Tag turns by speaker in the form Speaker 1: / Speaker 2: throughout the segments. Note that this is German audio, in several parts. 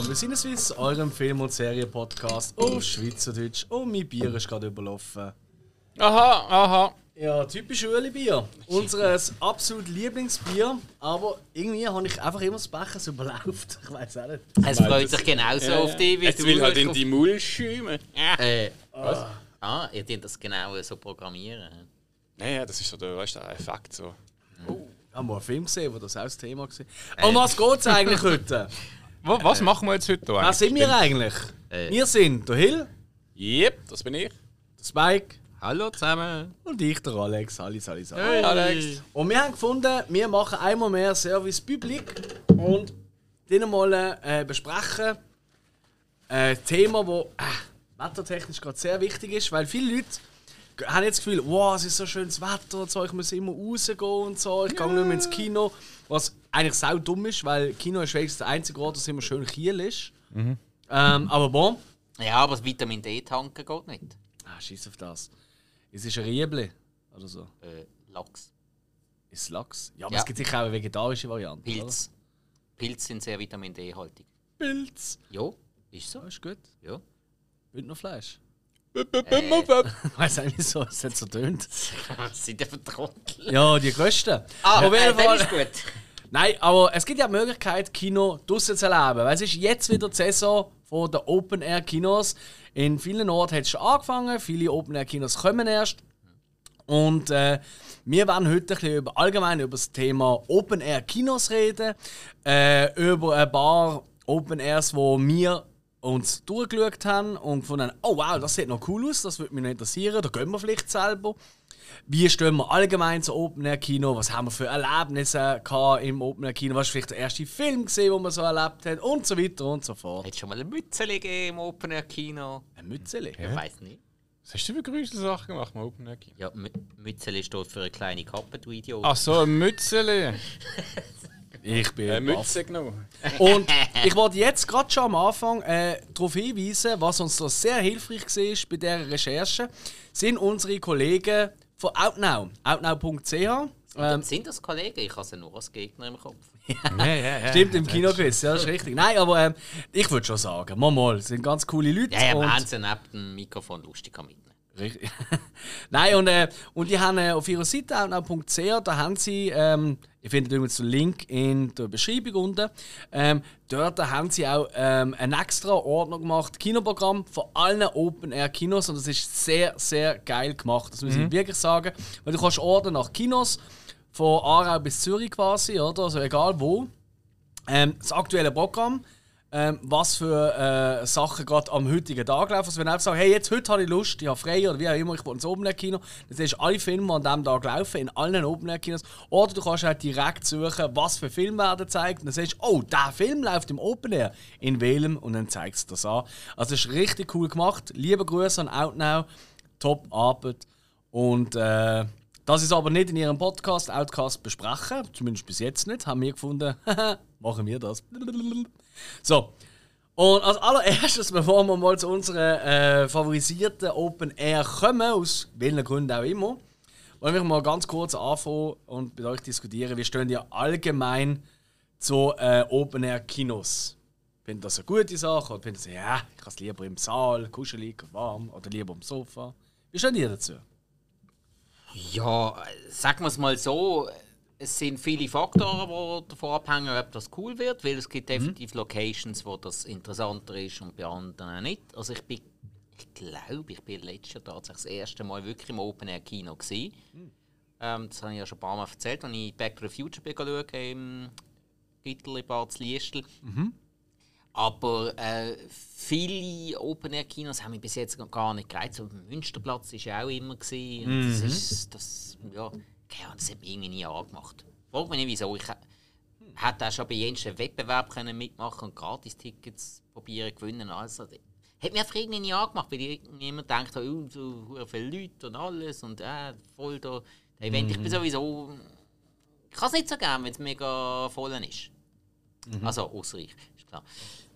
Speaker 1: herzlich willkommen bei Sinneswiss, eurem Film- und Serien-Podcast auf Schweizerdeutsch. Und mein Bier ist gerade überlaufen.
Speaker 2: Aha, aha.
Speaker 1: Ja, typisch Ölibier. Unser absolut Lieblingsbier. Aber irgendwie habe ich einfach immer das Becher so überlauft. Ich weiß auch nicht.
Speaker 3: Es freut sich genauso auf dich, wie
Speaker 2: Es
Speaker 3: du.
Speaker 2: will halt in die Mull schäumen.
Speaker 3: Äh, was? Ah, ihr könnt das genau so programmieren.
Speaker 2: Naja, das ist so der, weißt du, der Effekt so.
Speaker 1: Ich habe mal einen Film gesehen, wo das auch das Thema war. Um was geht es eigentlich heute?
Speaker 2: Was, was machen wir jetzt heute
Speaker 1: Wer
Speaker 2: eigentlich?
Speaker 1: sind wir eigentlich?
Speaker 3: Äh.
Speaker 1: Wir sind der Hill,
Speaker 2: Yep, das bin ich.
Speaker 1: der Spike
Speaker 4: Hallo zusammen.
Speaker 1: und ich, der Alex. Halli, halli, halli.
Speaker 2: Hey, Alex.
Speaker 1: Und wir haben gefunden, wir machen einmal mehr Service Public und den mal äh, besprechen. Ein Thema, das äh, wettertechnisch gerade sehr wichtig ist, weil viele Leute haben jetzt das Gefühl, wow, es ist so schönes Wetter und so, ich muss immer rausgehen und so, ich gehe nicht mehr ins Kino. Was eigentlich sau dumm ist, weil Kino ist wenigstens der einzige Ort, wo es immer schön Kiel ist. Ähm, aber bon.
Speaker 3: Ja, aber das Vitamin D tanken geht nicht.
Speaker 1: Ah, scheiß auf das. Es ist ein Riebli oder so.
Speaker 3: Äh, Lachs.
Speaker 1: Ist Lachs? Ja, aber
Speaker 3: Ja.
Speaker 1: es gibt sicher auch eine vegetarische Variante.
Speaker 3: Pilz. Pilze sind sehr Vitamin D-haltig.
Speaker 1: Oder? Pilz.
Speaker 3: Ja, ist so.
Speaker 1: Ja, ist gut.
Speaker 3: Ja.
Speaker 1: Will noch Fleisch?
Speaker 3: Äh,
Speaker 1: weiß nicht wieso, es hat so tönt.
Speaker 3: sind ja Trottel.
Speaker 1: Ja, die größten.
Speaker 3: Ah,
Speaker 1: Auf jeden
Speaker 3: äh,
Speaker 1: Fall.
Speaker 3: das ist gut.
Speaker 1: Nein, aber es gibt ja die Möglichkeit, Kino draussen zu erleben. Weil es ist jetzt wieder die Saison von den Open-Air-Kinos. In vielen Orten hat es schon angefangen, viele Open-Air-Kinos kommen erst. Und äh, wir werden heute ein bisschen über, allgemein über das Thema Open-Air-Kinos reden. Äh, über ein paar Open-Airs, wo wir uns durchgeschaut haben und gefunden haben, oh wow, das sieht noch cool aus, das würde mich noch interessieren, da gehen wir vielleicht selber. Wie stehen wir allgemein zu Open Air Kino? Was haben wir für Erlebnisse gehabt im Open Air Kino? Was ist vielleicht der erste Film gesehen, den man so erlebt hat? Und so weiter und so fort.
Speaker 3: Hat schon mal eine Mütze gegeben im Open Air Kino?
Speaker 1: Ein Mützeli.
Speaker 3: Ich weiß nicht.
Speaker 2: Was hast du für Grüßelsachen gemacht im Open Air Kino?
Speaker 3: Ja, Mü Mützeli steht für eine kleine Kappe, du Idiot.
Speaker 2: Ach so, ein Mützeli.
Speaker 1: Ich bin
Speaker 2: Eine. Mütze genommen.
Speaker 1: Und ich wollte jetzt gerade schon am Anfang äh, darauf hinweisen, was uns da sehr hilfreich war bei dieser Recherche, sind unsere Kollegen von Outnow. Outnow.ch. Ähm,
Speaker 3: sind das Kollegen? Ich habe sie nur als Gegner im Kopf.
Speaker 2: Ja, ja, ja.
Speaker 1: Stimmt, im Kinoquiz, ja, das ist richtig. Nein, aber ähm, ich würde schon sagen, mal mal, es sind ganz coole Leute.
Speaker 3: Ja, ja,
Speaker 1: und-
Speaker 3: wir haben sie neben dem Mikrofon lustig mitnehmen.
Speaker 1: Richtig. Nein, und, äh, und die haben äh, auf ihrer Seite outnow.ch, da haben sie, ähm, ihr findet übrigens den Link in der Beschreibung unten, ähm, dort haben sie auch ähm, einen extra Ordner gemacht, Kinoprogramm von allen Open-Air-Kinos und das ist sehr, sehr geil gemacht, das muss ich wirklich sagen, weil du kannst ordnen nach Kinos, von Aarau bis Zürich quasi, oder, also egal wo, ähm, das aktuelle Programm, ähm, was für äh, Sachen gerade am heutigen Tag laufen. Also wenn einfach sagst, hey, jetzt heute habe ich Lust, ich habe frei oder wie auch immer, ich will ins Open Air Kino, dann siehst du alle Filme an diesem Tag laufen, in allen Open Air Kinos. Oder du kannst halt direkt suchen, was für Filme werden gezeigt. Dann siehst du, oh, der Film läuft im Open Air. In welchem? Und dann zeigst du das an. Also es ist richtig cool gemacht. Liebe Grüße an Outnow. Top Arbeit. Und äh, das ist aber nicht in ihrem Podcast Outcast besprechen, zumindest bis jetzt nicht, haben wir gefunden, machen wir das. So. Und als allererstes, bevor wir mal zu unseren äh, favorisierten Open Air kommen, aus welchen Gründen auch immer, wollen wir mal ganz kurz anfangen und mit euch diskutieren, wie stehen ihr allgemein zu äh, Open Air Kinos? Findet das eine gute Sache oder findet ihr, ja, ich kann es lieber im Saal, kuschelig, warm oder lieber am Sofa? Wie steht ihr dazu?
Speaker 3: Ja, äh, sagen wir es mal so, es sind viele Faktoren, die davon abhängen, ob das cool wird, weil es gibt definitiv Locations, wo das interessanter ist und bei anderen nicht. Also ich bin, ich glaube, ich bin letztes Jahr tatsächlich das erste Mal wirklich im Open Air Kino gesehen. Ähm, das habe ich ja schon ein paar Mal erzählt, als ich Back to the Future bin schauen, im Gitterli Bad Liestl. Aber äh, viele Open-Air-Kinos haben mich bis jetzt noch gar nicht gereizt. So, Münsterplatz war ja auch immer. Gewesen. Und das, ist, das, ja, keine Ahnung, das hat mich irgendwie nie angemacht. Frag mich nicht, wieso. Ich hätte auch schon bei jedem Wettbewerb können mitmachen und Gratis-Tickets probieren gewinnen. Also, das hat mich einfach irgendwie nie angemacht, weil ich immer denkt, oh, so viele Leute und alles und äh, voll da. Der Event. Ich bin sowieso. Ich kann es nicht so gerne, wenn es mega voll ist. Also, außer ich, ist klar.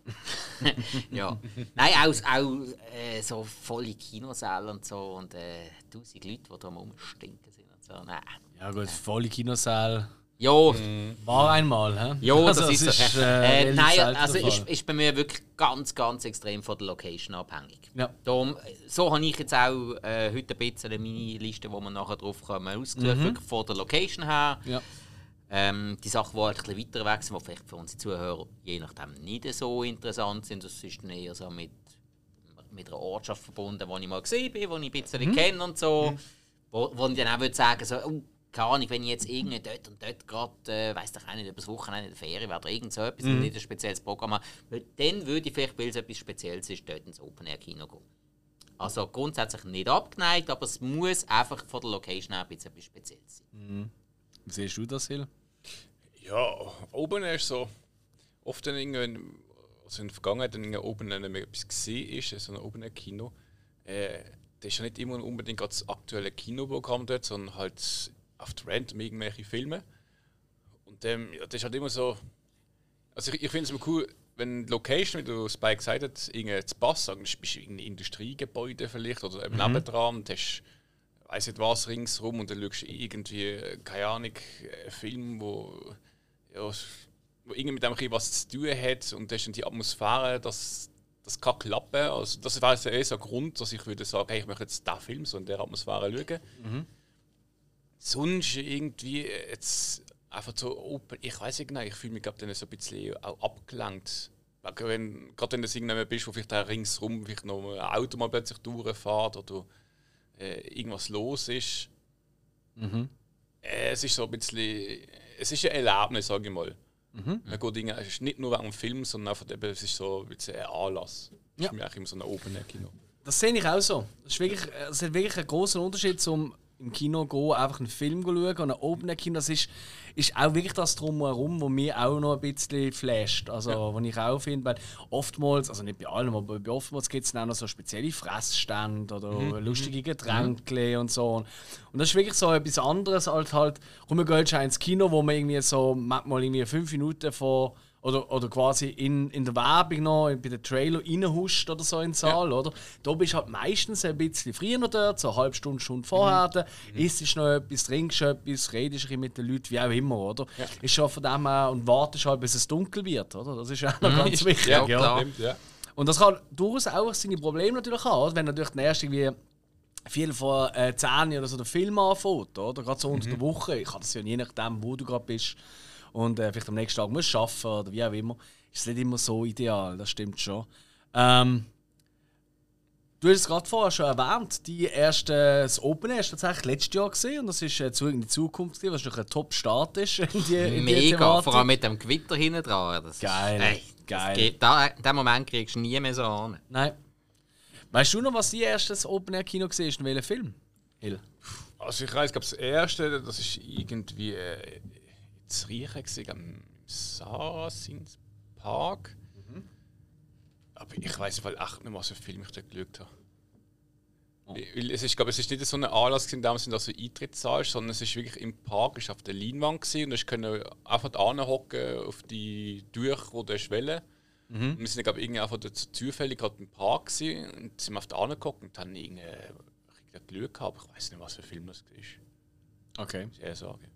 Speaker 3: ja. Nein, auch, auch äh, so volle Kinosäle und so und äh, tausend Leute, die da Rumstinken sind und so. Nein.
Speaker 1: Ja gut, volle Kinosaal.
Speaker 3: Ja,
Speaker 1: War einmal, hä?
Speaker 3: ja
Speaker 1: Also,
Speaker 3: das ist,
Speaker 1: es
Speaker 3: so.
Speaker 1: äh,
Speaker 3: äh, Nein, also ist, ist bei mir wirklich ganz, ganz extrem von der Location abhängig.
Speaker 1: Ja.
Speaker 3: Darum, so habe ich jetzt auch äh, heute ein bisschen meine Liste, wo wir nachher drauf kommen, ausgesucht, wirklich von der Location her.
Speaker 1: Ja.
Speaker 3: Ähm, die Sachen, die halt ein bisschen weiter weg sind, die vielleicht für unsere Zuhörer je nachdem nicht so interessant sind, das ist dann eher so mit, mit einer Ortschaft verbunden, die ich mal gesehen bin, die ich ein bisschen kenne und so. Wo, wo ich dann auch würde sagen, so, oh, keine Ahnung, wenn ich jetzt irgendwie dort und dort gerade, äh, weiss doch auch nicht, über das Wochenende in der Ferien wäre oder irgend so etwas, und nicht ein spezielles Programm habe, dann würde ich vielleicht, weil es etwas Spezielles ist, dort ins Open-Air-Kino gehen. Also grundsätzlich nicht abgeneigt, aber es muss einfach von der Location her ein bisschen etwas Spezielles sein.
Speaker 1: Wie siehst du das, Hill?
Speaker 2: Ja, oben ist so. Oft dann irgendwann, also in der Vergangenheit, dann irgendwie oben wenn man etwas gesehen ist, so ein obener Kino, äh, das ist ja nicht immer unbedingt das aktuelle Kinoprogramm dort, sondern halt auf die Random irgendwelche Filme. Und ähm, ja, das ist halt immer so. Also ich, ich finde es immer cool, wenn die Location, wie du Spike gesagt hast, irgendwie zu passen, sagen, bist du in einem Industriegebäude vielleicht oder eben nebendran und hast weiß nicht was ringsrum und dann schaust du irgendwie, äh, keine Ahnung, einen Film, wo, ja, wo irgendwie mit dem was zu tun hat und das ist dann die Atmosphäre, das, das kann klappen. Also das wäre so eher so ein Grund, dass ich würde sagen, hey, ich möchte jetzt diesen Film so in der Atmosphäre schauen. Sonst irgendwie jetzt einfach so open, ich weiß nicht genau, ich fühle mich glaub, dann so ein bisschen auch abgelenkt. Wenn, gerade wenn du irgendjemand bist, wo vielleicht da ringsrum vielleicht noch ein Auto mal plötzlich durchfährt oder äh, irgendwas los ist. Äh, es ist so ein bisschen. Es ist ein Erlebnis, sage ich mal. Man geht es ist nicht nur wegen dem Film, sondern einfach eben, es ist so ein, bisschen ein Anlass. Das
Speaker 1: Ja.
Speaker 2: ist für mich eigentlich immer so ein Open-Air-Kino.
Speaker 1: Das sehe ich auch so. Das ist wirklich, es hat wirklich einen großen Unterschied zum im Kino gehen, einfach einen Film schauen und ein Open Kino. Das ist, ist auch wirklich das drumherum, wo mir auch noch ein bisschen flasht. Also, wo ich auch finde, weil oftmals, also nicht bei allem, aber bei oftmals gibt es auch noch so spezielle Fressstände oder lustige Getränke und so. Und das ist wirklich so etwas anderes als halt, komm, wir gehen ins Kino, wo man irgendwie so manchmal irgendwie fünf Minuten vor oder, oder quasi in, in der Werbung noch bei den Trailer reinhuscht oder so in den Saal, oder? Da bist du halt meistens ein bisschen früher noch dort, so eine halbe Stunde, Stunde vorher. Mhm. Isst noch etwas, trinkst etwas, redest ein bisschen mit den Leuten, wie auch immer, oder? Ist schon von dem her und wartest halt, bis es dunkel wird, oder? Das ist auch noch ganz wichtig.
Speaker 3: Ja, klar.
Speaker 2: Ja.
Speaker 1: Und das kann durchaus auch seine Probleme natürlich haben, oder? wenn natürlich der erste irgendwie viel von äh, 10 oder so der Film anfängt, oder? Gerade so unter der Woche. Ich kann das ja je nachdem, wo du gerade bist und äh, vielleicht am nächsten Tag musst arbeiten oder wie auch immer. Ist es nicht immer so ideal, das stimmt schon. Ähm, du hast es gerade vorher schon erwähnt, die erste, das Open Air ist tatsächlich letztes Jahr gesehen und das ist äh, zurück in die Zukunft, gewesen, was natürlich ein Top-Start ist in die, in
Speaker 3: Mega, vor allem mit dem Gewitter hinten dran. Das
Speaker 1: Geil,
Speaker 3: Ist, ey,
Speaker 1: geil.
Speaker 3: Geht, da, in dem Moment kriegst du nie mehr so an.
Speaker 1: Nein. Weißt du noch, was die erste Open Air Kino war? In welchem Film? Hill.
Speaker 2: Also ich weiß, ich glaube, das erste, das ist irgendwie äh, in Zürich, gewesen, am Sarasins Park. Aber ich weiß weil echt nicht mehr, was für Film ich da geschaut habe. Weil Es ist, ich glaube, es ist nicht so ein Anlass, in dem Sinne, dass du Eintritt zahlst, sondern es ist wirklich im Park, ist auf der Leinwand gewesen, und du können einfach anhocken auf die durch oder Schwelle. Und wir sind, glaube ich, irgendwie einfach so zufällig gerade im Park gewesen, und sind auf der angeguckt und haben irgendwie Glück gehabt. Ich weiß nicht, was für ein Film das war.
Speaker 1: Okay.
Speaker 2: Muss ich eher sagen.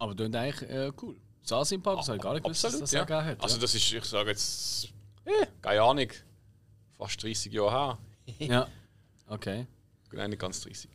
Speaker 1: Aber das ist eigentlich äh, cool. Saß im Park, das habe ich gar nicht gewusst, dass das ja. gegeben hat.
Speaker 2: Also
Speaker 1: ja.
Speaker 2: das ist, ich sage jetzt, eh, keine Ahnung, fast 30 Jahre her.
Speaker 1: ja. Okay.
Speaker 2: Nein, nicht ganz 30.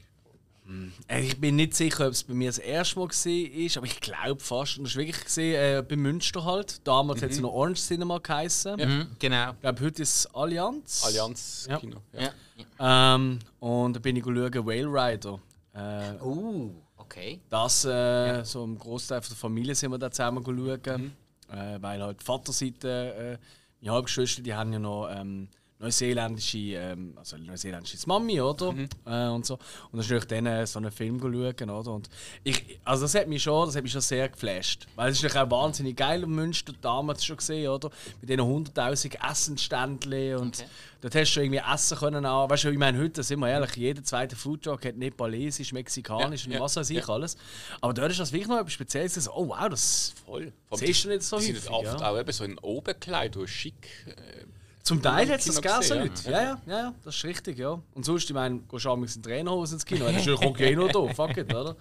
Speaker 1: Äh, Ich bin nicht sicher, ob es bei mir das erste Mal war, aber ich glaube fast. Und das ist wirklich gesehen, äh, bei Münster halt. Damals hat es noch Orange Cinema geheißen.
Speaker 3: Mhm, genau.
Speaker 1: Ich glaube, heute ist es Allianz.
Speaker 2: Allianz
Speaker 1: Ja.
Speaker 2: Kino.
Speaker 3: Ja. ja.
Speaker 1: Ähm, und da bin ich schauen, Whale Rider. Äh,
Speaker 3: Uh, okay.
Speaker 1: Das, äh, so im Großteil der Familie sind wir da zusammen schauen. Äh, weil halt die Vaterseite, äh, meine Halbgeschwister, die haben ja noch ähm, neuseeländische, ähm, also neuseeländische Mami, oder? Äh, und so. Und das ist natürlich dann äh, so einen Film schauen, oder? Und ich, also das hat mich schon, das hat mich schon sehr geflasht. Weil es ist auch wahnsinnig geil im Münster, damals schon gesehen, oder? Mit diesen 100'000 Essenständchen und
Speaker 3: Okay.
Speaker 1: dort hast du irgendwie essen können auch. Weißt du, ich meine, heute, sind wir ehrlich, jeder zweite Foodtruck hat nepalesisch, mexikanisch
Speaker 2: Ja,
Speaker 1: und
Speaker 2: ja,
Speaker 1: was weiß ich
Speaker 2: ja.
Speaker 1: alles. Aber dort ist das wirklich noch etwas Spezielles. So, oh wow, das
Speaker 2: Voll. Vor allem
Speaker 1: siehst du nicht so
Speaker 2: die sind
Speaker 1: häufig.
Speaker 2: oft
Speaker 1: Ja.
Speaker 2: auch eben so in Oberkleid, oder schick. Äh,
Speaker 1: Zum Teil hat es das gegeben, so Leute.
Speaker 2: ja.
Speaker 1: Ja, ja, ja, das ist richtig, ja. Und sonst, ich meine, gehst du abends in Trainerhose ins Kino, dann ist natürlich auch Kino da, fuck it, oder?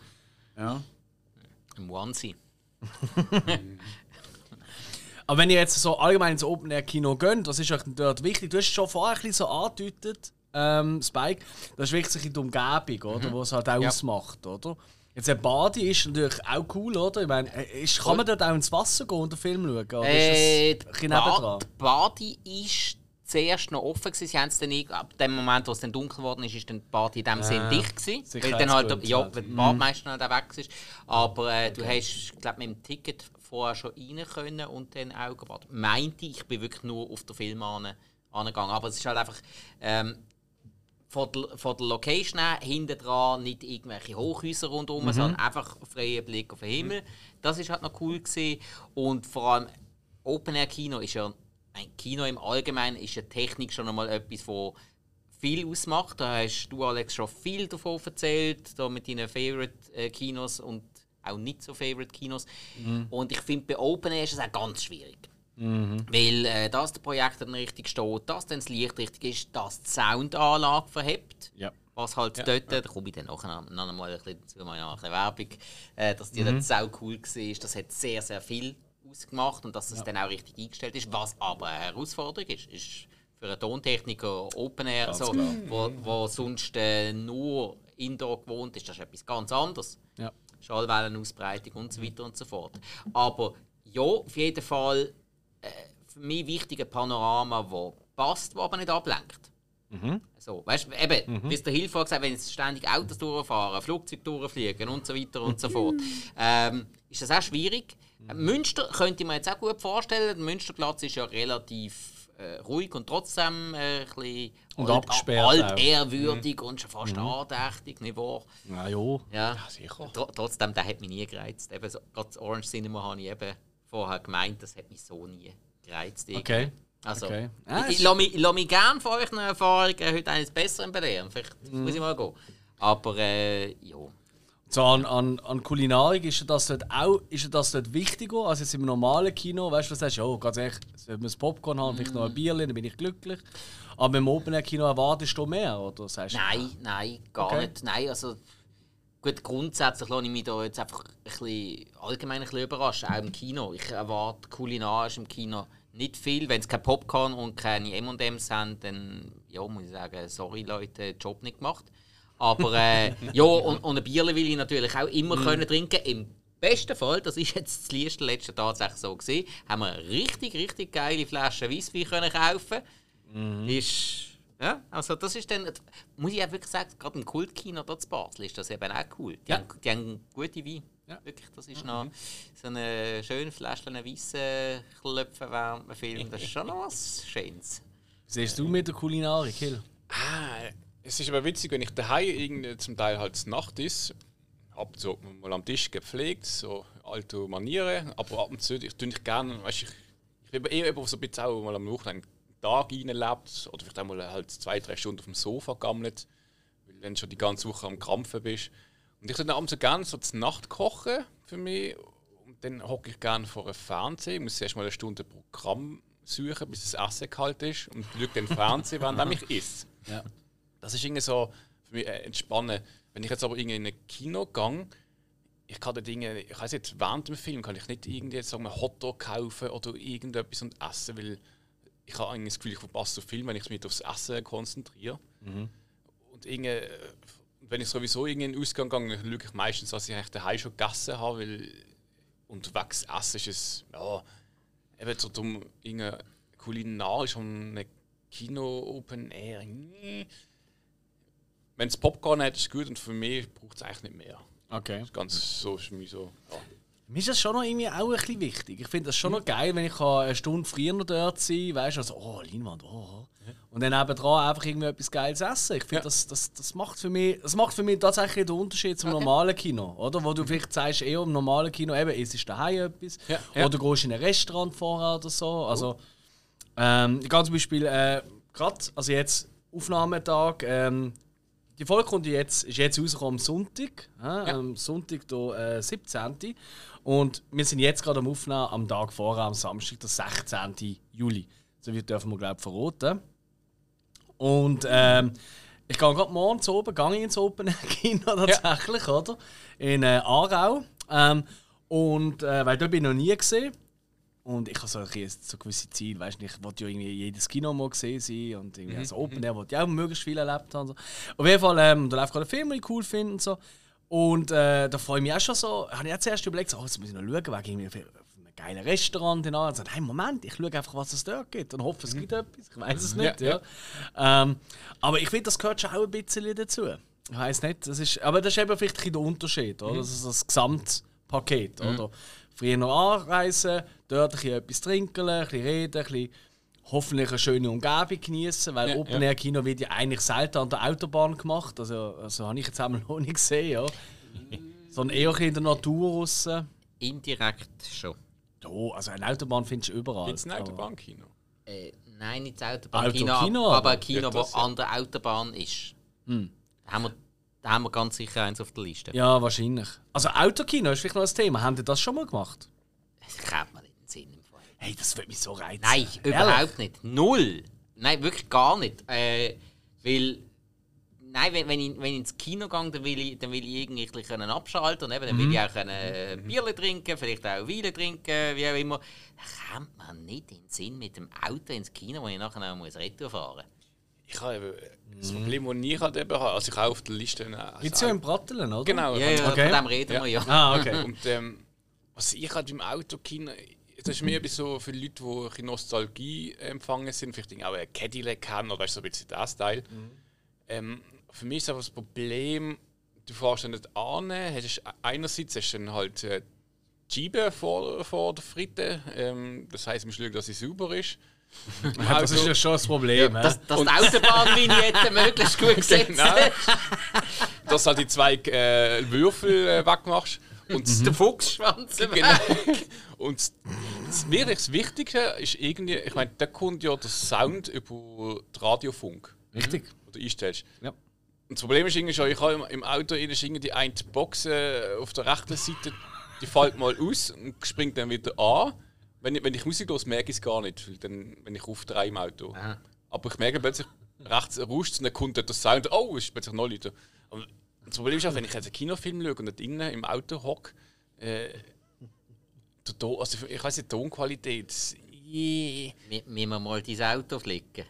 Speaker 1: Ja.
Speaker 3: Im Onesie.
Speaker 1: Aber wenn ihr jetzt so allgemein ins Open Air Kino geht, was ist euch dort wichtig? Du hast es schon vorher ein bisschen so angedeutet, ähm, Spike. Das ist wirklich die Umgebung, oder? Was es halt auch
Speaker 3: Ja.
Speaker 1: ausmacht, oder? Jetzt ein Badi ist natürlich auch cool, oder? Ich meine, äh, ist, kann man dort auch ins Wasser gehen und den Film schauen? Oder
Speaker 3: Äh,
Speaker 1: ist das ein bisschen nebendran?
Speaker 3: Bad, Badi ist zuerst noch offen gewesen. Sie haben es dann nicht, ab dem Moment, wo es dann dunkel geworden ist, ist dann die Badi in dem Sinn dicht gewesen. Weil dann halt, ja,
Speaker 1: halt.
Speaker 3: weil die Badmeister halt auch weg ist. Aber äh, du hast, glaube mit dem Ticket vorher schon rein können und dann auch gebadet. Meinte ich, ich bin wirklich nur auf den Film angegangen. Aber es ist halt einfach ähm, von, der, von der Location her, hinten dran nicht irgendwelche Hochhäuser rundherum, sondern einfach freier Blick auf den Himmel. Das ist halt noch cool gewesen. Und vor allem Open Air Kino ist ja ein Kino im Allgemeinen ist ja Technik schon einmal etwas, wo viel ausmacht. Da hast du Alex schon viel davon erzählt, da mit deinen Favorite äh, Kinos und auch nicht so Favorite Kinos. Und ich finde bei Open Air ist es auch ganz schwierig. Weil äh, dass der Projektor dann richtig steht, dass dann das Licht richtig ist, dass die Soundanlage verhebt.
Speaker 1: Ja.
Speaker 3: Was halt dort, da komme ich dann nachher noch einmal ein bisschen dazu, mal noch ein bisschen Werbung, äh, dass die dort sau cool war. Das hat sehr, sehr viel ausgemacht und dass es dann auch richtig eingestellt ist. Was aber eine Herausforderung ist, ist für einen Tontechniker Open Air,
Speaker 1: Ganz
Speaker 3: so,
Speaker 1: klar.
Speaker 3: wo, wo sonst äh, nur Indoor gewohnt ist, das ist etwas ganz anderes.
Speaker 1: Ja.
Speaker 3: Schallwellenausbreitung und so weiter und so fort. Aber ja, auf jeden Fall äh, für mich wichtige Panorama, wo passt, wo aber nicht ablenkt. So, weißt du, eben, wie es der Hilfe gesagt wenn jetzt ständig Autos durchfahren, Flugzeuge durchfliegen und so weiter und so fort, ähm, ist das auch schwierig. Münster könnte ich mir jetzt auch gut vorstellen. Der Münsterplatz ist ja relativ äh, ruhig und trotzdem äh, ein bisschen
Speaker 1: Und abgesperrt auch.
Speaker 3: altehrwürdig und schon fast andächtig, nicht wahr?
Speaker 1: Na ja.
Speaker 3: Ja,
Speaker 2: sicher.
Speaker 3: Tr trotzdem, der hat mich nie gereizt. Eben so, gerade das Orange Cinema habe ich eben vorher gemeint, das hat mich so nie gereizt.
Speaker 1: Okay.
Speaker 3: Also,
Speaker 1: Okay. Ah,
Speaker 3: ich, ich lasse mich, lasse mich gerne von euren Erfahrungen heute eines Besseren belehren. Vielleicht
Speaker 1: Mhm.
Speaker 3: muss ich mal gehen. Aber äh, ja.
Speaker 1: So an, an, an Kulinarik ist das dort auch ist das dort wichtiger als jetzt im normalen Kino? Weißt du, was sagst du? Oh, ganz ehrlich, wir das Popcorn haben, vielleicht noch ein Bier, dann bin ich glücklich. Aber im Open Air Kino erwartest du mehr, oder? Sagst du,
Speaker 3: Nein, nein, gar
Speaker 1: Okay.
Speaker 3: nicht. Nein, also gut, grundsätzlich lasse ich mich da jetzt einfach ein bisschen, allgemein ein bisschen überraschen, auch im Kino. Ich erwarte kulinarisch im Kino nicht viel. Wenn es kein Popcorn und keine M&M's haben, dann ja, muss ich sagen, sorry Leute, Job nicht gemacht. Aber äh, ja, und, und ein Bier will ich natürlich auch immer können trinken. Im besten Fall, das ist jetzt das letzte, letzte tatsächlich so gesehen, haben wir richtig, richtig geile Flasche Weisswein können kaufen. Ist ja, also das ist dann, muss ich auch wirklich sagen, gerade im Kultkino dort zu Basel ist das eben auch cool. Die,
Speaker 1: Ja.
Speaker 3: haben, die haben gute Wein.
Speaker 1: Ja.
Speaker 3: Wirklich, das ist noch so eine schöne Flasche Weisse klopfen während dem Film. Das ist schon noch was Schönes.
Speaker 1: Siehst du mit der Kulinarik, Hill?
Speaker 2: Ah, es ist aber witzig, wenn ich daheim irgendwie zum Teil halt Nacht ist, ab so mal am Tisch gepflegt, so alte Manieren, aber ab und zu ich tue ich gerne, weißt, ich, ich bin eher jemand, der so ein bisschen auch mal am Wochenende Tag reinlebt oder vielleicht auch mal halt zwei, drei Stunden auf dem Sofa gammelt, weil wenn du schon die ganze Woche am Krampfen bist. Und ich dann abends so gerne so zur Nacht kochen für mich und dann hocke ich gerne vor einem Fernseher, muss erst mal eine Stunde Programm suchen, bis das Essen kalt ist und schaue dann Fernsehen, während ich esse.
Speaker 1: Ja.
Speaker 2: Das ist irgendwie so für mich äh, entspannen. Wenn ich jetzt aber irgendwie in ein Kino gehe, ich kann die Dinge, ich weiß nicht, während dem Film kann ich nicht irgendwie jetzt sagen wir Hotdog kaufen oder irgendetwas und essen, weil ich habe eigentlich das Gefühl, ich verpasse so viel, wenn ich mich aufs Essen konzentriere. Und irgendwie, äh, wenn ich sowieso in den Ausgang gehe, dann schaue ich meistens, dass ich eigentlich daheim schon gegessen habe, weil unterwegs essen ist es, ja, eben so dumm, kulinarisch und ein Kino Open Air. Wenn es Popcorn hat, ist es gut und für mich braucht es eigentlich nicht mehr.
Speaker 1: Okay.
Speaker 2: Das ist ganz so ist mich so. Ja.
Speaker 1: Mir ist das schon noch irgendwie auch ein bisschen wichtig. Ich finde das schon noch geil, wenn ich eine Stunde früher noch dort sein kann. Weißt du, also, oh, Leinwand, oh. Und dann nebendran einfach irgendwie etwas Geiles essen. Ich finde,
Speaker 2: Ja.
Speaker 1: das, das, das, macht für mich, das macht für mich tatsächlich den Unterschied zum normalen Kino. Oder? Wo du vielleicht sagst, eher im normalen Kino, eben, es ist daheim etwas.
Speaker 2: Ja, ja.
Speaker 1: Oder du gehst in ein Restaurant vorher oder so. Also, ähm, ich gehe zum Beispiel äh, gerade, also jetzt Aufnahmetag, ähm, die Folge kommt jetzt, ist jetzt rausgekommen am Sonntag, ja, am Sonntag, der äh, 17. Und wir sind jetzt gerade am Aufnehmen am Tag vorher, am Samstag, der 16. Juli. So wie dürfen wir, glaube ich, verraten. Und ähm, ich gehe gerade morgen zu oben, gehe ich ins Open Kino tatsächlich, oder? In äh, Aarau. Ähm, Und äh, weil da bin ich noch nie gesehen. Und ich habe so, ein so gewisse Ziele, weißt du, ich wollte ja irgendwie jedes Kino mal gesehen sein und irgendwie als Open Air wollte ich auch möglichst viel erlebt haben. So. Auf jeden Fall, ähm, da läuft gerade ein Film, den ich cool finde und so. Und äh, da freue ich mich auch schon so, habe ich auch zuerst überlegt, so, oh, jetzt muss ich noch schauen, wegen irgendwie geiles Restaurant und so. Hey, Moment, ich schaue einfach, was es dort gibt und hoffe, es gibt etwas. Ich weiß es nicht, ja. Ähm, aber ich finde, das gehört schon auch ein bisschen dazu. Ich weiß nicht, das ist, aber das ist eben vielleicht ein der Unterschied, oder? Das ist das Gesamtpaket, oder? Früher noch anreisen, dort ein bisschen etwas trinken, ein bisschen reden, ein bisschen hoffentlich eine schöne Umgebung genießen, weil
Speaker 2: Ja,
Speaker 1: Open Air Kino wird ja eigentlich selten an der Autobahn gemacht, also, also habe ich jetzt einmal noch nicht gesehen, ja. Sondern eher ein bisschen in der Natur raus.
Speaker 3: Indirekt schon.
Speaker 1: Ja, also eine Autobahn findest du überall.
Speaker 2: Gibt es ein Autobahnkino?
Speaker 3: Äh, nein, nicht das Autobahnkino,
Speaker 1: Autokino,
Speaker 3: aber
Speaker 1: aber-
Speaker 3: ein Kino,
Speaker 2: Ja, das ja.
Speaker 3: an der Autobahn ist. Da, haben wir, da haben wir ganz sicher eins auf der Liste.
Speaker 1: Ja, wahrscheinlich. Also Autokino ist vielleicht noch ein Thema. Haben ihr das schon mal gemacht?
Speaker 3: Das kommt mir nicht in den Sinn. Im Fall.
Speaker 1: Hey, das würde mich so reizen.
Speaker 3: Nein,
Speaker 1: Ehrlich?
Speaker 3: überhaupt nicht. Null. Nein, wirklich gar nicht. Äh, weil, nein, wenn, wenn, ich, wenn ich ins Kino gehe, dann will ich, dann will ich irgendwie können abschalten und eben, dann will ich auch können, äh, Bierle trinken, vielleicht auch Weile trinken, wie auch immer. Da kommt man nicht in den Sinn mit dem Auto ins Kino, wo ich nachher auch muss Retour fahren
Speaker 2: Ich habe eben das Problem, das ich halt eben habe, also ich habe auf der Liste... äh,
Speaker 1: Gibt es ja in Brattelen, oder?
Speaker 2: Genau.
Speaker 3: Ja, ja,
Speaker 1: Okay.
Speaker 3: von dem reden wir ja.
Speaker 1: Ah, okay.
Speaker 2: Und ähm, was ich halt im Autokino, das ist mehr bei so für Leute, die ein Nostalgie empfangen sind, vielleicht auch ein Cadillac haben oder weißt du, so ein bisschen das Teil. Ähm, für mich ist einfach das Problem, du fährst dann nicht an, hast einerseits hast du dann halt äh, die Scheibe vor, vor der Fritte, ähm, das heisst, du musst schauen, dass sie sauber ist.
Speaker 1: Ja, das ist ja schon das Problem.
Speaker 3: Dass,
Speaker 1: hä?
Speaker 3: dass die Autobahnvignette möglichst gut gesetzt
Speaker 2: Genau. dass du halt die zwei äh, Würfel äh, wegmachst. Und
Speaker 3: Der Fuchsschwanz.
Speaker 2: Genau. Und das, mir das Wichtige ist irgendwie, ich meine, da kommt ja der Sound über den Radiofunk.
Speaker 1: Richtig.
Speaker 2: Oder einstellst.
Speaker 1: Ja.
Speaker 2: Und das Problem ist irgendwie schon, ich habe im- Auto irgendwie die eine Box äh, auf der rechten Seite, die fällt mal aus und springt dann wieder an. Wenn ich, wenn ich Musik los merke ich es gar nicht, weil dann, wenn ich aufdrehe im Auto.
Speaker 3: Aha.
Speaker 2: Aber ich merke plötzlich, rechts rauscht und dann kommt der Sound, oh, es ist plötzlich noch Leute. Aber das Problem ist auch, wenn ich jetzt einen Kinofilm schaue und dort innen im Auto hocke, äh, Ton, also ich weiß nicht, die Tonqualität, yeah.
Speaker 3: Müssen wir mal dein Auto flicken?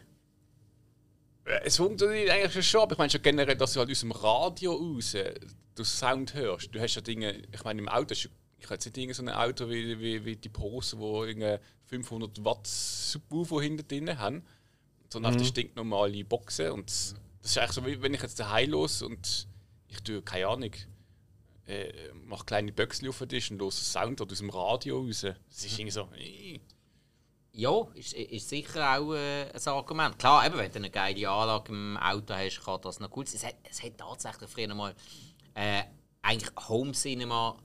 Speaker 2: Äh, Es funktioniert eigentlich schon, aber ich meine schon generell, dass du halt aus dem Radio raus den Sound hörst. Du hast ja Dinge, ich meine im Auto, hast du- ich habe jetzt nicht so ein Auto wie, wie, wie die wo irgendwie 500 Watt Subwoofer hinter drin haben, sondern
Speaker 1: Mhm.
Speaker 2: einfach die stinknormale Boxen und das ist eigentlich so, wie wenn ich jetzt daheim los und ich tue, keine Ahnung, äh, mache kleine Böckchen auf den Tisch und los Sound aus dem Radio raus. Das ist irgendwie so, äh.
Speaker 3: Ja, ist, ist sicher auch äh, ein Argument. Klar, eben, wenn du eine geile Anlage im Auto hast, kann das noch gut sein. Es hat, es hat tatsächlich früher mal äh, eigentlich Home Cinema,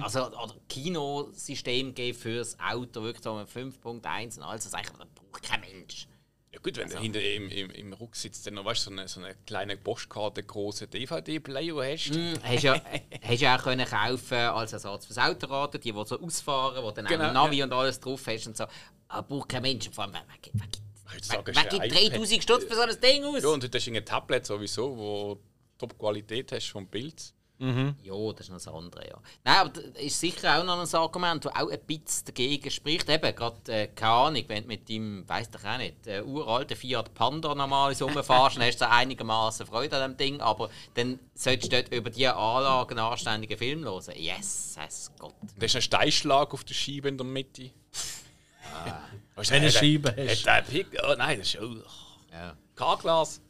Speaker 3: also oder Kinosystem gegeben für das Auto, wirklich so mit 5.1 und alles. Das eigentlich, das braucht kein Mensch.
Speaker 2: Ja gut, wenn du hinter im, im, im Rucksitz dann noch weißt, so, eine, so eine kleine Postkarte, große DVD-Player hast.
Speaker 3: Mm, Hast ja, hast ja auch können kaufen als Ersatz fürs Autoradio, die, die so ausfahren, wo dann
Speaker 2: Genau,
Speaker 3: auch Navi und alles drauf hast und so. Aber braucht kein Mensch. Vor allem, wer, wer, wer, wer, wer gibt
Speaker 2: iPad.
Speaker 3: 3000 Stutz für so ein Ding aus?
Speaker 2: Ja, und heute hast du ein Tablet sowieso, wo Top-Qualität hast vom Bild.
Speaker 3: Ja, das ist noch das andere, ja. Nein, aber das ist sicher auch noch ein Argument, das auch ein bisschen dagegen spricht. Eben, gerade, äh, keine Ahnung, wenn du mit deinem, weiss doch auch nicht, äh, uralten Fiat Panda normal rumfährst, dann hast du einigermaßen Freude an dem Ding, aber dann solltest du dort über diese Anlage einen anständigen Film hören. Yes, heißt Gott.
Speaker 2: Da ist ein Steinschlag auf der Scheibe in der Mitte. Du,
Speaker 1: Wenn du
Speaker 2: hat-
Speaker 1: Scheibe
Speaker 2: hat
Speaker 1: hast.
Speaker 2: der Pick? Oh nein, das ist oh,
Speaker 3: Ja.
Speaker 2: K-Glas.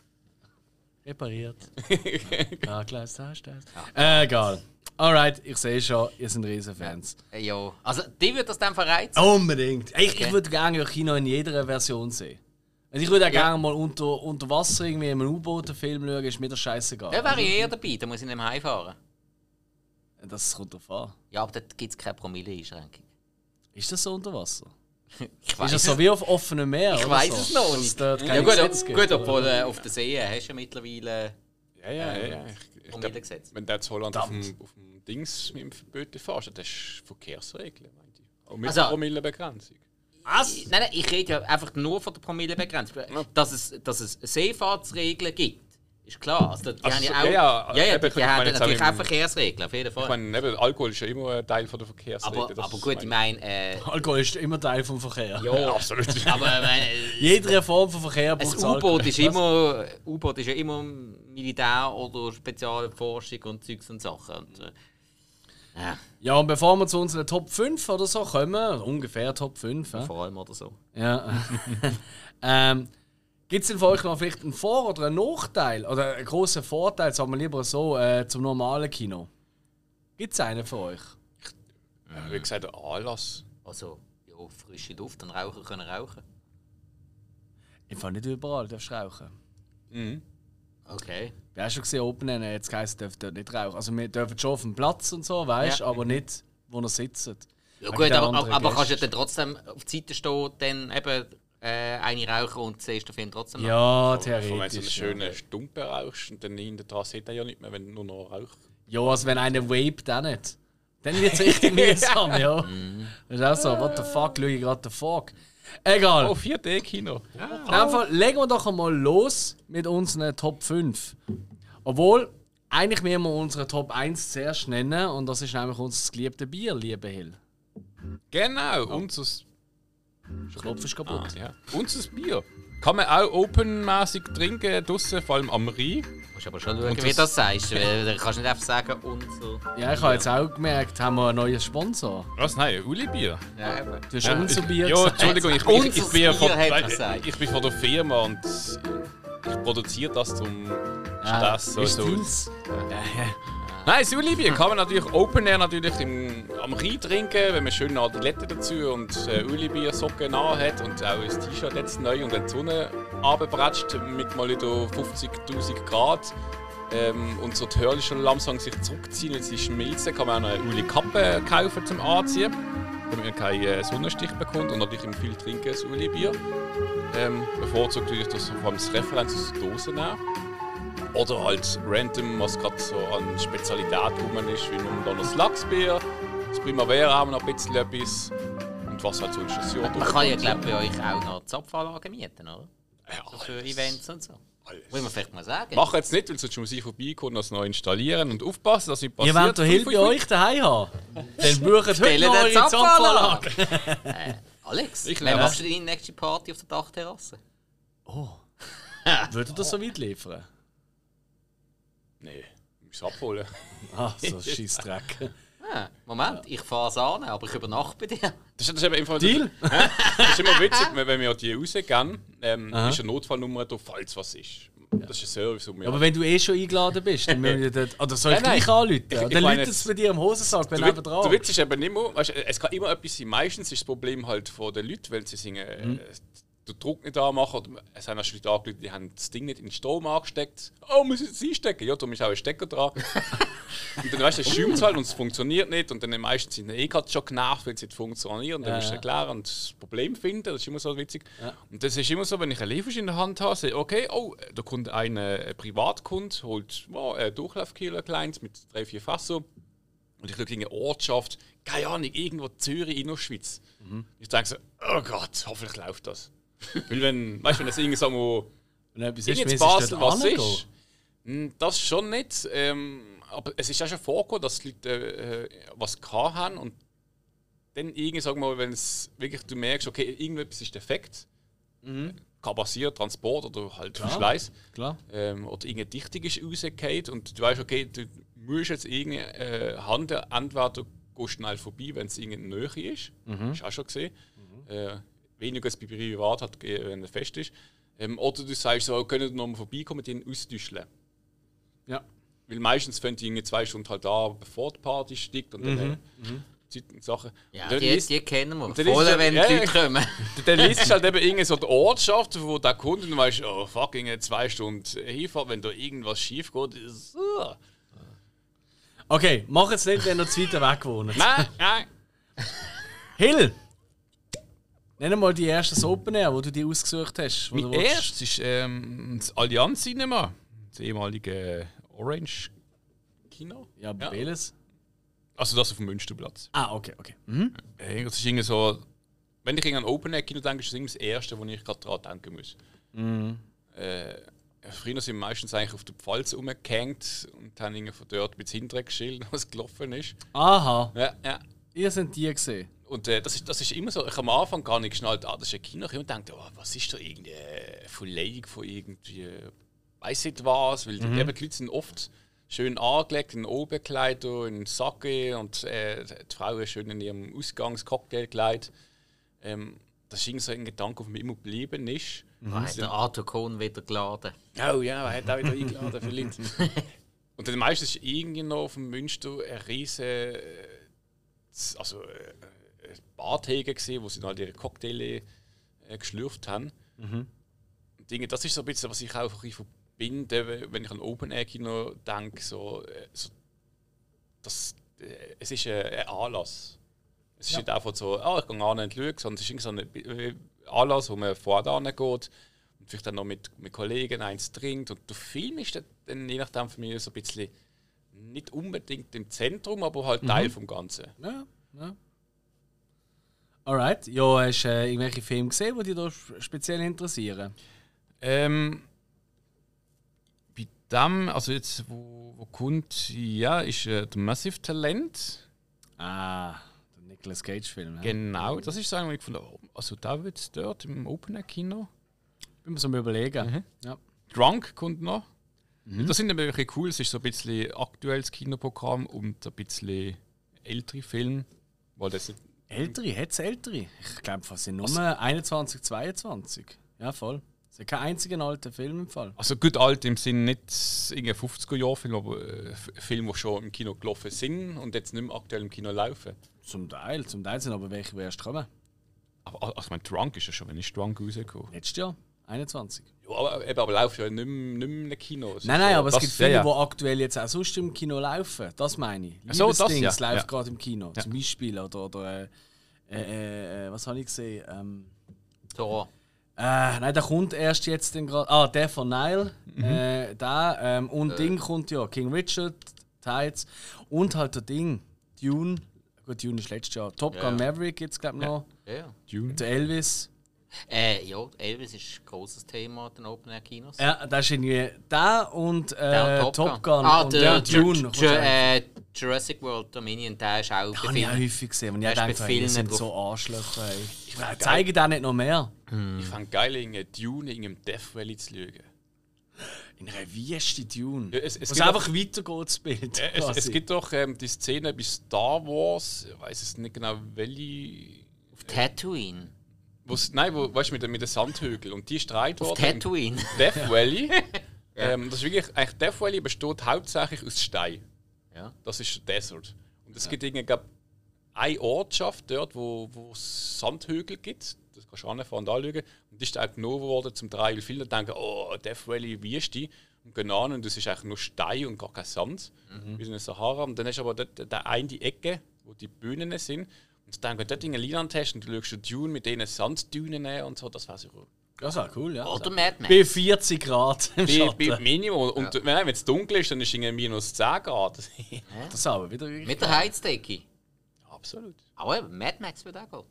Speaker 1: Repariert. ah, hast du das. Äh, egal. Alright, ich sehe schon, ihr seid riesen Fans.
Speaker 3: Äh, ja. Also, die wird das dann verreizen.
Speaker 1: Unbedingt. Ich, ich
Speaker 3: Okay.
Speaker 1: würde gerne ja Kino in jeder Version sehen. Also ich würde auch gerne mal unter, unter Wasser irgendwie in einem U-Boot einen Film schauen, ist mir das scheißegal.
Speaker 3: Da wäre ich eher dabei, da muss ich nicht mehr heimfahren.
Speaker 1: Das kommt drauf an.
Speaker 3: Ja, aber dort gibt es keine Promille-Einschränkung.
Speaker 1: Ist das so unter Wasser?
Speaker 3: Ich
Speaker 1: Ist das so
Speaker 3: es-
Speaker 1: wie auf offenem Meer?
Speaker 3: Ich weiß
Speaker 1: so?
Speaker 3: es noch nicht. Ja, gut,
Speaker 1: Gesetze gibt,
Speaker 3: gut obwohl äh, auf der See hast du ja mittlerweile.
Speaker 2: Ja, ja, ja. ja. Ich, ich glaub, wenn du jetzt Holland auf dem, auf dem Dings mit dem Böte fährst, das ist Verkehrsregeln, meinte ich. Auch mit
Speaker 3: Also-
Speaker 2: Promillebegrenzung.
Speaker 3: Was? Nein, nein, ich rede ja einfach nur von der Promillebegrenzung. Dass es, dass es Seefahrtsregeln gibt, Ist klar. Also, die
Speaker 2: Also
Speaker 3: haben ja auch.
Speaker 2: ja,
Speaker 3: Ja,
Speaker 2: ja,
Speaker 3: ja,
Speaker 2: eben,
Speaker 3: die,
Speaker 2: ich
Speaker 3: haben natürlich
Speaker 2: auch
Speaker 3: Verkehrsregeln, auf jeden Fall.
Speaker 2: Ich meine, eben, Alkohol ist ja immer ein Teil von der Verkehrsregeln.
Speaker 3: aber, aber gut, ich meine. Äh,
Speaker 1: Alkohol ist immer Teil vom Verkehr.
Speaker 3: ja,
Speaker 2: absolut.
Speaker 3: aber ich meine,
Speaker 1: Jede Form von Verkehr
Speaker 3: ein
Speaker 1: braucht
Speaker 3: U-Boot ist, immer, U-Boot ist ja immer Militär oder Spezialforschung und Zeugs und Sachen. Und, äh, ja,
Speaker 1: Ja, und bevor wir zu unseren Top 5 oder so kommen, also ungefähr Top 5, ja.
Speaker 3: vor allem oder so.
Speaker 1: ja. ähm, Gibt es denn für euch noch vielleicht einen Vor- oder einen Nachteil? Oder einen grossen Vorteil, sagen wir lieber so, äh, zum normalen Kino? Gibt es einen für euch?
Speaker 2: Wie gesagt, der Anlass.
Speaker 3: Also, ja, frische Luft und Raucher können rauchen.
Speaker 1: Ich fand nicht überall, darfst du rauchen.
Speaker 2: Mhm.
Speaker 3: Okay.
Speaker 1: Wir haben schon gesehen, Open Air, jetzt geheißen, dürfen dort nicht rauchen. Also wir dürfen schon auf dem Platz und so, weißt du,
Speaker 3: Ja.
Speaker 1: aber nicht, wo ihr sitzt.
Speaker 3: Ja, gut, aber, aber kannst du dann trotzdem auf die Seite stehen, dann eben äh, eine rauchen und siehst den Film trotzdem
Speaker 1: Ja,
Speaker 2: Vor allem, wenn du so einen
Speaker 1: theoretisch. Ja.
Speaker 2: schönen Stumpen rauchst und dann hinten dran sieht er ja nicht mehr, wenn du nur noch rauchst.
Speaker 1: ja, also wenn einer vapet, dann nicht. Dann wird es richtig mühsam, ja. Das ist auch so, what the fuck, schau ich gerade den Fuck. Egal.
Speaker 2: Oh, 4D-Kino.
Speaker 1: In dem Fall legen wir doch einmal los mit unseren Top 5. Obwohl, eigentlich müssen wir unsere Top 1 zuerst nennen und das ist nämlich unser geliebtes Bier, liebe Hill.
Speaker 2: Genau, unser,
Speaker 1: Der Knopf ist kaputt.
Speaker 2: ja, unser Bier. Kann man auch openmäßig trinken, draussen, vor allem am Rhein.
Speaker 3: musst aber schon schauen,
Speaker 2: Und
Speaker 3: wie du
Speaker 2: das-
Speaker 3: das sagst. Weil du kannst nicht einfach sagen, unser.
Speaker 1: Ja, ich habe jetzt auch gemerkt, haben wir einen neuen Sponsor.
Speaker 2: Was? Nein, Uli-Bier.
Speaker 3: Ja, eben.
Speaker 1: Du hast unser Bier
Speaker 2: Ja. Entschuldigung, ich, ich, ich, bin ja
Speaker 3: Bier
Speaker 2: von, ich bin von der Firma und ich produziere das zum
Speaker 1: Ah,
Speaker 2: das. So,
Speaker 1: ist
Speaker 2: so.
Speaker 1: Ja, ja.
Speaker 2: Nein, das Uli-Bier kann man natürlich Open Air natürlich im, am Rhein trinken, wenn man schöne Adiletten dazu und äh, Uli-Bier Socken an hat und auch ein T-Shirt jetzt neu und dann die Sonne runterbratscht mit mal wieder 50'000 Grad. Ähm, und so die Hörli schon langsam sich zurückziehen, weil sie schmilzen, kann man auch eine Uli-Kappe kaufen zum Anziehen, damit man keinen äh, Sonnenstich bekommt und natürlich im viel trinken das Uli-Bier. Ähm, bevorzugt natürlich das vor allem das Referenz aus der Dose nehmen. Oder halt random, was gerade so an Spezialität rum ist, wie nun da noch das Lachsbier, das Primavera haben wir noch ein bisschen etwas. Und was halt sonst das Jahr
Speaker 3: Man kann ja, glaube bei euch auch noch Zapfanlagen mieten, oder?
Speaker 2: Ja,
Speaker 3: So für. Events und so.
Speaker 2: Alles.
Speaker 3: Muss man vielleicht mal sagen.
Speaker 2: Mach jetzt nicht, weil sonst muss ich vorbeikommen, das neu installieren und aufpassen, dass nicht
Speaker 1: Ihr
Speaker 2: passiert.
Speaker 1: wollt den Hill bei euch daheim haben? Dann bucht heute
Speaker 3: den
Speaker 1: eure
Speaker 3: Zapfanlage.
Speaker 1: Zapfanlage.
Speaker 3: Alex,
Speaker 2: Ich
Speaker 3: wann machst du deine nächste Party auf der Dachterrasse?
Speaker 1: Würdet ihr das so weit liefern?
Speaker 2: Nee, ich muss abholen.
Speaker 1: Ah, so ein Scheissdreck.
Speaker 3: Ah, Moment, ich fahre es an, aber ich übernachte bei dir.
Speaker 2: Das, ist- das ist eben einfach
Speaker 1: Deal?
Speaker 2: Das ist immer witzig, wenn wir die rausgehen, ähm, ist eine Notfallnummer da, falls was ist. Das ist ein Service, wir
Speaker 1: Aber wenn du eh schon eingeladen bist, dann müssen wir dort. Oder soll ich
Speaker 2: Nein, nein.
Speaker 1: gleich anrufen?
Speaker 2: Ich- ich
Speaker 1: Dann läutet es bei dir am Hosensack, wenn
Speaker 2: Witz-
Speaker 1: dran.
Speaker 2: der Witz ist eben nicht mehr, weißt, du, es kann immer etwas sein. Meistens ist das Problem halt von den Leuten, weil sie singen,
Speaker 1: Mhm.
Speaker 2: Äh, den Druck nicht anmachen. Oder es haben auch schon Leute die haben das Ding nicht in den Strom angesteckt. Oh, muss ich jetzt einstecken? Ja, darum ist auch ein Stecker dran. und dann weißt du, es schäumt halt und es funktioniert nicht. Und dann meistens sind die eh gerade schon genervt, weil es nicht funktioniert. Und dann
Speaker 1: Ja,
Speaker 2: musst du
Speaker 1: ja.
Speaker 2: erklären und das Problem finden. Das ist immer so witzig. Und das ist immer so, wenn ich einen Lieferschein in der Hand habe, sehe okay, oh, da kommt ein, äh, ein Privatkund, holt oh, ein Durchlaufkiller kleins mit drei, vier Fassern. Und ich schaue in eine Ortschaft, keine Ahnung, irgendwo Zürich, Innerschweiz. Ich denke so, oh Gott, hoffentlich läuft das. Weil wenn, weißt du, wenn das irgendwie so
Speaker 1: Wenn etwas ist,
Speaker 2: in Basel was ist, hm, das schon nicht. Ähm, aber es ist auch schon vorgekommen, dass die Leute äh, was gehabt haben und dann irgendwie, sagen wir mal, wenn es wirklich du merkst, okay, irgendetwas ist defekt, kann passieren, Transport oder halt Verschleiß
Speaker 1: Klar.
Speaker 2: ähm, oder irgendeine Dichtung ist rausgefallen und du weißt, okay, du musst jetzt irgendeine äh, Hand entweder gehst schnell vorbei, wenn es irgendeine Nähe ist. Hast du auch schon gesehen. Äh, weniger als bei Privat hat, äh, wenn er fest ist. Ähm, oder du sagst so, können wir noch mal vorbeikommen, den austauschen.
Speaker 1: Ja.
Speaker 2: Weil meistens fängt die irgendwie zwei Stunden halt an, bevor die Party steigt und dann äh, Zeit und Sachen.
Speaker 3: Ja,
Speaker 2: Und dann
Speaker 3: die,
Speaker 2: liest-
Speaker 3: die kennen wir.
Speaker 2: dann
Speaker 3: allem,
Speaker 2: es-
Speaker 3: wenn
Speaker 2: ja,
Speaker 3: die. Leute kommen.
Speaker 2: dann liest du halt eben irgendwie so die Ortschaft, wo der Kunde und du weißt, oh fuck, irgendwie zwei Stunden hinfahren, wenn da irgendwas schief geht. Ist, uh.
Speaker 1: Okay, mach jetzt nicht, wenn ihr zu weit weg wohnt.
Speaker 2: Nein, nein.
Speaker 1: Hill! Nenn mal die ersten Open Air, wo du die ausgesucht hast.
Speaker 2: Mein erstes ist ähm, das Allianz Cinema, das ehemalige Orange Kino.
Speaker 1: Ja, aber welches?
Speaker 2: Also das auf dem Münsterplatz.
Speaker 1: Ah, okay, okay. Mhm.
Speaker 2: Das ist irgendwie so, wenn ich an ein Open Air Kino denke, ist das irgendwie das Erste, wo ich gerade daran denken muss. Äh, früher sind wir meistens eigentlich auf der Pfalz rumgehängt und haben irgendwie von dort bis hinten geschildert, was gelaufen ist.
Speaker 1: Aha,
Speaker 2: Ja, ja.
Speaker 1: Ihr seid die gesehen.
Speaker 2: Und äh, das, ist, das ist immer so, ich habe am Anfang gar nicht geschnallt, ah, das ist ein Kinofilm und dachte, oh, was ist da irgendwie eine Verleihung von irgendwie, weiß nicht was, weil die, eben, die Leute sind oft schön angelegt in Oberkleider, in Sacke und äh, die Frau ist schön in ihrem Ausgangscocktailkleid. Ähm, das ist irgendwie so ein Gedanke, der mir immer geblieben ist.
Speaker 3: Da hat der Arthur Cohn wieder geladen.
Speaker 2: Oh ja, er hat auch wieder eingeladen für Leute. Und dann meistens ist irgendwie noch auf dem Münster ein riesen äh, also, äh, ein Barthege gesehen, wo sie halt ihre Cocktails äh, geschlürft haben. Dinge, das ist so ein bisschen, was ich auch ein verbinde, wenn ich an Open Air Kino denke. So, äh, so, das, äh, es ist ein, ein Anlass. Es ist nicht einfach so, ah, ich gehe an und schaue, sondern es ist so ein äh, Anlass, wo man vorne geht und vielleicht dann noch mit, mit Kollegen eins trinkt. Und der Film ist dann, dann je nachdem für mich so ein bisschen nicht unbedingt im Zentrum, aber halt Teil vom Ganzen.
Speaker 1: Ja, ja. Alright. Ja, hast du äh, irgendwelche Filme gesehen, die dich da sp- speziell interessieren?
Speaker 2: Ähm, bei dem, also jetzt, wo, wo kommt, ja, ist äh, der Massive Talent.
Speaker 1: Ah, der Nicolas Cage-Film. Ja.
Speaker 2: Genau, das ist so einer, wo ich gefunden habe, also da wird es dort im Open Air Kino.
Speaker 1: Bin mir so am überlegen. Ja.
Speaker 2: Drunk kommt noch. Das sind aber wirklich cool. Es ist so ein bisschen aktuelles Kinoprogramm und ein bisschen ältere Filme. Weil das
Speaker 1: Ältere, hat es ältere? Ich glaube, sind nur 21, 22. Ja, voll. Es ist kein einziger alter Film im Fall.
Speaker 2: also gut alt im Sinn nicht irgendein 50er-Jahr-Film, aber äh, die schon im Kino gelaufen sind und jetzt nicht mehr aktuell im Kino laufen.
Speaker 1: Zum Teil. Zum Teil sind aber welche, die erst kommen.
Speaker 2: Aber also, ich meine, Drunk ist ja schon, wenn ich Drunk rausgekommen.
Speaker 1: Letztes Jahr, 21.
Speaker 2: Ja, aber, eben, aber läuft ja nicht mehr, nicht mehr in den Kinos.
Speaker 1: Nein, nein, aber es
Speaker 2: Das-
Speaker 1: gibt viele,
Speaker 2: ja,
Speaker 1: die
Speaker 2: ja.
Speaker 1: aktuell jetzt auch sonst im Kino laufen. Das meine ich.
Speaker 2: Ach so, das,
Speaker 1: Liebesdings
Speaker 2: ja.
Speaker 1: läuft
Speaker 2: Ja.
Speaker 1: gerade im Kino.
Speaker 2: Ja.
Speaker 1: Zum Beispiel. Oder, oder äh, äh, äh, was habe ich gesehen? Ähm,
Speaker 3: So.
Speaker 1: Äh, nein, der kommt erst jetzt gerade. Ah, der von Nile.
Speaker 2: Mhm.
Speaker 1: Äh, da. Ähm, und
Speaker 2: Äh.
Speaker 1: Ding kommt ja. King Richard, Tides. Und halt der Ding. Dune. Gut, Dune ist letztes Jahr. Top Gun
Speaker 3: Ja.
Speaker 1: Maverick jetzt, glaube ich, noch.
Speaker 3: Ja, ja.
Speaker 2: Dune.
Speaker 1: Der Elvis.
Speaker 3: Äh, ja, Elvis ist ein großes Thema in den Open Air Kinos.
Speaker 1: Ja, das ist irgendwie der und, äh,
Speaker 3: Der und
Speaker 1: Top, Gun.
Speaker 3: Ah,
Speaker 1: und
Speaker 3: der,
Speaker 1: der Dune. Auch.
Speaker 3: äh, Jurassic World Dominion, der ist auch
Speaker 1: Den habe ich auch häufig gesehen. Und ich denke,
Speaker 3: bei vielen
Speaker 1: sind so Arschlöcher. Ey. Ich zeige da nicht noch mehr.
Speaker 2: Ich fand geil, in Dune in einem Death Valley zu schauen.
Speaker 1: In einer Wüste Dune.
Speaker 2: Ja, es- es
Speaker 1: Was einfach weitergeht, das Bild.
Speaker 2: Äh, Es, es gibt doch ähm, die Szene bei Star Wars, ich weiß es nicht genau, welche.
Speaker 3: Auf Tatooine.
Speaker 2: Wo's, nein, wo, weißt du, mit, den- mit den Sandhügeln. Und die ist gedreht
Speaker 3: Auf Tatooine.
Speaker 2: Death Valley. ähm, das ist wirklich, eigentlich Death Valley besteht hauptsächlich aus Stein.
Speaker 3: Ja.
Speaker 2: Das ist Desert. Und es gibt irgendwie, glaub, eine Ortschaft dort, wo wo es Sandhügel gibt. Das kannst du anfahren und anschauen. Und die ist auch genommen worden zum Teil. Viele denken, oh, Death Valley Wüste. Und gehen an und das ist eigentlich nur Stein und gar kein Sand. Wie so eine Sahara. Und dann hast du aber dort, dort eine die Ecke, wo die Bühnen sind. Und dann, du dort in Liland hast und du schaust den Dune mit diesen Sanddünen und so, das wäre sicher
Speaker 1: Das war cool, ja.
Speaker 3: Oder Mad Max.
Speaker 1: Bei 40 Grad im
Speaker 2: bei,
Speaker 1: Schatten.
Speaker 2: bei Minimum. Und wenn es dunkel ist, dann ist es irgendwie minus 10 Grad.
Speaker 1: Das ist aber wieder
Speaker 3: Mit der Heizdecke.
Speaker 2: Absolut.
Speaker 3: Aber Mad Max wird auch gehen.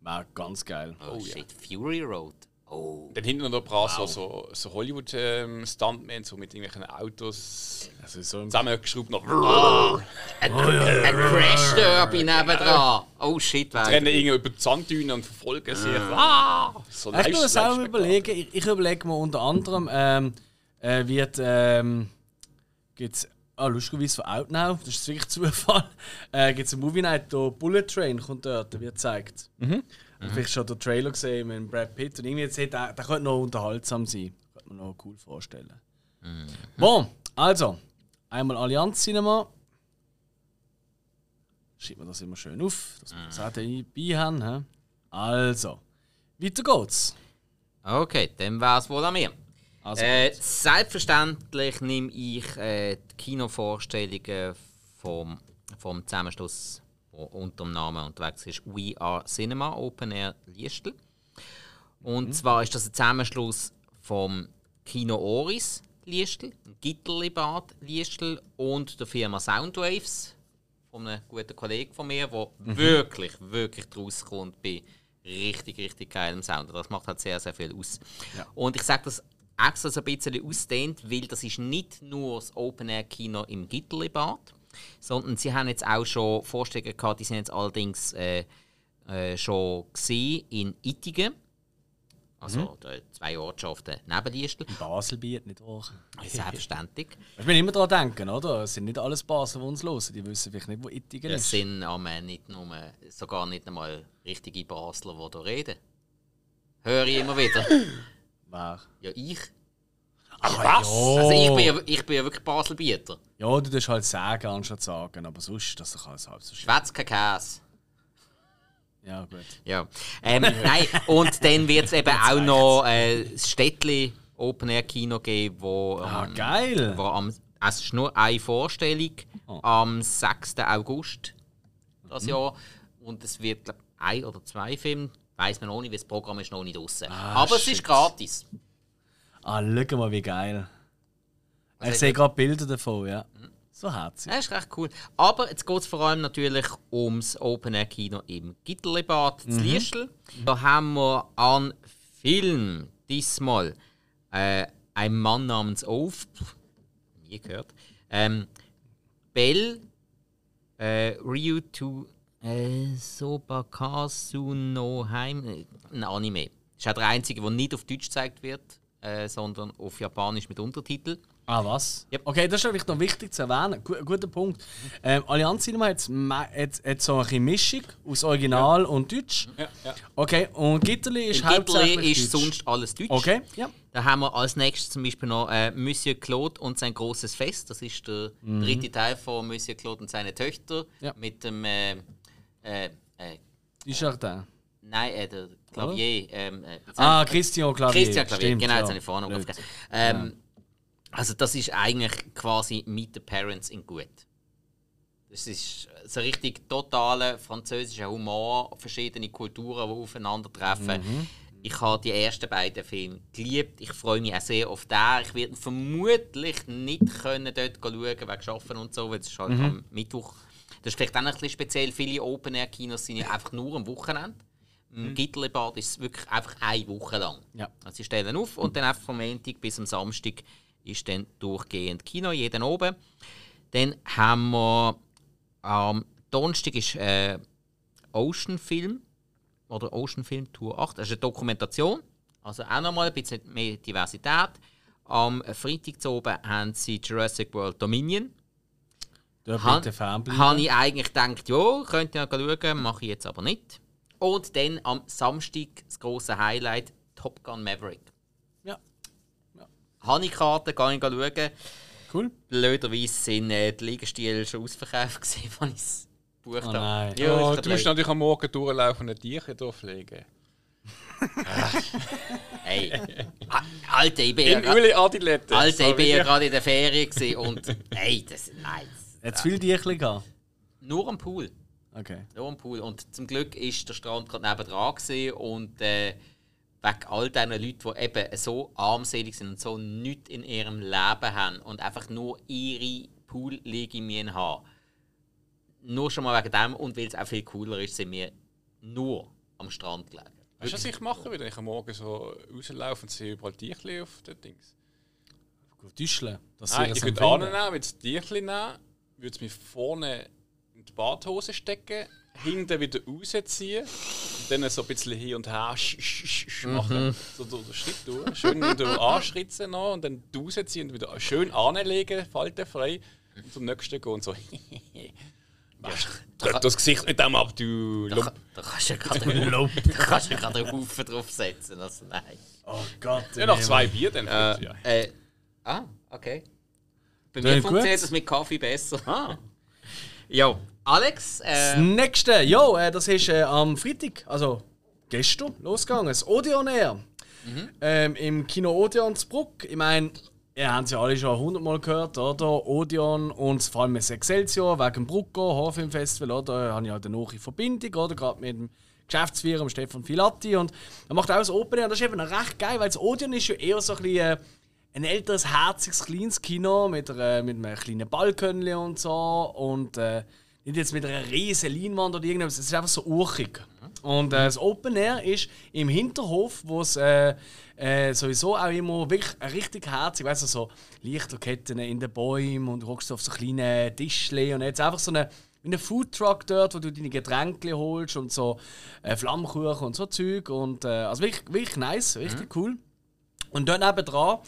Speaker 1: War ganz geil.
Speaker 3: Oh, shit, Fury Road. Oh.
Speaker 2: Dann hinten noch ein paar so, so, so Hollywood-Stuntmen, so mit irgendwelchen Autos
Speaker 1: Also so
Speaker 2: zusammengeschraubt noch.
Speaker 3: Ein, ein Crash Derby nebendran. Oh shit, wer.
Speaker 2: rennen irgendwie über die Sanddünen und verfolgen sich. Ah, so
Speaker 1: Ich muss
Speaker 2: Live-
Speaker 1: überlegen. Ich, ich überlege mir unter anderem, ähm, äh, wird ähm, gibt's Ah, lustigerweise von Outnow, das ist wirklich Zufall. Äh, gibt es eine Movie Night, da Bullet Train kommt dort, der wird gezeigt. Mhm. Und vielleicht schon den Trailer gesehen mit Brad Pitt und irgendwie jetzt, hey, der, der könnte noch unterhaltsam sein. Könnte man noch cool vorstellen. Bon, also, einmal Allianz Cinema. Schreibt man das immer schön auf, dass wir das auch dabei haben. hä? Also, weiter geht's.
Speaker 3: Okay, dann war es wohl an mir.
Speaker 1: Also,
Speaker 3: Äh, selbstverständlich nehme ich äh, die Kinovorstellungen vom, vom Zusammenschluss, unter dem Namen unterwegs ist, We Are Cinema Open Air Liestel. Und zwar ist das ein Zusammenschluss vom Kino Oris Liestel, Gitterlibad Liestel und der Firma Soundwaves von einem guten Kollegen von mir, der wirklich, wirklich draus kommt bei richtig, richtig geilem Sound. Das macht halt sehr, sehr viel aus. Und ich sage das extra so ein bisschen ausdehnt, weil das ist nicht nur das Open-Air-Kino im Gitterlibad, sondern sie haben jetzt auch schon Vorstellungen gehabt, die sind jetzt allerdings äh, äh, schon gesehen in Ittigen. Also mhm. zwei Ortschaften neben Liestl.
Speaker 1: Basel bietet nicht auch.
Speaker 3: Selbstverständlich.
Speaker 1: Ich will immer daran denken, oder? Es sind nicht alles Basel, die uns hören. Die wissen vielleicht nicht, wo Ittigen ist.
Speaker 3: Es sind am nicht nur, sogar nicht einmal richtige Basler, die hier reden. Höre ich immer wieder.
Speaker 1: Wer?
Speaker 3: Ja, ich.
Speaker 1: Ach
Speaker 3: was? Also ich bin, ja, ich bin ja wirklich Baselbieter.
Speaker 1: Ja, du darfst halt sagen, anstatt sagen, aber sonst ist das doch alles halb so
Speaker 3: schön. Schwätz kein Käse.
Speaker 1: Ja, gut.
Speaker 3: Ja. Ähm, nein, und dann wird es eben auch noch äh, das Städtli Open Air Kino geben, wo,
Speaker 1: ah, ähm, ah, geil.
Speaker 3: wo am, es ist nur eine Vorstellung oh. am 6. August das mhm. Jahr und es wird glaub, ein oder zwei Filme, weiß man noch nicht, weil das Programm ist noch nicht draußen. Ah, Aber shit. es ist gratis.
Speaker 1: Ah, schau mal, wie geil. ich sehe gerade Bilder davon, ja. So herzig.
Speaker 3: Das ist recht cool. Aber jetzt geht es vor allem natürlich ums Open Air Kino im Gitterlebad zu mhm. Liestl. Da haben wir an Film diesmal äh, ein Mann namens Ove, nie gehört, ähm, Bell äh, Ryu to äh, Sobakasu no Heim, ein Anime. Das ist auch der einzige, der nicht auf Deutsch gezeigt wird, äh, sondern auf Japanisch mit Untertitel.
Speaker 1: Ah, was? Yep. Okay, das ist vielleicht noch wichtig zu erwähnen. Gu guter Punkt. Ähm, Allianz Cinema hat, hat, hat so eine Mischung aus Original ja. und Deutsch. Ja, ja. Okay, und Gitterli ist hauptsächlich
Speaker 3: ist sonst alles Deutsch.
Speaker 1: Okay, ja.
Speaker 3: Da haben wir als nächstes zum Beispiel noch äh, Monsieur Claude und sein großes Fest. Das ist der mhm. dritte Teil von Monsieur Claude und seine Töchter. Ja. Mit dem. Äh, äh, äh,
Speaker 1: Jardin.
Speaker 3: Nein, äh, der Clavier. Ähm,
Speaker 1: äh, ah, Christian Clavier.
Speaker 3: Christian Clavier, Stimmt, genau, jetzt habe ich vorne aufgegeben. Ähm, also das ist eigentlich quasi Meet the Parents in gut. Das ist so richtig totaler französischer Humor, verschiedene Kulturen, die aufeinandertreffen. Mhm. Ich habe die ersten beiden Filme geliebt. Ich freue mich auch sehr auf den. Ich werde vermutlich nicht können dort schauen wegen Arbeiten und so, weil es ist halt mhm. am Mittwoch. Das ist vielleicht auch ein bisschen speziell. Viele Open-Air-Kinos sind ja einfach nur am Wochenende. Im mhm. Gitterlebad ist es wirklich einfach eine Woche lang. Ja. Also sie stellen auf und dann einfach vom Montag bis am Samstag ist dann durchgehend Kino, jeden oben. Dann haben wir am Donnerstag ist äh, Ocean Film oder Ocean Film Tour 8. Das ist eine Dokumentation, also auch nochmal ein bisschen mehr Diversität. Am Freitag zu oben haben sie Jurassic World Dominion.
Speaker 1: Da bitte.
Speaker 3: Habe ich eigentlich gedacht, ja, könnt ihr ja schauen, mache ich jetzt aber nicht. Und dann am Samstag das große Highlight Top Gun Maverick habe ich Karten, gehe ich schauen.
Speaker 1: Cool.
Speaker 3: Blöderweise sind äh, die Liegestühle schon ausverkauft, als ich es
Speaker 2: gebucht oh, habe. Ja, oh, du musst natürlich am Morgen durchlaufen und ein Tierchen durchlegen.
Speaker 3: hey, Alter, ich bin
Speaker 2: ja gerade
Speaker 3: Alter, ich bin ja gerade in der Ferien und hey, das ist nice.
Speaker 1: Hat es viele Tierchen gehabt?
Speaker 3: Nur am Pool.
Speaker 1: Okay.
Speaker 3: Nur am Pool. Und zum Glück ist der Strand gerade nebendran und äh, wegen all diesen Leuten, die eben so armselig sind und so nichts in ihrem Leben haben und einfach nur ihre Pool-Legimien haben. Nur schon mal wegen dem und weil es auch viel cooler ist, sind wir nur am Strand gelegen.
Speaker 2: Weißt du, was ich mache, wenn ich am Morgen so rauslaufe und sehe überall Tierchen auf den Dings?
Speaker 1: Tischle.
Speaker 2: Nein, ich würde annehmen, würde das Tierchen nehmen, würde es mir vorne die Badhose stecken hinten wieder rausziehen und dann so ein bisschen hin und her machen. Mhm. So durch den Schritt durch. Schön wieder anschritzen noch und dann rausziehen und wieder schön anlegen, faltenfrei. Und zum nächsten gehen und so. Drück das Gesicht nicht ab, du
Speaker 3: Lump. Da, da kannst du ja gerade einen Lump. Da kannst du gerade einen Haufen draufsetzen. Also nein.
Speaker 1: Oh Gott.
Speaker 2: Ja, noch zwei Bier dann.
Speaker 3: Äh, ja. Äh, ah, okay. Bei mir funktioniert das mit Kaffee besser. Ah. ja. Alex?
Speaker 1: Äh, das nächste, ja, äh, das ist äh, am Freitag, also gestern, losgegangen. Das Odeon Air. Mhm. Ähm, Im Kino Odeon zu Bruck. Ich meine, ihr habt es ja alle schon hundertmal gehört, oder? Odeon und vor allem das Excelsior wegen Brucker, Horfilmfestival, oder? Da habe ich halt eine neue Verbindung, oder? Gerade mit dem Geschäftsführer, Stefan Filatti. Und er macht auch das Open Air. Und das ist eben recht geil, weil das Odeon ist ja eher so ein bisschen äh, ein älteres, herziges, kleines Kino mit, einer, mit einem kleinen Balkon und so. Und äh, nicht jetzt mit einer riesen Leinwand oder irgendwas, es ist einfach so urchig. Und äh, das Open Air ist im Hinterhof, wo es äh, äh, sowieso auch immer wirklich richtig herzig, weißt du, so Lichterketten in den Bäumen und du hockst auf so kleine Tischle und jetzt einfach so eine, wie ein Foodtruck dort, wo du deine Getränke holst und so äh, Flammkuchen und so Zeug und äh, also wirklich, wirklich nice, richtig cool. Und dort nebenan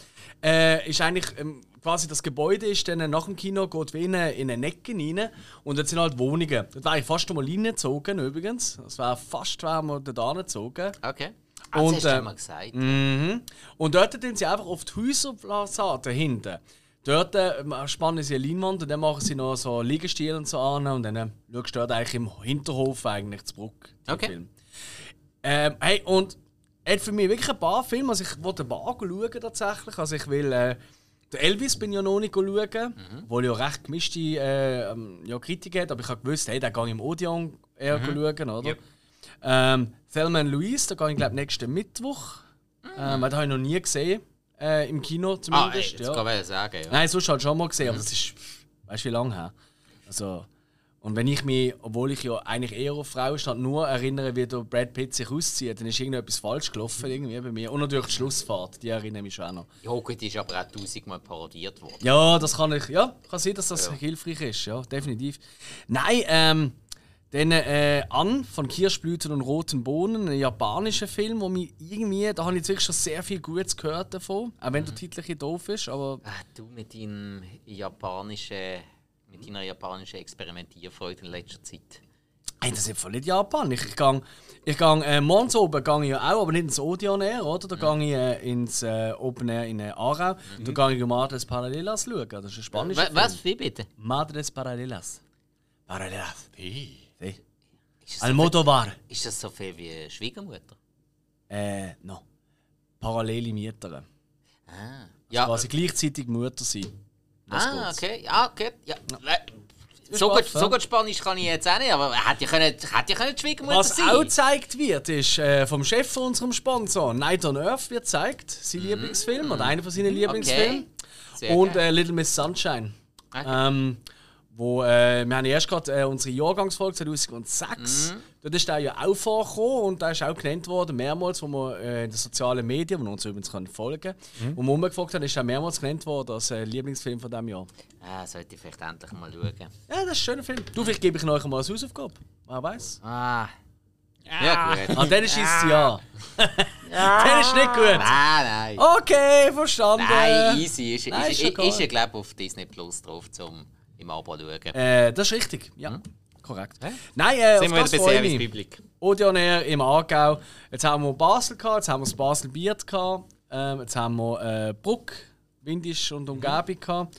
Speaker 1: äh, ist eigentlich ähm, quasi das Gebäude ist dann nach dem Kino geht wie in eine, in eine Ecke rein und dort sind halt Wohnungen. Dort wäre ich fast mal reingezogen übrigens. Das wäre fast wären wir dort hingezogen.
Speaker 3: Okay. Ah,
Speaker 1: Und,
Speaker 3: das hast du
Speaker 1: äh,
Speaker 3: mal gesagt.
Speaker 1: Mhm. Und dort tun sie einfach auf die Häuserfassaden hinten. Dort äh, spannen sie eine Leinwand und dann machen sie noch so Liegestühle und so an und dann äh, schaust du dort eigentlich im Hinterhof eigentlich zu Bruck. den
Speaker 3: Okay.
Speaker 1: Film. Ähm, hey, und hat für mich wirklich ein paar Filme, also ich wollte ein paar schauen tatsächlich. Also ich will, äh, der Elvis bin ich ja noch nicht schauen,
Speaker 3: Mhm.
Speaker 1: wo ja recht gemischte äh, ähm, ja, Kritik hat, aber ich habe gewusst, hey, den gehe ich im Odeon eher schauen, oder?
Speaker 2: Yep.
Speaker 1: Ähm, Thelma Louise, da gehe ich glaube nächsten Mittwoch. Ähm, den habe ich noch nie gesehen, äh, im Kino
Speaker 3: Ah, ey,
Speaker 1: zumindest.
Speaker 3: jetzt
Speaker 1: ja.
Speaker 3: kann ich sagen, ja.
Speaker 1: Nein, sonst halt schon mal gesehen, aber das ist, weißt du, wie lange her? Also, und wenn ich mich, obwohl ich ja eigentlich eher auf Frauen stand, nur erinnere, wie der Brad Pitt sich auszieht, dann ist irgendetwas falsch gelaufen irgendwie bei mir. Und natürlich die Schlussfahrt, die erinnere mich schon auch noch.
Speaker 3: Ja, gut, die ist aber auch tausendmal parodiert worden.
Speaker 1: Ja, das kann ich, ja, kann sein, dass das hilfreich ist, ja, definitiv. Nein, ähm, dann äh, An von Kirschblüten und roten Bohnen, ein japanischer Film, wo mich irgendwie, da habe ich jetzt wirklich schon sehr viel Gutes gehört davon, auch wenn der Titel ein doof ist, aber
Speaker 3: Ah, du mit deinem japanischen, mit deiner japanischen Experimentierfreude in letzter Zeit.
Speaker 1: Hey, das ist voll nicht Japan. Ich, ich gang, ich gang, äh, morgens oben gang ich ja auch, aber nicht ins Odeon Air, oder? Da gang ich äh, ins äh, Open Air in äh, Aarau. Da gang ich Madres Paralelas schauen. Das ist ein spanischer
Speaker 3: Was, was wie bitte?
Speaker 1: Madres Paralelas. Paralelas.
Speaker 2: Hey.
Speaker 1: Sí.
Speaker 3: Ist das, so
Speaker 1: Almodovar.
Speaker 3: viel, ist das so viel wie Schwiegermutter?
Speaker 1: Äh, no. Parallele Mieter.
Speaker 3: Ah, ja.
Speaker 1: Quasi gleichzeitig Mutter sein.
Speaker 3: Ah,
Speaker 1: geht's.
Speaker 3: okay. Ja, okay. Ja.
Speaker 1: Ist
Speaker 3: So, gut, so gut Spanisch kann ich jetzt auch nicht, aber hätte ich können, hätte ich können Schwiegermutter
Speaker 1: Was
Speaker 3: sein
Speaker 1: auch gezeigt wird, ist äh, vom Chef von unserem Sponsor, Night on Earth, wird gezeigt. Sein Lieblingsfilm oder einer von seinen Lieblingsfilmen.
Speaker 3: Sehr
Speaker 1: Und äh, Little Miss Sunshine.
Speaker 3: Okay.
Speaker 1: Ähm, wo, äh, wir haben erst gerade äh, unsere Jahrgangsfolge 2006.
Speaker 3: Mhm.
Speaker 1: Dort ist der ja auch vorgekommen und der ist auch genannt worden, mehrmals, wo wir äh, in den sozialen Medien, wo wir uns übrigens können folgen können,
Speaker 3: Mhm.
Speaker 1: wo wir umgefragt haben, ist er mehrmals genannt worden als äh, Lieblingsfilm von diesem Jahr.
Speaker 3: Ah, sollte ich vielleicht endlich mal schauen.
Speaker 1: Ja, das ist ein schöner Film. Du, vielleicht gebe ich euch mal als Hausaufgabe. Wer weiß.
Speaker 3: Ah. Ja, gut.
Speaker 1: Ah, dann ist es ja. dann ist nicht gut.
Speaker 3: Nein, nein.
Speaker 1: Okay, verstanden.
Speaker 3: Nein, easy. Ist,
Speaker 1: Nein,
Speaker 3: ist,
Speaker 1: ist
Speaker 3: ist, ist,
Speaker 1: cool.
Speaker 3: ja, glaube ich, auf Disney Plus drauf, zum im Abo schauen.
Speaker 1: Äh, das ist richtig, ja. Korrekt. Nein, äh,
Speaker 3: Sind
Speaker 1: auf
Speaker 3: wir
Speaker 1: das
Speaker 3: wieder bei
Speaker 1: freue ich
Speaker 3: Service
Speaker 1: mich.
Speaker 3: Public?
Speaker 1: Odeon Air im Aargau. Jetzt haben wir Basel gehabt, jetzt haben wir das Basel Biert gehabt, ähm, jetzt haben wir äh, Bruck, Windisch und Umgebung gehabt.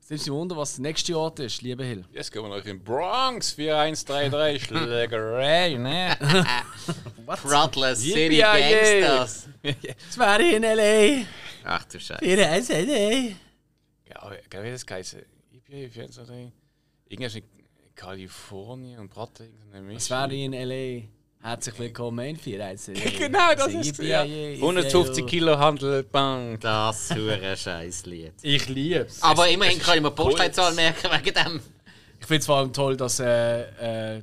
Speaker 1: Jetzt nimmt sich Wunder, was der nächste Ort ist, liebe Hill.
Speaker 2: Jetzt gehen wir noch in Bronx 4133 Schlägerei, ne?
Speaker 3: Throttler City
Speaker 2: Yippie-yay.
Speaker 3: Gangsters.
Speaker 1: Das wäre in L.A.
Speaker 3: Ach du Scheiße.
Speaker 1: In L.A.
Speaker 2: Ja, wie das geheißen? IPA 4133? Irgendwas in Kalifornien und Bratte, Mischung.
Speaker 1: wäre in L.A. Herzlich willkommen in 41.
Speaker 2: Genau, das ist es, ja. 150 Kilo Handelbank.
Speaker 3: Das hure Scheißlied.
Speaker 1: Ich liebe es.
Speaker 3: Aber immerhin kann ich mir die Postleitzahl merken wegen dem.
Speaker 1: Ich finde es vor allem toll, dass äh, äh,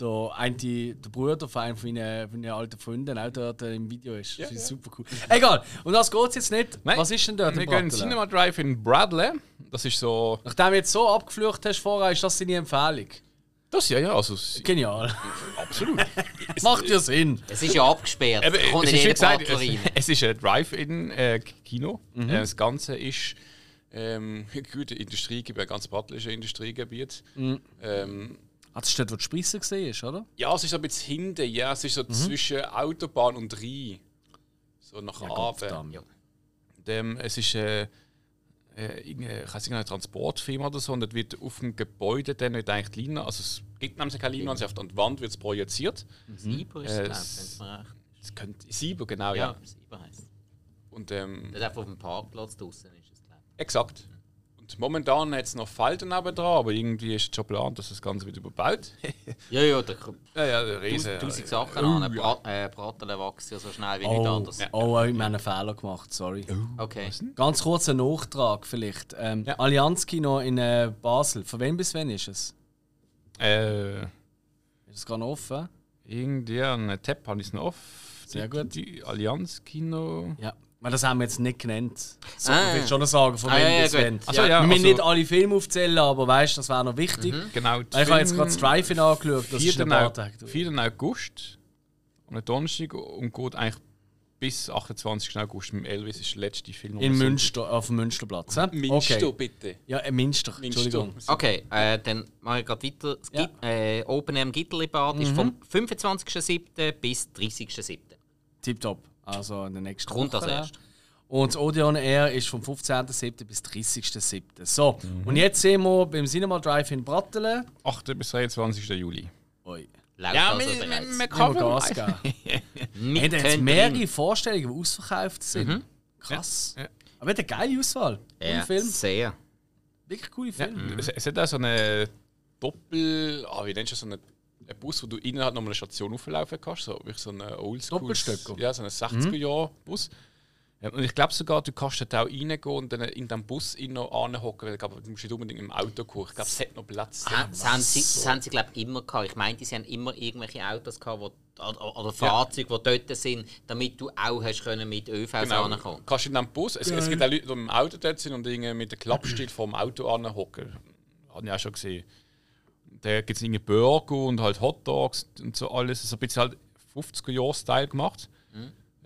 Speaker 1: der, eine, der Bruder von einem von meinen, von meinen alten Freunden auch dort äh, im Video ist. Das ist super cool. Egal, und das geht jetzt nicht.
Speaker 2: Nein,
Speaker 1: Was ist denn dort
Speaker 2: Wir gehen? Cinema Drive in Bradley. Das ist so.
Speaker 1: Nachdem du jetzt so abgeflucht hast vorher, ist das deine Empfehlung.
Speaker 2: Das ja, ja, also. es-
Speaker 1: Genial.
Speaker 2: Absolut.
Speaker 1: Macht ja Sinn.
Speaker 3: Es ist ja abgesperrt.
Speaker 2: Eben, es, ist, gesagt, es, es ist ein Drive-In-Kino. Äh, das Ganze ist ähm, gut, Industriegebiet, ein ganz prattliches Industriegebiet. Ähm,
Speaker 1: Ah, das ist dort, wo die gesehen ist, oder?
Speaker 2: ja, es ist so ein bisschen hinten, ja, es ist so zwischen Autobahn und Rhein. So nach Abend.
Speaker 1: Gottverdammt.
Speaker 2: Und, ähm, es ist äh, äh, irgendeine, ich weiß nicht, eine Transportfirma oder so, und dort wird auf dem Gebäude dann wird eigentlich die Linie, also es gibt nämlich keine Linie, also auf der Wand wird es projiziert.
Speaker 3: Sieber ist
Speaker 2: Äh,
Speaker 3: es, glaube
Speaker 2: es-
Speaker 3: ich, es
Speaker 2: Es könnte Sieber, genau,
Speaker 3: Ja,
Speaker 2: ja.
Speaker 3: Sieber heisst.
Speaker 2: Und ähm,
Speaker 3: Das ist einfach auf dem Parkplatz draußen ist es, glaube
Speaker 2: exakt. Momentan hat es noch Falten neben dran, aber irgendwie ist es schon geplant, dass das Ganze wieder überbaut.
Speaker 3: ich. Ja, ja, da kommt
Speaker 2: ja, ja, der Riese.
Speaker 3: tausend Sachen
Speaker 2: Oh,
Speaker 3: an.
Speaker 2: ja.
Speaker 3: Brat, äh, Braten wachsen ja so schnell wie nicht
Speaker 1: Oh,
Speaker 3: anders.
Speaker 1: oh, oh, wir haben einen Fehler gemacht, sorry.
Speaker 3: Okay.
Speaker 1: Ganz kurzer Nachtrag vielleicht. Ähm,
Speaker 2: Ja.
Speaker 1: Allianz Kino in äh, Basel. Von wann bis wann ist es?
Speaker 2: Äh,
Speaker 1: Ist es gerade offen?
Speaker 2: Irgendwie einen Tab habe ich es noch off.
Speaker 1: Sehr
Speaker 2: die,
Speaker 1: gut.
Speaker 2: Die Allianz Kino.
Speaker 1: Ja. Weil das haben wir jetzt nicht genannt. So,
Speaker 3: Ah.
Speaker 1: ich will schon sagen, von
Speaker 3: Ah,
Speaker 1: wem
Speaker 3: ja, ja,
Speaker 1: das
Speaker 3: gut.
Speaker 1: wollen.
Speaker 2: Ach so, ja,
Speaker 1: wir müssen
Speaker 2: also-
Speaker 1: nicht alle Filme aufzählen, aber weißt das wäre noch wichtig.
Speaker 2: Genau.
Speaker 1: Weil Ich habe jetzt gerade das Drive-In angeschaut, das ist
Speaker 2: 4.
Speaker 1: ein paar
Speaker 2: Au-
Speaker 1: Tage. durch.
Speaker 2: 4. August und ein Donnerstag und geht eigentlich bis 28. August. Mit Elvis ist der letzte Film.
Speaker 1: In Münster, auf dem Münsterplatz. hä?
Speaker 2: Münster,
Speaker 1: Okay.
Speaker 2: bitte.
Speaker 1: Ja, in Münster, Entschuldigung.
Speaker 3: Okay, äh, dann mache ich gerade weiter. Das
Speaker 1: Ja.
Speaker 3: Äh, Open Air im Gitterli-Bad ist vom 25.07. bis 30.07.
Speaker 1: Tipptopp. Also in der nächsten
Speaker 3: Kommt
Speaker 1: Woche.
Speaker 3: als erst.
Speaker 1: Und das Odeon Air ist vom 15.07. bis 30.07. So,
Speaker 3: Mhm.
Speaker 1: und jetzt sind wir beim Cinema Drive in Brattelen.
Speaker 2: 8. bis 23. Juli.
Speaker 1: Oi.
Speaker 3: Läuft
Speaker 2: Ja,
Speaker 3: also
Speaker 2: wir, wir, kann
Speaker 1: Gas geben.
Speaker 3: Wir
Speaker 1: Haben jetzt
Speaker 3: können
Speaker 1: mehrere. Vorstellungen, die ausverkauft sind. Krass.
Speaker 2: Ja, ja.
Speaker 1: Aber hat eine geile Auswahl.
Speaker 3: Ja,
Speaker 1: Film.
Speaker 3: sehr.
Speaker 1: Wirklich coole
Speaker 2: Ja,
Speaker 1: Film.
Speaker 2: es, es hat auch so eine Doppel. Ah, wie nennst du das? So eine, ein Bus, wo du innen halt noch mal eine Station auflaufen kannst. So wirklich so eine Oldschool.
Speaker 1: Doppelstöcker.
Speaker 2: Ja, so ein 60er-Jahr-Bus. Ja, und ich glaube sogar, du kannst dort auch reingehen und dann in den Bus innen anhocken, weil ich glaube, du musst nicht unbedingt im Auto kommen. Ich glaube, es hat noch Platz.
Speaker 3: Ha- Das haben sie, das haben sie glaube ich, immer gehabt. Ich meinte, sie haben immer irgendwelche Autos gehabt, wo, oder, oder Fahrzeuge, die dort sind, damit du auch hast können mit ÖVs
Speaker 2: Genau.
Speaker 3: ankommen.
Speaker 2: Kannst in den Bus. Es, es gibt auch Leute, die im Auto dort sind und irgendwie mit dem Klappstil vom Auto anhocken. Habe ich auch schon gesehen. Da gibt es irgendwie Burger und halt Hotdogs und so alles. So ein bisschen halt 50er-Jahr-Style gemacht.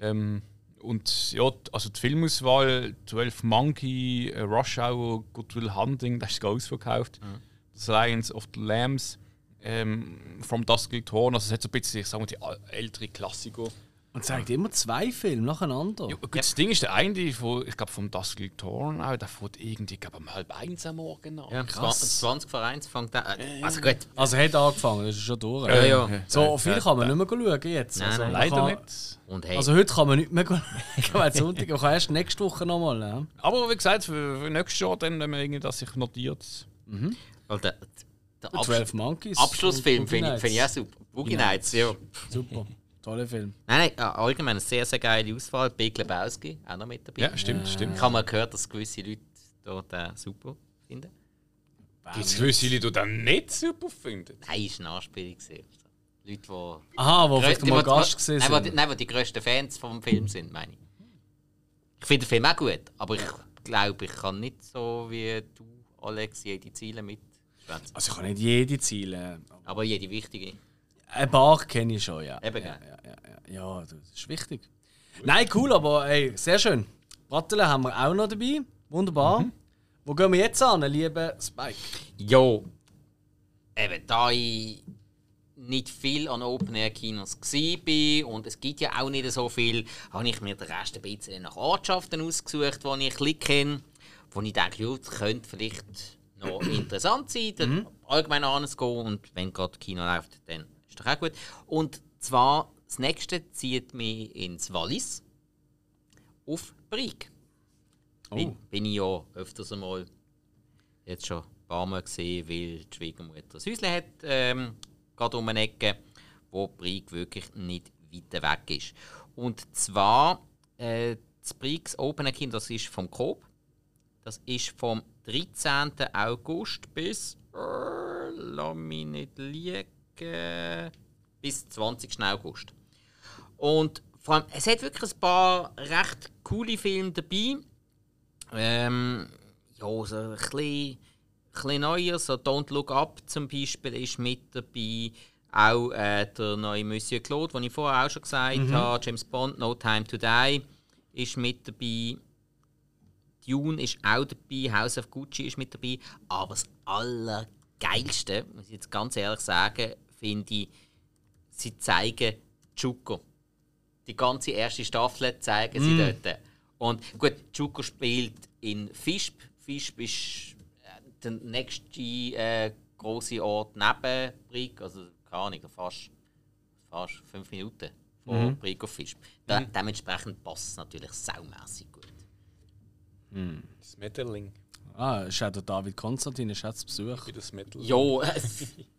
Speaker 2: Ähm, und ja, also die Filmauswahl, 12 Monkey, äh, Rush Hour, Good Will Hunting, das ist sogar ausverkauft. The Lions of the Lambs, ähm, From Dusk Till Dawn, also es hat so ein bisschen, ich sag mal, die ältere Klassiker.
Speaker 1: Und zeigt immer zwei Filme nacheinander.
Speaker 2: Ja, gut, Das Ding ist, der eine, von, ich glaube vom Dusk Till Dawn, auch, der fährt irgendwie glaub, um halb eins am Morgen an.
Speaker 3: Ja,
Speaker 1: krass.
Speaker 3: 20 vor 1 fängt an. Äh, also gut.
Speaker 1: Also hat angefangen, das ist schon durch.
Speaker 3: Ja, ja.
Speaker 1: So viel kann man nicht mehr schauen jetzt.
Speaker 3: Nein,
Speaker 1: also,
Speaker 3: nein.
Speaker 2: Leider
Speaker 1: kann,
Speaker 2: nicht.
Speaker 3: Und hey,
Speaker 1: Also heute kann man nicht mehr schauen, weil Sonntag, man kann erst nächste Woche nochmal. Ne?
Speaker 2: Aber wie gesagt, für, für nächstes Jahr, dann, wenn man irgendwie das sich notiert.
Speaker 3: weil der, der Absch
Speaker 1: 12 Monkeys.
Speaker 3: Abschlussfilm
Speaker 1: und
Speaker 3: finde ich, find ich auch super. Boogie Nights, ja.
Speaker 1: Super, toller Film.
Speaker 3: Nein, nein, allgemein eine sehr, sehr geile Auswahl. Big Lebowski, auch noch mit dabei.
Speaker 2: Ja, stimmt, stimmt.
Speaker 3: Ich habe mal gehört, dass gewisse Leute dort äh, super finden.
Speaker 2: Gibt es gewisse Leute, die dann nicht super finden?
Speaker 3: Nein, ist eine Anspielung. Leute, die.
Speaker 1: Aha, wo vielleicht mal
Speaker 3: die-
Speaker 1: Gast gesehen
Speaker 3: nein, wo die,
Speaker 1: sind.
Speaker 3: nein, die grössten Fans vom Film sind, meine ich. Ich finde den Film auch gut, aber ich glaube, ich kann nicht so wie du, Alex, jede Ziele mit.
Speaker 1: Also ich kann nicht jede Ziele.
Speaker 3: Aber jede wichtige.
Speaker 1: Ein paar kenne ich schon, ja.
Speaker 3: Eben,
Speaker 1: ja, ja, ja, ja. das ist wichtig. Nein, cool, aber ey, sehr schön. Brattelen haben wir auch noch dabei. Wunderbar.
Speaker 3: Mhm.
Speaker 1: Wo gehen wir jetzt an, lieber Spike?
Speaker 3: Jo, eben da ich nicht viel an Open-Air-Kinos war und es gibt ja auch nicht so viel, habe ich mir den Rest ein bisschen nach Ortschaften ausgesucht, die ich kenne, wo ich denke, ja, das könnte vielleicht noch interessant sein, dann allgemein anzugehen und wenn gerade Kino läuft, dann ist doch auch gut. Und zwar, das nächste zieht mich ins Wallis auf Brig. Bin, bin ich ja öfters einmal jetzt schon ein paar Mal gesehen, weil die Schwiegermutter ein Häuschen hat, ähm, gerade um eine Ecke, wo Brig wirklich nicht weit weg ist. Und zwar, äh, das Brix Open Kind, das ist vom Coop. Das ist vom 13. August bis, äh, lass mich nicht liegen, bis 20. August. Und vor allem, es hat wirklich ein paar recht coole Filme dabei. Ähm, ja, so ein bisschen, bisschen neuer, so Don't Look Up zum Beispiel ist mit dabei. Auch äh, der neue Monsieur Claude, den ich vorher auch schon gesagt habe. James Bond, No Time to Die ist mit dabei. Dune ist auch dabei, House of Gucci ist mit dabei. Aber das Allergeilste, muss ich jetzt ganz ehrlich sagen, finde ich, sie zeigen Chuko. Die ganze erste Staffel zeigen sie dort. Und gut, Chuko spielt in Fischb. Fischb ist äh, der nächste äh, große Ort neben Brig, also keine Ahnung, fast, fast fünf Minuten von mhm. Brig auf Fischb. Da, Dementsprechend passt es natürlich saumässig gut.
Speaker 2: Das Metalling.
Speaker 1: Ah, ist auch der David Konstantin, ist auch zu Besuch.
Speaker 2: Wie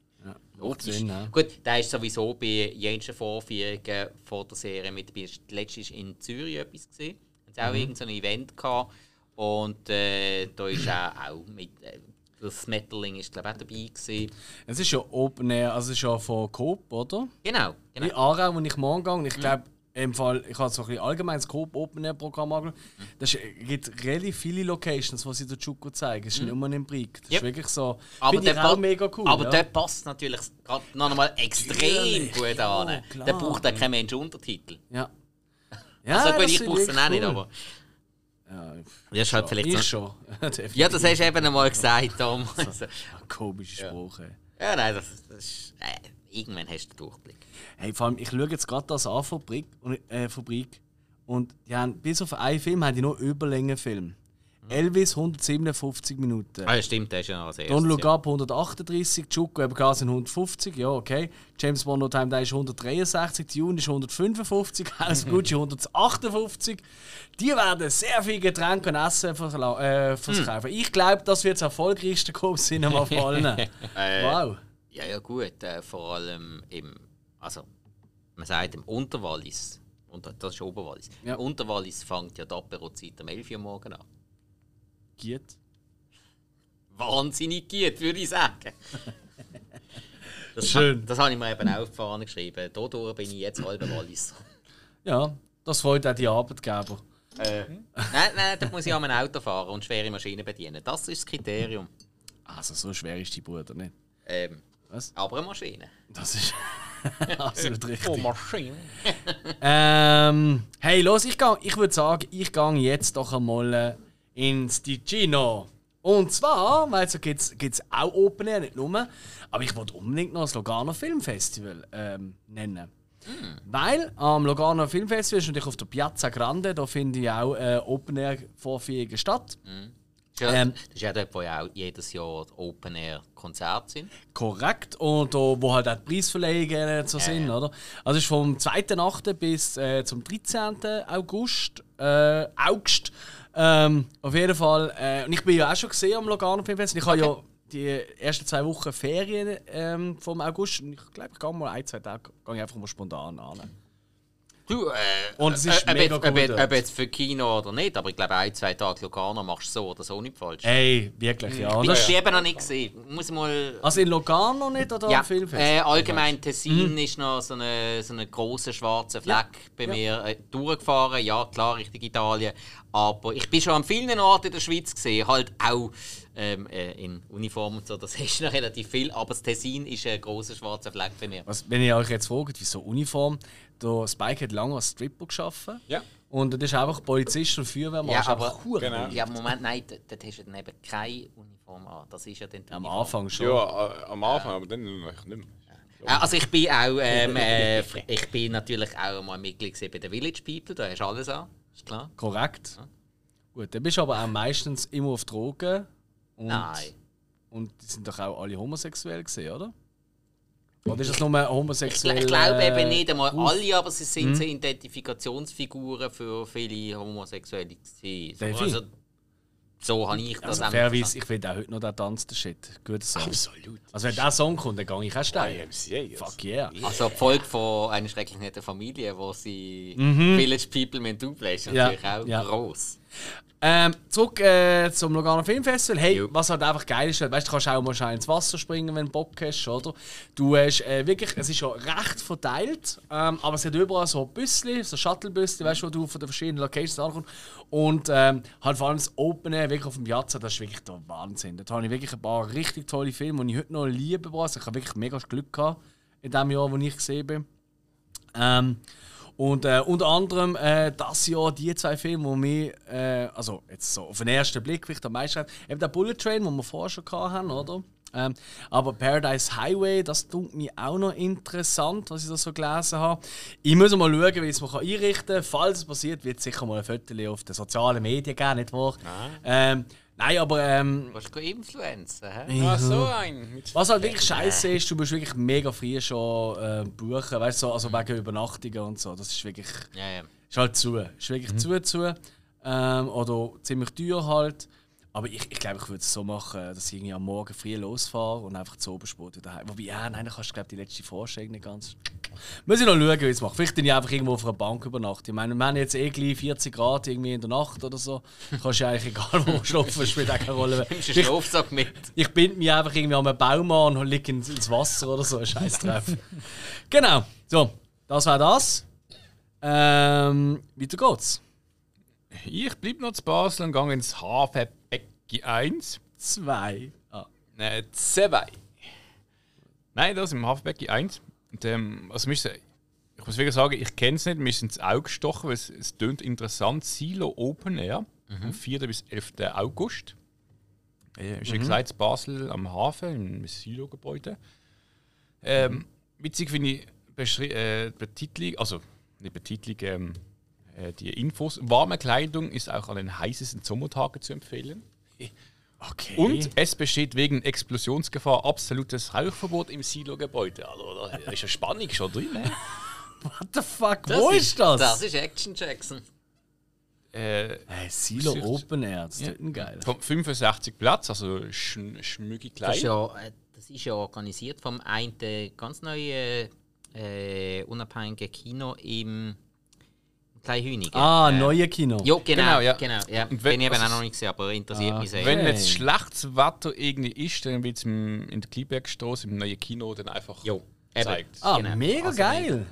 Speaker 3: Jo,
Speaker 1: Macht. Sinn, ja.
Speaker 3: Gut, der ist sowieso bei jensten Vorführungen von der Serie mit dabei. Letztes war in Zürich etwas. Gesehen. Haben auch irgendein Event gehabt. Und äh, da ist er auch mit. Äh, Das Smetterling ist glaube ich auch dabei gewesen.
Speaker 1: Es ist ja Open Air, also es ist ja von Coop, oder?
Speaker 3: Genau,
Speaker 1: In
Speaker 3: genau.
Speaker 1: Aarau, wo ich morgen gehe. Und ich glaube, im Fall, ich habe so ein bisschen allgemeines Coop Open Air Programm angeschaut. Es gibt relativ viele Locations, die sie der Chuko zeigen. Es ist nicht nur in Brick. Das
Speaker 3: Yep.
Speaker 1: ist wirklich so.
Speaker 3: Aber, der
Speaker 1: auch mega cool.
Speaker 3: aber
Speaker 1: ja.
Speaker 3: der passt natürlich gerade noch einmal extrem gut
Speaker 1: ja,
Speaker 3: an.
Speaker 1: klar.
Speaker 3: Der braucht auch kein Mensch Untertitel.
Speaker 1: Ja. Ja,
Speaker 3: Also gut, ich brauche es auch nicht, aber
Speaker 1: Ja,
Speaker 3: das ist halt vielleicht
Speaker 1: ich
Speaker 3: so.
Speaker 1: schon.
Speaker 3: Ja, das hast du eben einmal gesagt, Tom. Also,
Speaker 1: Komische Sprache.
Speaker 3: ja, nein, das, das ist. Äh, irgendwann hast du den Durchblick.
Speaker 1: Hey, vor allem, ich schaue jetzt gerade das an, Fabrik, und, äh, Fabrik. Und die haben, bis auf einen Film haben die nur Überlängenfilm. Elvis 157 Minuten.
Speaker 3: Ah, ja, stimmt, das ist ja noch als erstes.
Speaker 1: Look
Speaker 3: ja.
Speaker 1: Up 138, Chuko eben Gas sind 150, ja okay. James Bond No Time Die ist 163, Dune ist 155, House Gucci 158. Die werden sehr viel Getränke und Essen verla- äh, verkaufen. Ich glaube, das wird das erfolgreichste Coop-Cinema von allen. wow.
Speaker 3: Ja, ja, gut. Äh, vor allem im. Also, man sagt im Unterwallis. Und das ist Oberwallis.
Speaker 1: Ja.
Speaker 3: Unterwallis fängt ja die Aperozeit um 11 Uhr morgen an.
Speaker 1: Geht.
Speaker 3: Wahnsinnig gut, würde ich sagen. Das
Speaker 1: Schön.
Speaker 3: Ha, das habe ich mir eben auch auf die Fahne geschrieben. Dadurch bin ich jetzt halber Wallis.
Speaker 1: Ja, das freut auch die Arbeitgeber.
Speaker 3: Nein, nein, da muss ich an einem Auto fahren und schwere Maschinen bedienen. Das ist das Kriterium.
Speaker 1: Also, so schwer ist die Bruder nicht.
Speaker 3: Ähm,
Speaker 1: Was?
Speaker 3: aber eine Maschine.
Speaker 1: Das ist absolut richtig.
Speaker 2: Oh, Maschine.
Speaker 1: Ähm, hey, los, ich, gang, ich würde sagen, ich gehe jetzt doch einmal äh, ins Ticino. Und zwar, weil so gibt es auch Open Air, nicht nur, aber ich wollte unbedingt noch das Lugano Filmfestival ähm, nennen. Weil am Lugano Filmfestival ist natürlich auf der Piazza Grande, da finden ja auch äh, Open Air Vorführungen statt.
Speaker 3: Ist ja,
Speaker 1: Ähm.
Speaker 3: das ist ja dort, wo ja auch jedes Jahr Open Air Konzerte sind.
Speaker 1: Korrekt. Und wo halt auch die Preisverleihungen so sind, oder? Also es ist vom 2.8. bis äh, zum 13. August. Äh, August. Ähm, auf jeden Fall. Äh, und ich bin ja auch schon gesehen am Lugano Filmfest. Ich habe ja die ersten zwei Wochen Ferien ähm, vom August. Und ich glaube, ich gehe mal ein, zwei Tage gehe einfach mal spontan an.
Speaker 3: Du, äh,
Speaker 1: Und es ist
Speaker 3: äh, ob,
Speaker 1: mega
Speaker 3: jetzt, ob, jetzt-
Speaker 1: dort.
Speaker 3: ob jetzt für Kino oder nicht, aber ich glaube, ein, zwei Tage Lugano machst du so oder so nicht falsch.
Speaker 1: Ey, wirklich, ja. Und
Speaker 3: ich bin eben noch nicht gesehen. Muss mal.
Speaker 1: also in Lugano nicht oder
Speaker 3: ja,
Speaker 1: am Filmfest?
Speaker 3: äh, allgemein Tessin ist noch so eine, so eine große schwarze Fleck bei
Speaker 1: ja.
Speaker 3: mir äh, durchgefahren. Ja, klar, Richtung Italien. Aber ich bin schon an vielen Orten in der Schweiz gesehen, halt auch ähm, äh, in Uniform und so. Das ist noch relativ viel. Aber das Tessin ist ein großer schwarzer Fleck bei mir.
Speaker 1: Was, wenn ihr euch jetzt fragt, wieso Uniform, der Spike hat lange als Stripper gearbeitet.
Speaker 2: Ja.
Speaker 1: Und das ist einfach Polizist und Feuerwehrmann.
Speaker 3: Ja,
Speaker 1: Das ist einfach
Speaker 3: aber-
Speaker 2: Genau.
Speaker 3: Ja, Moment, nein, dort dort hast du dann eben keine Uniform an. Das ist ja dann
Speaker 1: Am
Speaker 3: Uniform.
Speaker 1: Anfang schon.
Speaker 2: Ja, äh, am Anfang, aber dann noch nicht mehr.
Speaker 3: Äh, Also ich bin auch, ähm, äh, ich bin natürlich auch mal Mitglied bei den Village People, da hast du alles an, ist klar.
Speaker 1: Korrekt. Gut, dann bist du aber auch meistens immer auf Drogen. Und,
Speaker 3: Nein.
Speaker 1: Und die sind doch auch alle homosexuell gesehen, oder? Oder ist das nur
Speaker 3: Ich,
Speaker 1: homosexuell?
Speaker 3: ich glaube
Speaker 1: äh,
Speaker 3: eben nicht einmal
Speaker 1: Ruf?
Speaker 3: alle, aber sie sind so Identifikationsfiguren für viele Homosexuelle. also, so habe ich das
Speaker 1: Also
Speaker 3: einfach
Speaker 1: fairerweise, ich finde auch heute noch den Tanz der Shit. Guter Song.
Speaker 2: Absolut.
Speaker 1: Also wenn der Song kommt, dann gehe ich auch steil.
Speaker 2: YMCA.
Speaker 1: Fuck yeah.
Speaker 3: Also die Folge von einer schrecklich netten Familie, wo sie Village People mit Double ist
Speaker 1: Mhm. Ja,
Speaker 3: natürlich auch
Speaker 1: ja.
Speaker 3: gross.
Speaker 1: Ähm, zurück äh, zum Lugano Filmfestival. Hey,
Speaker 3: Jo.
Speaker 1: was halt einfach geil ist, weißt, du kannst auch mal schnell ins Wasser springen, wenn du Bock hast, oder? Du hast äh, wirklich, es ist ja recht verteilt, ähm, aber es hat überall so Büsschen, so Shuttlebüsschen, weißt du, wo du von den verschiedenen Locations ankommst. Und ähm, halt vor allem das Open wirklich auf dem Piazza, das ist wirklich der Wahnsinn. Da habe ich wirklich ein paar richtig tolle Filme, die ich heute noch liebe. Also ich habe wirklich mega Glück gehabt in dem Jahr, wo ich gesehen bin. Ähm, und äh, unter anderem äh, das Jahr die zwei Filme, die mich, äh, also jetzt so auf den ersten Blick vielleicht am meisten, eben der Bullet Train, den wir vorher schon hatten, oder? Ähm, aber Paradise Highway, das tut mir auch noch interessant, was ich da so gelesen habe. Ich muss mal schauen, wie ich es mir einrichten kann. Falls es passiert, wird es sicher mal ein Foto auf den sozialen Medien geben, nicht wahr? Ähm, nein, aber ähm,
Speaker 3: Du kannst Influencer, hä?
Speaker 2: Ah, so ein.
Speaker 1: Was halt wirklich scheiße ist, du musst wirklich mega früh schon äh, buchen, weißt du, so, also wegen Übernachtungen und so. Das ist wirklich.
Speaker 3: Ja, ja.
Speaker 1: Ist halt zu. Ist wirklich zu, zu. Ähm, oder ziemlich teuer halt. Aber ich, ich glaube, ich würde es so machen, dass ich irgendwie am Morgen früh losfahre und einfach zu Obersport wieder heim. Wobei, ja, nein, dann kannst du glaube die letzte Vorstellung nicht ganz. Muss ich noch schauen, wie ich es mache. Vielleicht bin ich einfach irgendwo auf einer Bank übernachten. Ich meine, wir haben jetzt eh gleich 40 Grad irgendwie in der Nacht oder so. Kannst du eigentlich egal wo schlafen, spielt auch keine Rolle.
Speaker 3: Nimmst du einen Schlafsack mit?
Speaker 1: Ich binde mich einfach irgendwie an einen Baum an und liege ins, ins Wasser oder so. Scheiß drauf. genau. So, das war das. Ähm, weiter geht's.
Speaker 2: Ich bleibe noch zu Basel und gehe ins Hafenbecken 1.
Speaker 1: Zwei. Ah.
Speaker 2: Nein, zwei. Nein, das im Hafenbecken 1. Und, ähm, also müssen, ich muss wirklich sagen, ich kenne es nicht, mir ist ins Auge gestochen, weil es, es klingt interessant. Silo Open Air vom 4. bis 11. August. Äh, ist ja gesagt, in Basel am Hafen, im Silo-Gebäude. Ähm, witzig finde ich beschri- äh, die Betitelung, also nicht Betitelung, ähm, äh, die Infos. Warme Kleidung ist auch an den heißesten Sommertagen zu empfehlen.
Speaker 1: Okay.
Speaker 2: Und es besteht wegen Explosionsgefahr absolutes Rauchverbot im Silo-Gebäude. Also, da ist ja Spannung schon drin. ne?
Speaker 1: What the fuck? Wo ist das?
Speaker 3: Das ist Action Jackson.
Speaker 2: äh,
Speaker 1: Hey, Silo
Speaker 2: Sicht-
Speaker 1: Open Air, das ist
Speaker 2: Ja.
Speaker 1: ja. geil.
Speaker 2: vom 65 Platz, also sch schmückig klein.
Speaker 3: Das ist, ja, äh, das ist ja organisiert vom einen ganz neuen äh, unabhängigen Kino im Kleinhünigen.
Speaker 1: Ah,
Speaker 3: äh,
Speaker 1: neue Kino.
Speaker 3: Ja, genau,
Speaker 2: Genau, ja.
Speaker 3: genau. ja.
Speaker 2: Und wenn-
Speaker 3: Bin ich eben auch noch nicht gesehen, aber interessiert
Speaker 1: Ah,
Speaker 3: mich sehr.
Speaker 2: Wenn jetzt schlechtes Wetter irgendwie ist, dann wird es in der Kleinbergstraße im neuen Kino dann einfach
Speaker 3: Jo,
Speaker 2: gezeigt.
Speaker 1: Ah,
Speaker 3: Genau.
Speaker 1: mega
Speaker 3: Also
Speaker 1: geil.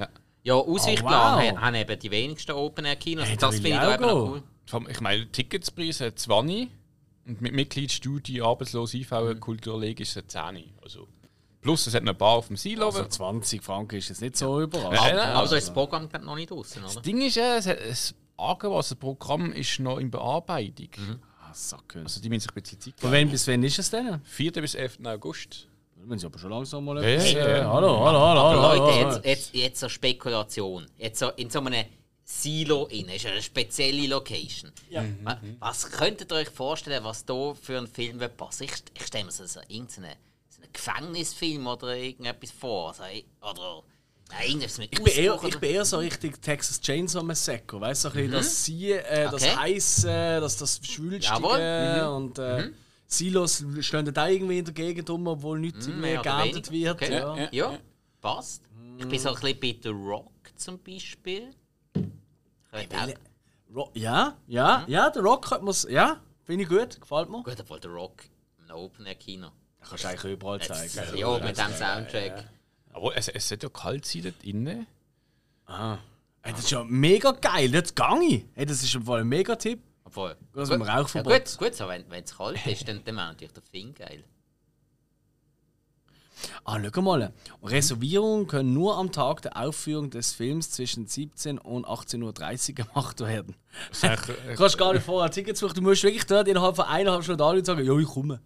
Speaker 3: Ja, Aussichtplan
Speaker 1: Oh, wow.
Speaker 3: haben- haben eben die wenigsten Open-Air-Kinos.
Speaker 1: Hey, da
Speaker 3: das finde ich da
Speaker 1: auch
Speaker 3: eben noch cool.
Speaker 2: Ich meine, Ticketspreise 20 und mit Mitgliedsstudie, Arbeitslos, IV,
Speaker 3: Mhm.
Speaker 2: Kulturleg ist es 10. Also, plus es hat ein paar auf dem Silo.
Speaker 1: Also 20 Franken ist jetzt nicht so überraschend.
Speaker 2: Nein, nein,
Speaker 3: Also ist das Programm noch nicht draußen, oder?
Speaker 2: Das Ding ist, äh, es hat- das Angebotsprogramm ist noch in Bearbeitung.
Speaker 1: Ah, Sackkönig.
Speaker 2: Also die müssen sich ein bisschen Zeit
Speaker 1: Von wann bis wann ist es denn?
Speaker 2: 4. bis 11. August.
Speaker 1: Wir müssen aber schon langsam mal
Speaker 2: Ja,
Speaker 1: etwas-
Speaker 2: ja, ja.
Speaker 1: Hallo, hallo, hallo, hallo.
Speaker 3: Leute,
Speaker 1: hallo.
Speaker 3: jetzt, jetzt, jetzt so Spekulation. Jetzt so in so einem Silo in ist eine spezielle Location. Wa- Was könntet ihr euch vorstellen, was da für ein Film wird passen? Ich, ich stelle mir so, so irgendeinen so Gefängnisfilm oder irgendetwas vor. Also, oder irgendwas mit
Speaker 1: Ich bin, eher, ich bin eher so richtig Texas Chainsaw Massacre, weißt du, so ein bisschen das Sie, äh, das
Speaker 3: Mhm. Okay.
Speaker 1: Heiße, das, das Schwülstige
Speaker 3: Jawohl. Mhm.
Speaker 1: und äh, Silos stehen da irgendwie in der Gegend rum, obwohl nichts
Speaker 3: Mhm, mehr
Speaker 1: geerntet
Speaker 3: weniger.
Speaker 1: wird.
Speaker 3: Okay.
Speaker 1: Ja.
Speaker 2: Ja.
Speaker 3: Ja, passt. Ich bin so ein bisschen bei The Rock zum Beispiel. Auch-
Speaker 1: Ro ja, ja, ja, der Rock könnte man's, ja, finde ich gut, gefällt mir.
Speaker 3: Gut, obwohl The Rock im Open Air Kino.
Speaker 1: Kannst du eigentlich überall zeigen.
Speaker 3: Ja, mit dem Soundtrack.
Speaker 2: Aber es, es sollte ja kalt sein dort innen.
Speaker 1: Hey, das ist ja mega geil, das gang ich. Hey, das ist im Fall ein mega Tipp.
Speaker 3: Obwohl.
Speaker 1: Das dem
Speaker 3: ja, gut, gut, so, wenn es kalt ist, dann, dann wäre natürlich der Film geil.
Speaker 1: Ah, schau mal. Reservierungen können nur am Tag der Aufführung des Films zwischen 17 und 18.30 Uhr gemacht werden.
Speaker 2: Das ist eigentlich,
Speaker 1: Du kannst gar nicht vorher Tickets suchen. Du musst wirklich dort innerhalb von eineinhalb Stunden alle sagen, ja, ich komme.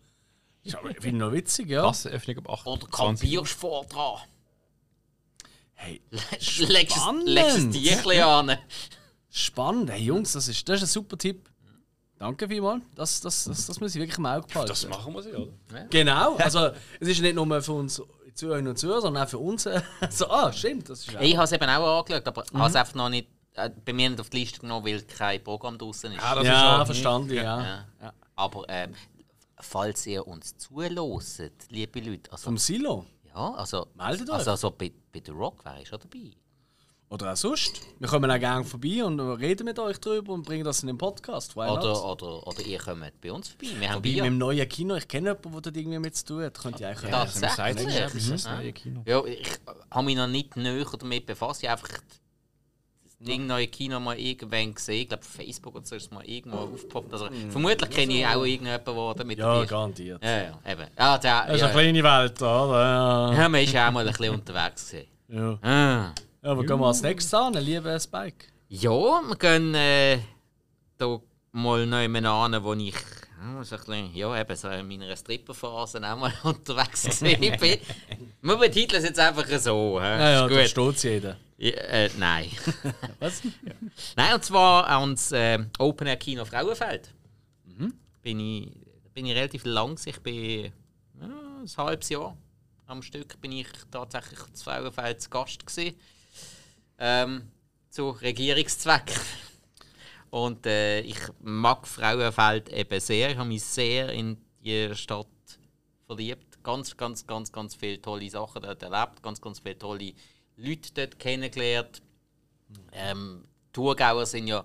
Speaker 1: Ist aber- finde ich noch witzig, ja.
Speaker 2: Kassenöffnung ab
Speaker 3: Oder
Speaker 2: 28
Speaker 3: kampierst vor dran.
Speaker 1: Hey,
Speaker 3: Legst es- es. Tierchen an.
Speaker 1: spannend. Hey, Jungs, das ist, das ist ein super Tipp. Danke vielmals. Das, das, das, das muss ich wirklich im Auge behalten.
Speaker 2: Das machen wir sie, oder?
Speaker 1: Genau. Also, es ist nicht nur für uns Zuhörerinnen und Zuhörer, sondern auch für uns. äh, So, ah, stimmt. Das ist auch.
Speaker 3: Ich habe es eben auch angeschaut, aber habe es einfach noch nicht äh, bei mir nicht auf die Liste genommen, weil kein Programm draußen ist.
Speaker 2: Ja, das
Speaker 1: ja,
Speaker 2: ist schon-
Speaker 1: verstanden, ja.
Speaker 3: Ja.
Speaker 1: ja.
Speaker 3: Aber ähm, falls ihr uns zuhört, liebe Leute, also,
Speaker 1: Vom Silo.
Speaker 3: ja, also,
Speaker 1: Meldet euch.
Speaker 3: also, also bei, bei The Rock wäre ich schon dabei.
Speaker 1: Oder auch sonst. Wir kommen auch gerne vorbei und reden mit euch drüber und bringen das in den Podcast. Why not?
Speaker 3: Oder, oder, oder ihr kommt bei uns vorbei. Wir haben
Speaker 1: Wobei, mit
Speaker 3: Bier.
Speaker 1: dem neuen Kino, ich kenne jemanden, der dort irgendwie mit zu tun hat. Könnte ich eigentlich
Speaker 3: Ja,
Speaker 1: auch-
Speaker 3: das-
Speaker 2: das das neue Kino.
Speaker 3: Ja, ich habe mich noch nicht näher damit befasst. Ich einfach neue Kino mal irgendwann gesehen. Ich glaube, auf Facebook oder so ist es mal irgendwo aufgepoppt. Also, vermutlich kenne ich auch irgendjemanden, der damit
Speaker 1: Ja, garantiert.
Speaker 3: Ja, ja, eben. Ah, der,
Speaker 1: Das ist
Speaker 3: ja,
Speaker 1: eine kleine Welt, oder? Ja.
Speaker 3: ja, man ist ja auch mal ein bisschen unterwegs gewesen.
Speaker 1: Ja.
Speaker 3: Ah.
Speaker 1: ja aber gehen wir als nächstes an, lieber Spike.
Speaker 3: Ja, wir gehen äh, da mal neu an, wo ich ja, so ein bisschen, ja, eben so in meiner Stripperphase auch mal unterwegs bin. Wir betiteln es jetzt einfach so. hä?
Speaker 1: Ja, ja, da steht jeder.
Speaker 3: Ja, äh, nein.
Speaker 1: Was?
Speaker 3: nein, und zwar ans äh, Open Air Kino Frauenfeld.
Speaker 1: Mhm.
Speaker 3: Bin ich, bin ich relativ lang. Ich bin ja, ein halbes Jahr am Stück bin ich tatsächlich zu Frauenfeld zu Gast gewesen. Ähm, zu Regierungszwecken. Und äh, ich mag Frauenfeld eben sehr. Ich habe mich sehr in die Stadt verliebt. Ganz, ganz, ganz, ganz viele tolle Sachen dort erlebt. Ganz, ganz viele tolle Leute dort kennengelernt. Ähm, Thurgauer sind ja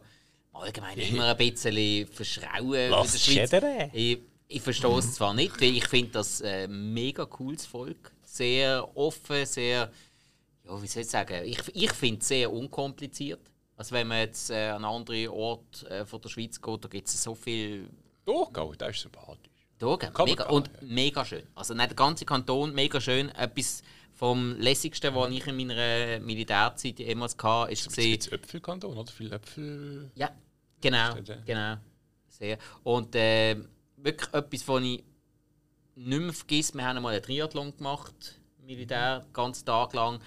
Speaker 3: allgemein immer ein bisschen verschrauen
Speaker 2: Lass
Speaker 3: Schweiz.
Speaker 2: schädern.
Speaker 3: Ich, ich verstehe es zwar nicht, weil ich finde das äh, mega cooles Volk. Sehr offen, sehr, ja, wie soll ich sagen, ich, ich finde es sehr unkompliziert. Also wenn man jetzt äh, an einen anderen Ort äh, von der Schweiz geht, da gibt es so viel
Speaker 2: Durchgehen, das ist sympathisch. Man
Speaker 3: Mega, und mega schön. Also nicht der ganze Kanton, mega schön. Etwas vom lässigsten, was ich in meiner Militärzeit jemals hatte, ist gesehen.
Speaker 2: ist Äpfelkanton, oder? Viele Äpfel.
Speaker 3: Ja, genau, genau. Sehr. Und äh, wirklich etwas, was ich nicht mehr vergesse. Wir haben einmal einen Triathlon gemacht, Militär, ganz Tag lang.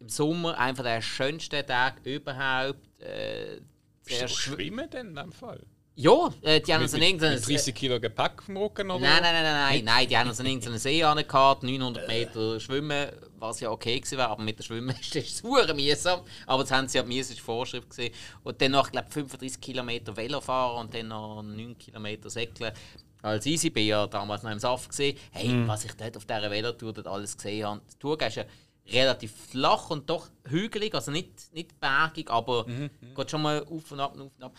Speaker 3: Im Sommer einfach der schönste Tag überhaupt. Äh,
Speaker 2: Bist
Speaker 3: sehr
Speaker 2: du
Speaker 3: schw-
Speaker 2: schwimmen denn in dem Fall?
Speaker 3: Ja, äh, die haben uns an irgendeinen
Speaker 2: mit 30 Kilo Gepäck vom Rücken, oder?
Speaker 3: Nein, nein, nein, nein, nein, die haben uns an irgendeinen See angekarrt, 900 Meter schwimmen, was ja okay gewesen wäre, aber mit dem Schwimmen ist es super mühsam. Aber das haben sie ja das war Vorschrift. Gewesen. Und dann noch, ich glaube 35 Kilometer Velo fahren und dann noch 9 Kilometer säckeln. Als easy bin ich ja damals noch im Saft gesehen. Hey, was ich dort auf dieser Velotour dort alles gesehen habe. Die Tour ist ja relativ flach und doch hügelig, also nicht, nicht bergig, aber geht schon mal auf und ab und auf und ab.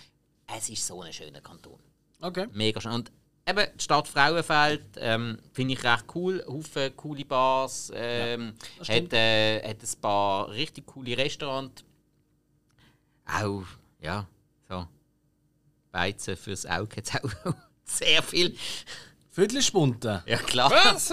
Speaker 3: Es ist so ein schöner Kanton.
Speaker 1: Okay.
Speaker 3: Mega schön. Und eben die Stadt Frauenfeld ähm, finde ich recht cool. Haufen coole Bars. Ähm, hat, äh, hat ein paar richtig coole Restaurants. Auch, ja, so. Beizen fürs Auge hat auch sehr viel.
Speaker 1: Viertelspunten.
Speaker 3: Ja, klar.
Speaker 2: Was?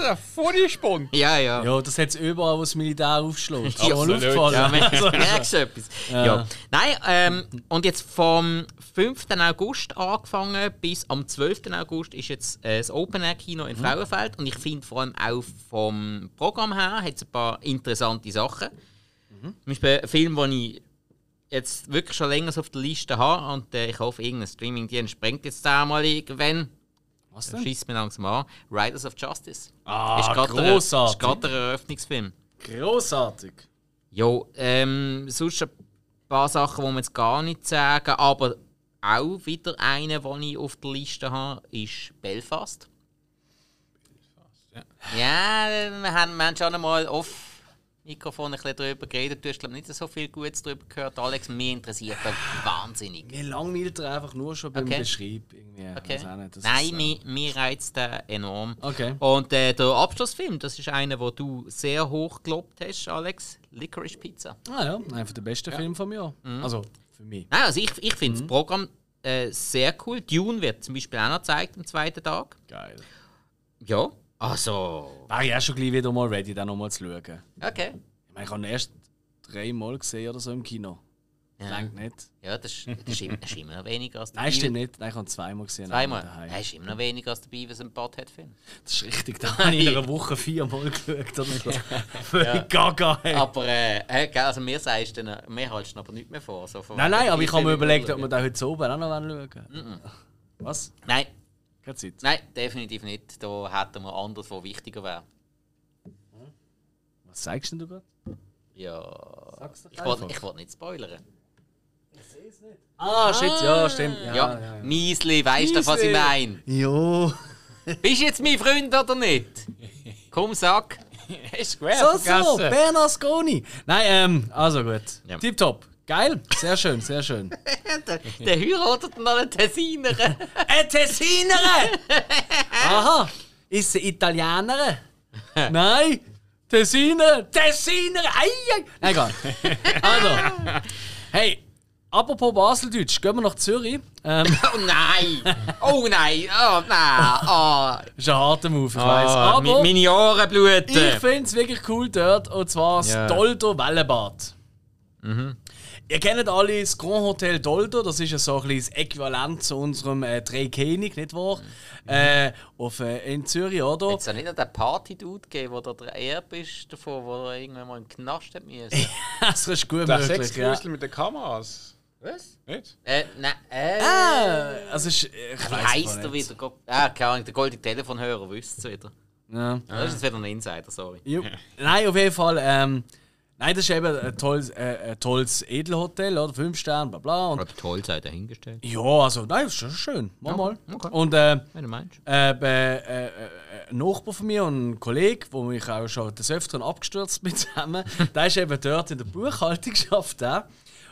Speaker 2: Spannend.
Speaker 3: Ja, ja.
Speaker 1: Ja, das hat es überall, wo das Militär aufschlägt.
Speaker 3: Ja,
Speaker 1: aufgefallen.
Speaker 3: Ja,
Speaker 1: Also,
Speaker 3: merkst du etwas? Ja. Nein, ähm, und jetzt vom 5. August angefangen bis am 12. August ist jetzt äh, das Open Air Kino in Frauenfeld und ich finde vor allem auch vom Programm her hat es ein paar interessante Sachen. Zum Beispiel ein Film, den ich jetzt wirklich schon länger auf der Liste habe und äh, ich hoffe, irgendein Streamingdienst sprengt jetzt da mal irgendwann.
Speaker 1: Was denn?
Speaker 3: schießt mir langsam an. Riders of Justice.
Speaker 1: Ah,
Speaker 3: ist der, ist gerade der Eröffnungsfilm.
Speaker 1: Grossartig.
Speaker 3: Ja, ähm, sonst ein paar Sachen, die wir jetzt gar nicht sagen, aber auch wieder eine, die ich auf der Liste habe, ist Belfast. Ja, wir haben, wir haben schon einmal off Mikrofon ein bisschen darüber geredet. Du hast glaube nicht so viel Gutes darüber gehört, Alex. Mich interessiert das wahnsinnig.
Speaker 1: Mir langweilt er einfach nur schon beim
Speaker 3: Okay.
Speaker 1: Beschreib. Irgendwie.
Speaker 3: Okay. Nein,
Speaker 1: ist, äh,
Speaker 3: mich, mich reizt der enorm.
Speaker 1: Okay.
Speaker 3: Und äh, der Abschlussfilm, das ist einer, den du sehr hoch gelobt hast, Alex. Licorice Pizza.
Speaker 1: Ah ja, einer der besten Filme vom Jahr.
Speaker 3: Mhm.
Speaker 1: Also, für mich.
Speaker 3: Nein, also ich, ich finde das Programm äh, sehr cool. Dune wird zum Beispiel auch noch gezeigt am zweiten Tag.
Speaker 1: Geil.
Speaker 3: Ja. Also.
Speaker 1: Wäre ich auch schon gleich wieder mal ready, den nochmal zu schauen.
Speaker 3: Okay.
Speaker 1: Ich meine, ich habe ihn erst dreimal gesehen oder so im Kino.
Speaker 3: Ja.
Speaker 1: Längt nicht.
Speaker 3: Ja, das ist, das ist, immer, noch weniger als der
Speaker 1: Nein, stimmt nicht. Nein, ich habe ihn zweimal gesehen.
Speaker 3: Zweimal. Das ist immer noch weniger als der Beavis und Butthead-Film.
Speaker 1: Das ist richtig. Da habe ich in einer Woche viermal geschaut oder so. Völlig gaga. Ey.
Speaker 3: Aber, äh, äh, also mir sagst du, dann- mir haltest du aber nicht mehr vor. So
Speaker 1: Nein, nein, aber ich habe mir überlegt, ob wir den heute oben auch noch schauen wollen. Was?
Speaker 3: Nein,
Speaker 1: Keine Zeit.
Speaker 3: nein, definitiv nicht. Da hätten wir anderes, was wichtiger wäre.
Speaker 1: Was sagst denn du gerade?
Speaker 3: Ja.
Speaker 1: Sag's doch
Speaker 3: Ich wollte ich wollt nicht spoilern.
Speaker 1: Ah, shit, ja, stimmt. Ja,
Speaker 3: Ja,
Speaker 1: ja, ja.
Speaker 3: Miesli, weißt du, was ich meine?
Speaker 1: Jo.
Speaker 3: Bist du jetzt mein Freund oder nicht? Komm, sag.
Speaker 2: Ist
Speaker 1: So, so. Bernasconi. Nein, ähm, also gut.
Speaker 3: Ja.
Speaker 1: Tipptopp. Geil. Sehr schön, sehr schön.
Speaker 3: der, der heiratet noch einen Tessiner.
Speaker 1: Ein Tessinerin! Aha. Ist sie Italienerin? Nein. Tessiner. Tessiner. Ei, egal. Also. Hey, apropos Baseldeutsch, gehen wir nach Zürich. Ähm,
Speaker 3: oh nein! Oh nein! Oh nein! Oh.
Speaker 1: ist ein harter Move, ich weiss.
Speaker 3: Ah, mi-
Speaker 1: Aber
Speaker 3: meine Ohren bluten!
Speaker 1: ich finde es wirklich cool dort. Und zwar das
Speaker 3: Ja.
Speaker 1: Doldo Wellebad. Ihr kennt alle das Grand Hotel Doldo, das ist ja so ein bisschen das Äquivalent zu unserem äh, Dreikönig, nicht wahr? Äh, auf, äh, in Zürich, oder?
Speaker 3: Es ja nicht den Party-Dude gegeben, wo der Erb ist davon, wo er irgendwann mal in den Knast hat müssen?
Speaker 1: das ist gut
Speaker 2: Der
Speaker 1: möglich. Ja.
Speaker 2: Sexgrüßel mit den Kameras.
Speaker 3: Was?
Speaker 2: Nicht?
Speaker 3: Äh, nein, äh...
Speaker 1: Ah, also ist, ich
Speaker 3: Wie
Speaker 1: weiss
Speaker 3: heisst
Speaker 1: gar
Speaker 3: er wieder? Ah, keine Ahnung, der goldene Telefonhörer wüsste es wieder.
Speaker 1: Ja.
Speaker 3: Das ist jetzt wieder ein Insider, sorry.
Speaker 1: Jo. Nein, auf jeden Fall. Ähm, Nein, das ist eben ein tolles, äh, ein tolles Edelhotel, oder? Fünf Sterne, bla bla. Und,
Speaker 3: Oder toll sei dahingestellt.
Speaker 1: ja, also, nein, das ist schon schön. Mach mal.
Speaker 3: okay.
Speaker 1: Und äh,
Speaker 3: Wenn du meinst.
Speaker 1: äh, bei, äh, äh, ein Nachbar von mir und ein Kollege, wo mich auch schon des Öfteren abgestürzt mit zusammen, der ist eben dort in der Buchhaltung geschafft. Auch.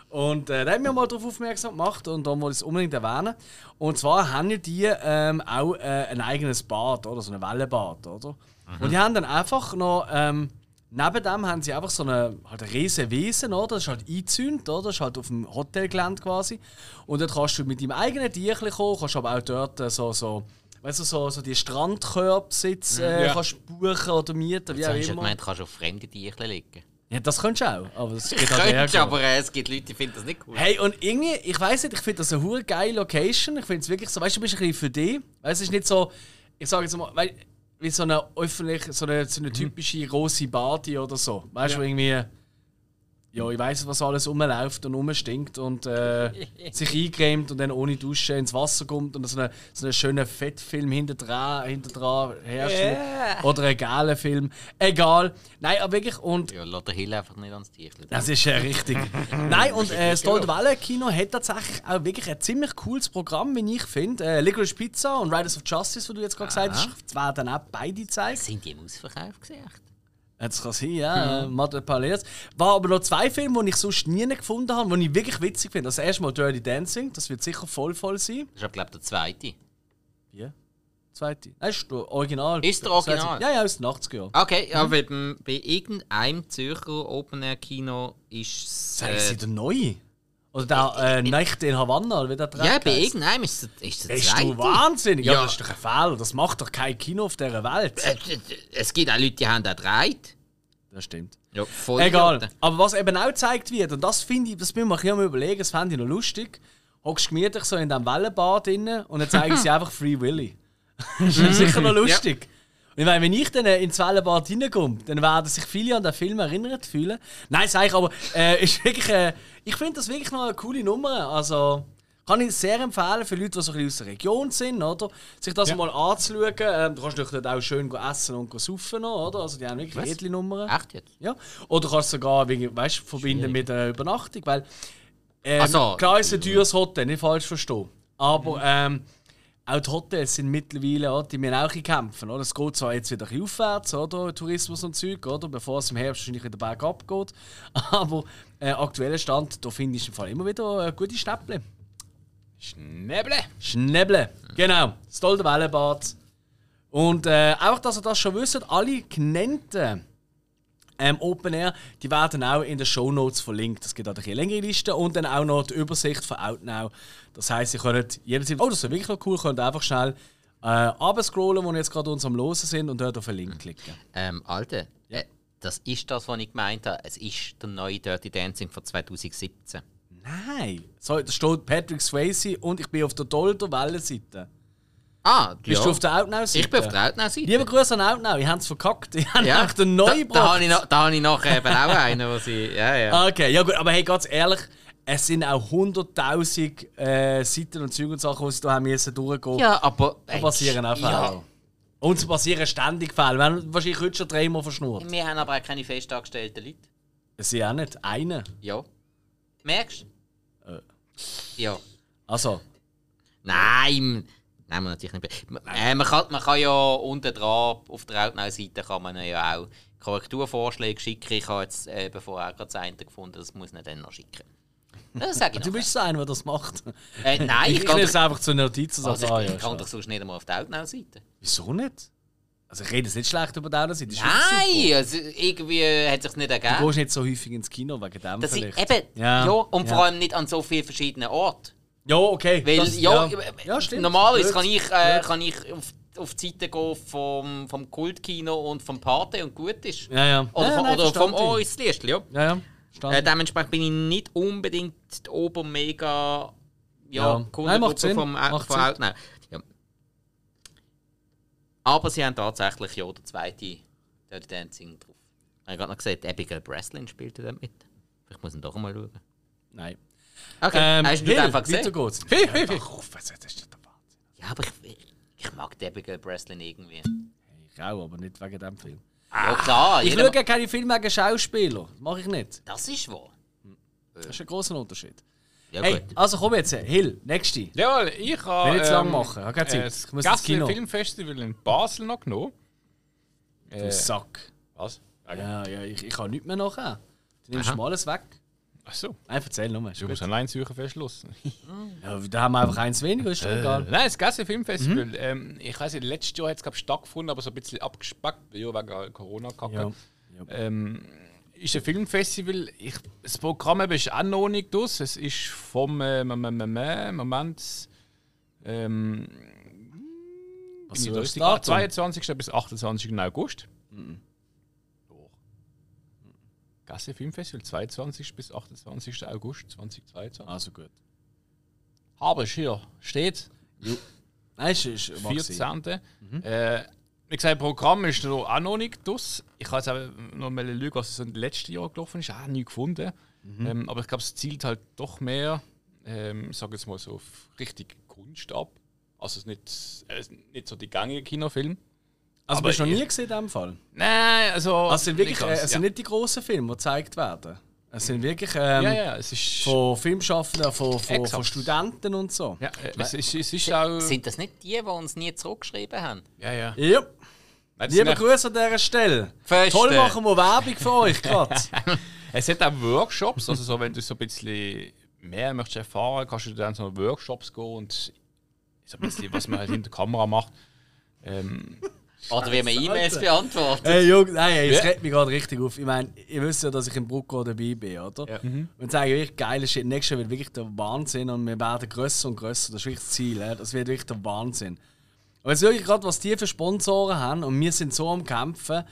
Speaker 1: Und äh, der hat mir mal darauf aufmerksam gemacht und da wollte ich es unbedingt erwähnen. Und zwar haben die ähm, auch äh, ein eigenes Bad, oder? So ein Wellenbad, oder? Und die haben dann einfach noch. Ähm, Neben dem haben sie einfach so eine, halt eine riesen Wesen, oder? Das ist halt eingezäunt, oder? Das ist halt auf dem Hotelgelände quasi. Und dort kannst du mit deinem eigenen Tierchen kommen, kannst aber auch dort äh, so, so, weißt du, so, so die Strandkörbsitze äh,
Speaker 2: Ja.
Speaker 1: kannst buchen oder mieten, wie auch
Speaker 3: du
Speaker 1: immer.
Speaker 3: gemeint, du kannst auf fremde Tierchen liegen.
Speaker 1: Ja, das könntest du auch, aber das geht halt
Speaker 3: Könntest, aber äh, es gibt Leute, die finden das nicht cool.
Speaker 1: Hey, und irgendwie, ich weiß nicht, ich finde das eine hure geile Location. Ich finde es wirklich so, weißt du, du bist ein bisschen für dich. Weißt du, es ist nicht so, ich sage jetzt mal, weil, wie so eine öffentliche, so eine, so eine typische große Party oder so. Weißt du,
Speaker 2: Ja.
Speaker 1: irgendwie, ja, ich weiß was alles rumläuft und rumstinkt und äh, sich eingremt und dann ohne Dusche ins Wasser kommt und so einen so einen schönen Fettfilm hinter dran, hinter dran herrscht. Oder einen geilen Film. Egal. Nein, aber wirklich, und
Speaker 3: Ja, lass den Hill einfach nicht ans Tierchen.
Speaker 1: das ist äh, richtig. Nein, und äh, das Tolle Welle Kino hat tatsächlich auch wirklich ein ziemlich cooles Programm, wie ich finde. Äh, Licorice Pizza und Riders of Justice, wie du jetzt gerade gesagt hast, werden auch beide gezeigt.
Speaker 3: Sind die im Ausverkauf gesehen?
Speaker 1: Das kann sein, ja. Mhm. Mother Palace. War aber noch zwei Filme, die ich sonst nie gefunden habe, die ich wirklich witzig finde. Das erste Mal Dirty Dancing, das wird sicher voll voll sein.
Speaker 3: Das ist aber, glaube ich, der zweite.
Speaker 1: Wie? Zweite. Nein, ist der Original.
Speaker 3: Ist der Original?
Speaker 1: Ja, ja, aus den 80er Jahren.
Speaker 3: Okay, ja, weil beim- bei irgendeinem Zürcher Open-Air-Kino ist
Speaker 1: Sagen
Speaker 3: es.
Speaker 1: Sie der neue? Oder der äh, Nächte in Havanna, oder wie der
Speaker 3: ja,
Speaker 1: Track
Speaker 3: bei
Speaker 1: heisst?
Speaker 3: irgendeinem ist es ist der
Speaker 1: Bist
Speaker 3: zweite.
Speaker 1: du wahnsinnig? Ja,
Speaker 3: Ja.
Speaker 1: das ist doch ein Fehler. Das macht doch kein Kino auf dieser Welt.
Speaker 3: Äh, Es gibt auch Leute, die haben da dreit.
Speaker 1: Das stimmt.
Speaker 3: Ja, voll
Speaker 1: Egal. Aber was eben auch gezeigt wird, und das finde ich, das müssen wir bisschen überlegen, das fände ich noch lustig. Hockst gemütlich so in diesem Wellenbad drin und dann zeigen sie einfach Free Willy. das ist sicher noch lustig. Und ich meine, wenn ich dann äh, ins Wellenbad reinkomme, dann werden sich viele an den Film erinnert fühlen. Nein, sag ich, aber äh, ist wirklich, äh, ich finde das wirklich noch eine coole Nummer. Also kann ich sehr empfehlen für Leute, die so ein bisschen aus der Region sind, oder? Sich das
Speaker 2: Ja.
Speaker 1: mal anzuschauen. Ähm, du kannst natürlich auch schön essen und saufen, oder? Also die haben wirklich
Speaker 3: Was?
Speaker 1: edle Nummern.
Speaker 3: Echt jetzt?
Speaker 1: Ja. Oder kannst du sogar weißt, verbinden mit einer Übernachtung, weil ähm,
Speaker 3: Also-
Speaker 1: klar ist ein teures Hotel, nicht falsch verstehen. Aber ähm, auch die Hotels sind mittlerweile, oder, die müssen auch ein kämpfen. Oder? Es geht zwar jetzt wieder ein aufwärts, oder? Tourismus und Zeug, oder? bevor es im Herbst wahrscheinlich wieder bergab geht. Aber äh, aktueller Stand, da finde ich im Fall immer wieder äh, gute Schnäpple.
Speaker 2: Schnäble!
Speaker 1: Schnäble, genau. Das tolle Wellenbad. Und äh, einfach, dass ihr das schon wisst, alle genannten ähm, Open Air, die werden auch in den Show Notes verlinkt. Es gibt auch eine längere Liste und dann auch noch die Übersicht von Outnow. Das heisst, ihr könnt jederzeit, oh, das ist wirklich noch cool, könnt einfach schnell äh, abscrollen, wo wir jetzt gerade uns am Losen sind und dort auf den Link klicken.
Speaker 3: Ähm, Alter, äh, das ist das, was ich gemeint habe. Es ist der neue Dirty Dancing von 2017.
Speaker 1: Nein, so, da steht Patrick Swayze und ich bin auf der Dolder Wellenseite.
Speaker 3: Ah,
Speaker 1: Bist
Speaker 3: ja.
Speaker 1: du auf der Outnow-Seite?
Speaker 3: Ich bin auf der Outnow-Seite.
Speaker 1: Liebe Grüße an Outnow, ich habe es verkackt. Ich habe
Speaker 3: ja.
Speaker 1: ja. den neu
Speaker 3: da, da habe ich, noch- da habe ich nachher eben auch einen, wo sie. Ja, ja.
Speaker 1: Okay, ja gut, aber hey, ganz ehrlich, es sind auch 100.000 äh, Seiten und Züge und Sachen, die sie da haben müssen durchgehen.
Speaker 3: Ja, aber.
Speaker 1: Da passieren auch Fälle.
Speaker 3: Ja.
Speaker 1: Und es passieren ständig Fälle. Wir haben wahrscheinlich heute schon dreimal verschnurrt.
Speaker 3: Wir haben aber auch keine fest angestellten Leute.
Speaker 1: Es sind auch nicht eine.
Speaker 3: Ja. Merkst du?
Speaker 1: Äh.
Speaker 3: Ja.
Speaker 1: Also,
Speaker 3: Nein, nein, wir natürlich nicht. Äh, man, kann, man kann ja unten dran auf der Outnow-Seite kann man ja auch Korrekturvorschläge schicken. Ich habe jetzt äh, bevor auch gerade das eine gefunden, das muss man dann noch schicken. Das sage ich
Speaker 1: du bist einer, der das macht.
Speaker 3: Äh, nein, ich
Speaker 1: ich
Speaker 3: kann
Speaker 1: es einfach zur Notiz und
Speaker 3: also ich, ich kann doch sonst nicht einmal auf der Outnow-Seite.
Speaker 1: Wieso nicht? Also ich rede jetzt nicht schlecht über die Seite. das ist
Speaker 3: Nein, also, irgendwie hat es sich nicht
Speaker 1: super. Du
Speaker 3: ergeben.
Speaker 1: gehst nicht so häufig ins Kino wegen dem
Speaker 3: Das ich,
Speaker 1: vielleicht.
Speaker 3: eben, ja,
Speaker 1: Ja,
Speaker 3: und
Speaker 1: ja.
Speaker 3: vor allem nicht an so vielen verschiedenen Orten.
Speaker 1: Ja, okay.
Speaker 3: Weil,
Speaker 1: das,
Speaker 3: ja,
Speaker 1: ja. Ja, stimmt.
Speaker 3: normalerweise kann ich, äh, kann ich auf, auf die Seite gehen vom, vom Kultkino und vom Pate und gut ist.
Speaker 1: Ja, ja.
Speaker 3: Oder,
Speaker 1: ja,
Speaker 3: vom,
Speaker 1: nein,
Speaker 3: oder vom
Speaker 1: verstanden.
Speaker 3: Oris Liestl, ja.
Speaker 1: Ja, ja.
Speaker 3: Äh, dementsprechend bin ich nicht unbedingt die obermega
Speaker 1: Ja.
Speaker 3: ja,
Speaker 1: Nein, macht Sinn.
Speaker 3: vom, Au-
Speaker 1: Macht Sinn.
Speaker 3: Ja. Aber sie haben tatsächlich ja der zweite Dirty Dancing drauf. Ich habe gerade noch gesagt, Abigail Breslin spielte dort mit. Vielleicht muss ich ihn doch mal schauen.
Speaker 1: Nein.
Speaker 3: Okay,
Speaker 1: Ähm,
Speaker 3: hast du
Speaker 1: Hill,
Speaker 3: einfach gesehen?
Speaker 1: Weiter geht's.
Speaker 2: Hey, hey, hey.
Speaker 1: Was- das ist der Wahnsinn.
Speaker 3: Ja, aber ich, ich mag Abigail Breslin irgendwie.
Speaker 1: Ich auch, aber nicht wegen dem Film.
Speaker 3: Ja klar,
Speaker 1: Ich schaue ja keine Filme wegen Schauspieler. Das mache ich nicht.
Speaker 3: das ist wahr.
Speaker 1: Das ist ein großer Unterschied.
Speaker 3: Ja
Speaker 1: Hey,
Speaker 3: gut.
Speaker 1: also komm jetzt, Hill, nächste.
Speaker 2: Ja, ich habe.
Speaker 1: Will nicht zu lang machen, ich habe keine Zeit.
Speaker 2: äh,
Speaker 1: Ich
Speaker 2: Das
Speaker 1: muss ins Kino.
Speaker 2: Filmfestival in Basel noch genommen.
Speaker 1: Du
Speaker 2: Äh,
Speaker 1: Sack.
Speaker 2: was?
Speaker 1: Ja, ja, ich, ich kann nichts mehr nachher. Du nimmst
Speaker 3: Aha.
Speaker 1: mal alles weg.
Speaker 2: Achso,
Speaker 1: Nein, erzähl. Ist
Speaker 2: du musst allein suchen Verschluss.
Speaker 1: Ja, da haben wir einfach eins weniger, ist doch egal.
Speaker 2: Nein, das Gassel Filmfestival. Ähm, ich weiß nicht, letztes Jahr hat es stattgefunden, aber so ein bisschen abgespackt, ja, wegen Corona-Kacke.
Speaker 1: Ja. Ja.
Speaker 2: Ähm, ist ein Filmfestival. Ich, das Programm ist auch noch nicht aus. Es ist vom äh, Moment. Ähm,
Speaker 1: Was für
Speaker 2: richtig?
Speaker 1: Datum?
Speaker 2: 22. bis 28. August. Doch. Gasse Filmfestival, 22. bis 28. August 2022.
Speaker 1: Also gut.
Speaker 2: Habe ich hier. Steht.
Speaker 1: Nein, ist, ist mag sein.
Speaker 2: 14. Äh, wie gesagt, Programm ist noch auch noch nicht aus. Ich kann jetzt auch noch mal schauen, was so im letzten Jahr gelaufen ist. Auch nie gefunden. Ähm, aber ich glaube, es zielt halt doch mehr, ähm, sage jetzt mal so, auf richtig Kunst ab. Also es ist nicht, äh, nicht so die gängigen Kinofilme.
Speaker 1: Also
Speaker 2: Aber
Speaker 1: bist du noch
Speaker 2: ich-
Speaker 1: nie gesehen in dem Fall?
Speaker 2: Nein, also.
Speaker 1: Also es sind wirklich,
Speaker 2: nicht
Speaker 1: äh, es sind
Speaker 2: ja.
Speaker 1: nicht die grossen Filme, die gezeigt werden. Es sind wirklich ähm,
Speaker 2: Ja, ja, es ist.
Speaker 1: von Filmschaffenden, von, von, von. Studenten und so.
Speaker 2: ja, äh, es, ist, es ist auch.
Speaker 3: Sind das nicht die, die uns nie zurückgeschrieben haben?
Speaker 2: Ja, ja.
Speaker 1: Ja,
Speaker 2: Nein,
Speaker 1: liebe
Speaker 2: sind
Speaker 1: Grüße an dieser Stelle.
Speaker 3: Feste.
Speaker 1: Toll machen wir Werbung für euch gerade.
Speaker 2: Es hat auch Workshops, also so, wenn du so ein bisschen mehr möchtest erfahren, kannst du dann so Workshops gehen und so ein bisschen, was man halt hinter der Kamera macht. Ähm,
Speaker 3: Oder wie man E-Mails beantwortet?
Speaker 1: Hey, Junge, nein, es
Speaker 2: Ja.
Speaker 1: regt mich gerade richtig auf. Ich meine, ihr wisst ja, dass ich im Brucko dabei bin, oder?
Speaker 3: Ja.
Speaker 1: Und sagen wirklich geile Shit. Nächstes Jahr wird wirklich der Wahnsinn und wir werden grösser und grösser. Das ist wirklich das Ziel. Ja? Das wird wirklich der Wahnsinn. Aber jetzt wirklich gerade, was die für Sponsoren haben und wir sind so am Kämpfen.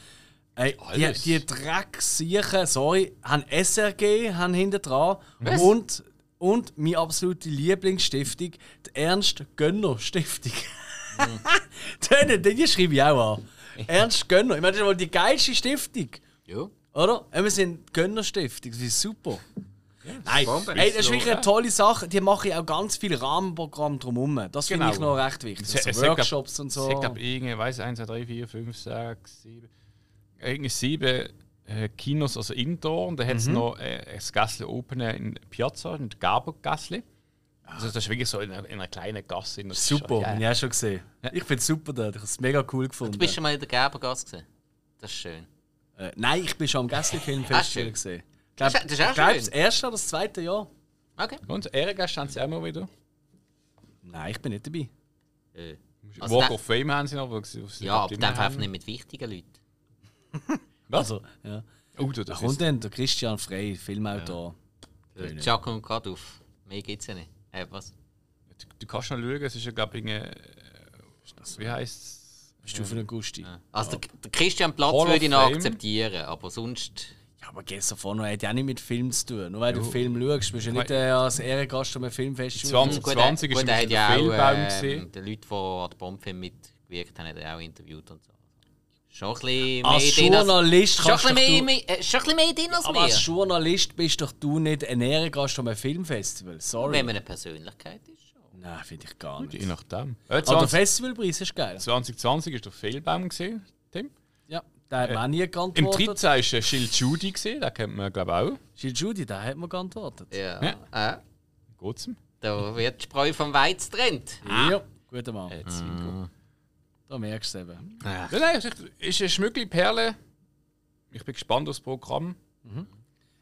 Speaker 1: Ey, die, die Drecksiechen, sorry, haben SRG haben hinten dran und, und meine absolute Lieblingsstiftung, die Ernst Die, die schreibe ich auch an. Ernst Gönner. Ich meine, das ist wohl die geilste Stiftung.
Speaker 3: Ja.
Speaker 1: Oder? Ja, Wir sind Gönnerstiftung, das ist super. Nein,
Speaker 3: Bombe.
Speaker 1: ey, das ist wirklich
Speaker 2: Ja.
Speaker 1: eine tolle Sache. Die machen auch ganz viele Rahmenprogramme drumherum. Das finde
Speaker 2: Genau.
Speaker 1: ich noch recht wichtig.
Speaker 2: es-
Speaker 1: Also
Speaker 2: es
Speaker 1: Workshops und so.
Speaker 2: Ich glaube, irgendwie, weiß 1, 2, 3, 4, 5, 6, 7. Irgendwie sieben äh, Kinos, also Indoor. Und dann
Speaker 1: Mhm.
Speaker 2: hat es noch äh, ein Gassle Open in Piazza, in Gaber-Gassle. Also, das ist wirklich so in einer, in einer kleinen Gasse. Ist
Speaker 1: super,
Speaker 2: schon- ja,
Speaker 1: habe ich auch schon gesehen. Ich finde es super dort. Ich habe es mega cool gefunden.
Speaker 3: Du bist schon mal in der Gebergasse gesehen. Das ist schön.
Speaker 1: äh, nein, ich bin schon am Gästli Filmfestival
Speaker 3: schön.
Speaker 1: gesehen. Ich
Speaker 3: Das
Speaker 1: glaube,
Speaker 3: ist- das ist auch
Speaker 1: ich glaub,
Speaker 3: schön.
Speaker 1: das erste oder das zweite Jahr.
Speaker 3: Okay.
Speaker 2: Und Ehrengast haben sie auch mal wieder.
Speaker 1: Nein, ich bin nicht dabei.
Speaker 3: Äh. Also
Speaker 2: Walk
Speaker 3: da-
Speaker 2: of Fame haben sie noch. wo sie- wo sie
Speaker 3: Ja, aber dann einfach nicht mit wichtigen Leuten.
Speaker 2: Was?
Speaker 1: Also, ja.
Speaker 2: Oh, du,
Speaker 1: Da
Speaker 2: das
Speaker 1: kommt dann der Christian Frey, Filmautor.
Speaker 3: Ja. Jack kommt gerade auf. Mehr geht's ja nicht. Äh, was?
Speaker 2: du, du kannst noch schauen, es ist ja, glaube ich, eine, äh, wie heißt es?
Speaker 1: Bist du für einen Gusti?
Speaker 3: Also der, der Christian Platz
Speaker 2: Hall
Speaker 3: würde ich noch
Speaker 2: Fame.
Speaker 3: akzeptieren, aber sonst.
Speaker 1: Ja, aber gestern vorne hat ja auch nicht mit Film zu tun. Nur weil du Film schaust, bist du ja nicht äh, als Ehrengast am Filmfestival.
Speaker 2: 20.
Speaker 3: Gut,
Speaker 2: 20 ist
Speaker 3: gut, er
Speaker 2: ein
Speaker 3: ja auch
Speaker 2: Fehlbaum
Speaker 3: äh,
Speaker 2: gesehen.
Speaker 3: die Leute, die an der Bombfilm mitgewirkt haben, hat er auch interviewt und so. Schon ein bisschen
Speaker 1: Als
Speaker 3: mehr als-
Speaker 1: Journalist
Speaker 3: Schon ein
Speaker 1: kannst
Speaker 3: bisschen mehr,
Speaker 1: du-
Speaker 3: mehr, äh, schon ein bisschen mehr drin als
Speaker 1: Aber als
Speaker 3: wir.
Speaker 1: Journalist bist doch du nicht ein Ehrengast am Filmfestival. Sorry.
Speaker 3: Wenn man eine Persönlichkeit ist. Schon.
Speaker 1: Nein, finde ich gar
Speaker 2: Je
Speaker 1: nicht.
Speaker 2: nachdem. Äh,
Speaker 1: Aber der
Speaker 2: 20,
Speaker 1: Festivalpreis ist geil.
Speaker 2: 2020 ist der Fehlbaum gesehen, Tim.
Speaker 1: Ja, da hat man auch nie
Speaker 2: Im
Speaker 1: geantwortet.
Speaker 2: 13 ist äh, Schild Judy gesehen, den kennt man, glaube ich, auch.
Speaker 1: Gilles Judy, da hat man geantwortet.
Speaker 3: Ja.
Speaker 2: Ja.
Speaker 3: Äh,
Speaker 2: Kurzem.
Speaker 3: da wird die Spreu vom Weiz getrennt.
Speaker 1: Ja, guter Mann.
Speaker 2: Äh, Zwingo.
Speaker 1: Da merkst du es eben.
Speaker 2: Ja, nein, es ist- ist eine Schmückli-Perle. Ich bin gespannt aufs Programm.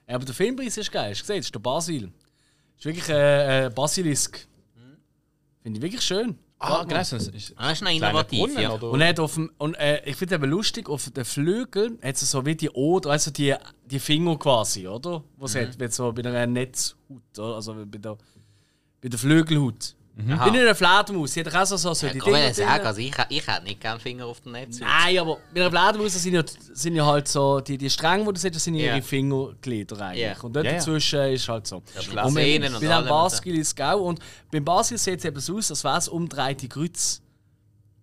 Speaker 1: Ja, aber der Filmpreis ist geil. Hast du gesehen? Das ist der Basil. Das ist wirklich ein äh, Basilisk. Finde ich wirklich schön.
Speaker 2: Ah, genau. ein- ist
Speaker 3: Ah, ist noch innovativ,
Speaker 2: Brunnen,
Speaker 3: ja.
Speaker 1: Und er hat auf dem, und äh, ich finde es eben lustig, auf den Flügeln hat es so wie die Oder, also die, die Finger quasi, oder? Was hat, wie so bei einer Netzhaut, also bei der, bei der Flügelhaut.
Speaker 3: Aha.
Speaker 1: Wie in einer Fledermaus, hat doch auch so, so, so die
Speaker 3: Ich kann
Speaker 1: Dinger
Speaker 3: sagen, also ich, ich hätte nicht gerne Finger auf dem Netz.
Speaker 1: Nein, aber bei einer Fledermaus sind ja, sind ja halt so, die, die Stränge, die du siehst, sind ja
Speaker 3: Ja.
Speaker 1: ihre Fingerglieder eigentlich.
Speaker 3: Ja.
Speaker 1: Und dort
Speaker 2: Ja, ja.
Speaker 1: dazwischen ist halt so.
Speaker 3: Ja,
Speaker 1: und bei,
Speaker 3: Sehnen und
Speaker 1: bei dem Baskil ist es auch. Und beim Baskil sieht es eben so aus, als wäre es umdrehte Kreuz.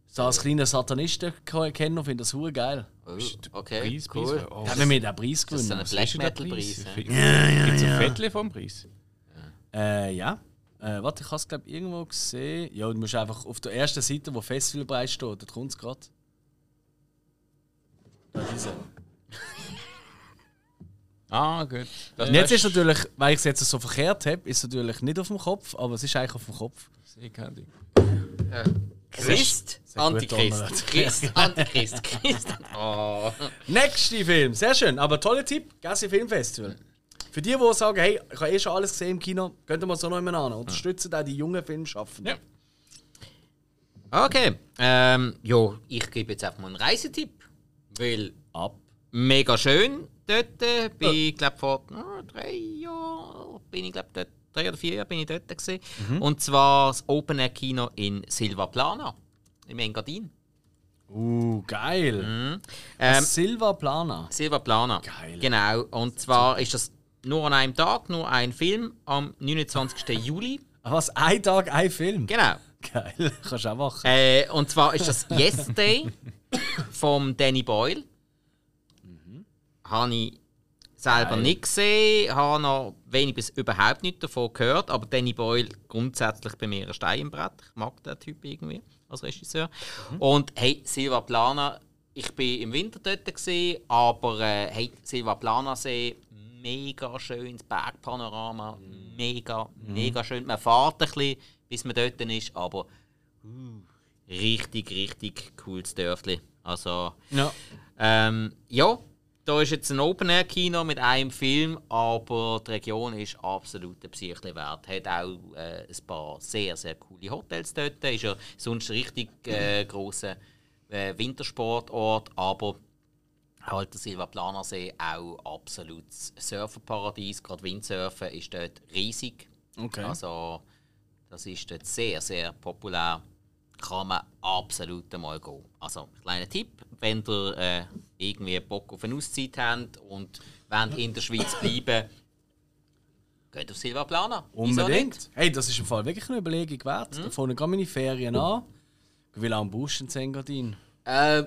Speaker 1: So als kleiner Satanisten-Kenner finde ich das hure geil.
Speaker 3: Oh, okay,
Speaker 2: Preis,
Speaker 3: cool.
Speaker 2: Preis, oh,
Speaker 1: Da haben wir mit den Preis
Speaker 3: Das ist ein Black Metal Preis. Ja.
Speaker 2: Gibt es ein Viertel vom Preis?
Speaker 1: Äh, ja. Äh, warte, ich habe es glaube irgendwo gesehen. Ja, du musst einfach auf der ersten Seite, wo Festivalpreis steht, dort kommt es gerade. Das ist er.
Speaker 2: Ah, gut. Das
Speaker 1: Und jetzt ist natürlich, weil ich es jetzt so verkehrt habe, ist es natürlich nicht auf dem Kopf, aber es ist eigentlich auf dem Kopf.
Speaker 2: Ich kann die.
Speaker 3: Christ, Antichrist. Christ, Antichrist. Christ. Oh.
Speaker 1: Nächster Film, sehr schön, aber toller Tipp, Gassi Filmfestival. Für die, die sagen, hey, ich habe eh schon alles gesehen im Kino, könnt ihr mal so noch immer an. Unterstützen auch die jungen Filmschaffenden.
Speaker 2: Ja.
Speaker 3: Okay, ähm, ja, ich gebe jetzt einfach mal einen Reisetipp, weil
Speaker 1: Ab.
Speaker 3: mega schön dort. äh, Bin, ich glaube vor ah, drei Jahren bin ich glaube dort, drei oder vier Jahre bin ich dort gewesen. Und zwar das Open Air Kino in Silva Plana im Engadin.
Speaker 1: Uh, geil.
Speaker 3: Ähm,
Speaker 1: Silva Plana.
Speaker 3: Silva Plana.
Speaker 1: Geil.
Speaker 3: Genau. Und zwar ist das nur an einem Tag, nur ein Film am 29. Juli.
Speaker 1: Was? Ein Tag, ein Film?
Speaker 3: Genau.
Speaker 1: Geil, kannst du auch machen.
Speaker 3: Äh, und zwar ist das Yesterday vom Danny Boyle. Habe ich selber
Speaker 1: Geil.
Speaker 3: nicht gesehen, habe noch wenig bis überhaupt nicht davon gehört, aber Danny Boyle grundsätzlich bei mir ein Stein im Brett. Ich mag den Typ irgendwie als Regisseur. Und hey, Silva Plana, ich bin im Winter dort, gewesen, aber äh, hey, Silva Plana See, mega schönes Bergpanorama, mega, mega schön. Man fährt ein bisschen, bis man dort ist, aber richtig, richtig cooles Dörfli. Also,
Speaker 1: Ja.
Speaker 3: ähm, ja, da ist jetzt ein Open-Air-Kino mit einem Film, aber die Region ist absolut ein Psyche wert. Hat auch äh, ein paar sehr, sehr coole Hotels dort. Ist ja sonst ein richtig äh, grosser äh, Wintersportort, aber halt der Silva Plana See auch absolutes Surferparadies. Gerade Windsurfen ist dort riesig.
Speaker 1: Okay.
Speaker 3: Also, das ist dort sehr, sehr populär. Kann man absolut einmal gehen. Also, kleiner Tipp, wenn ihr äh, irgendwie Bock auf eine Auszeit habt und wollt in der Schweiz bleiben, geht auf Silva Plana.
Speaker 1: Unbedingt. Hey, das ist im Fall wirklich eine Überlegung wert.
Speaker 3: Mhm.
Speaker 1: Da fangen gerade meine Ferien an. Ich will auch einen Busch in Engadin.
Speaker 3: Äh,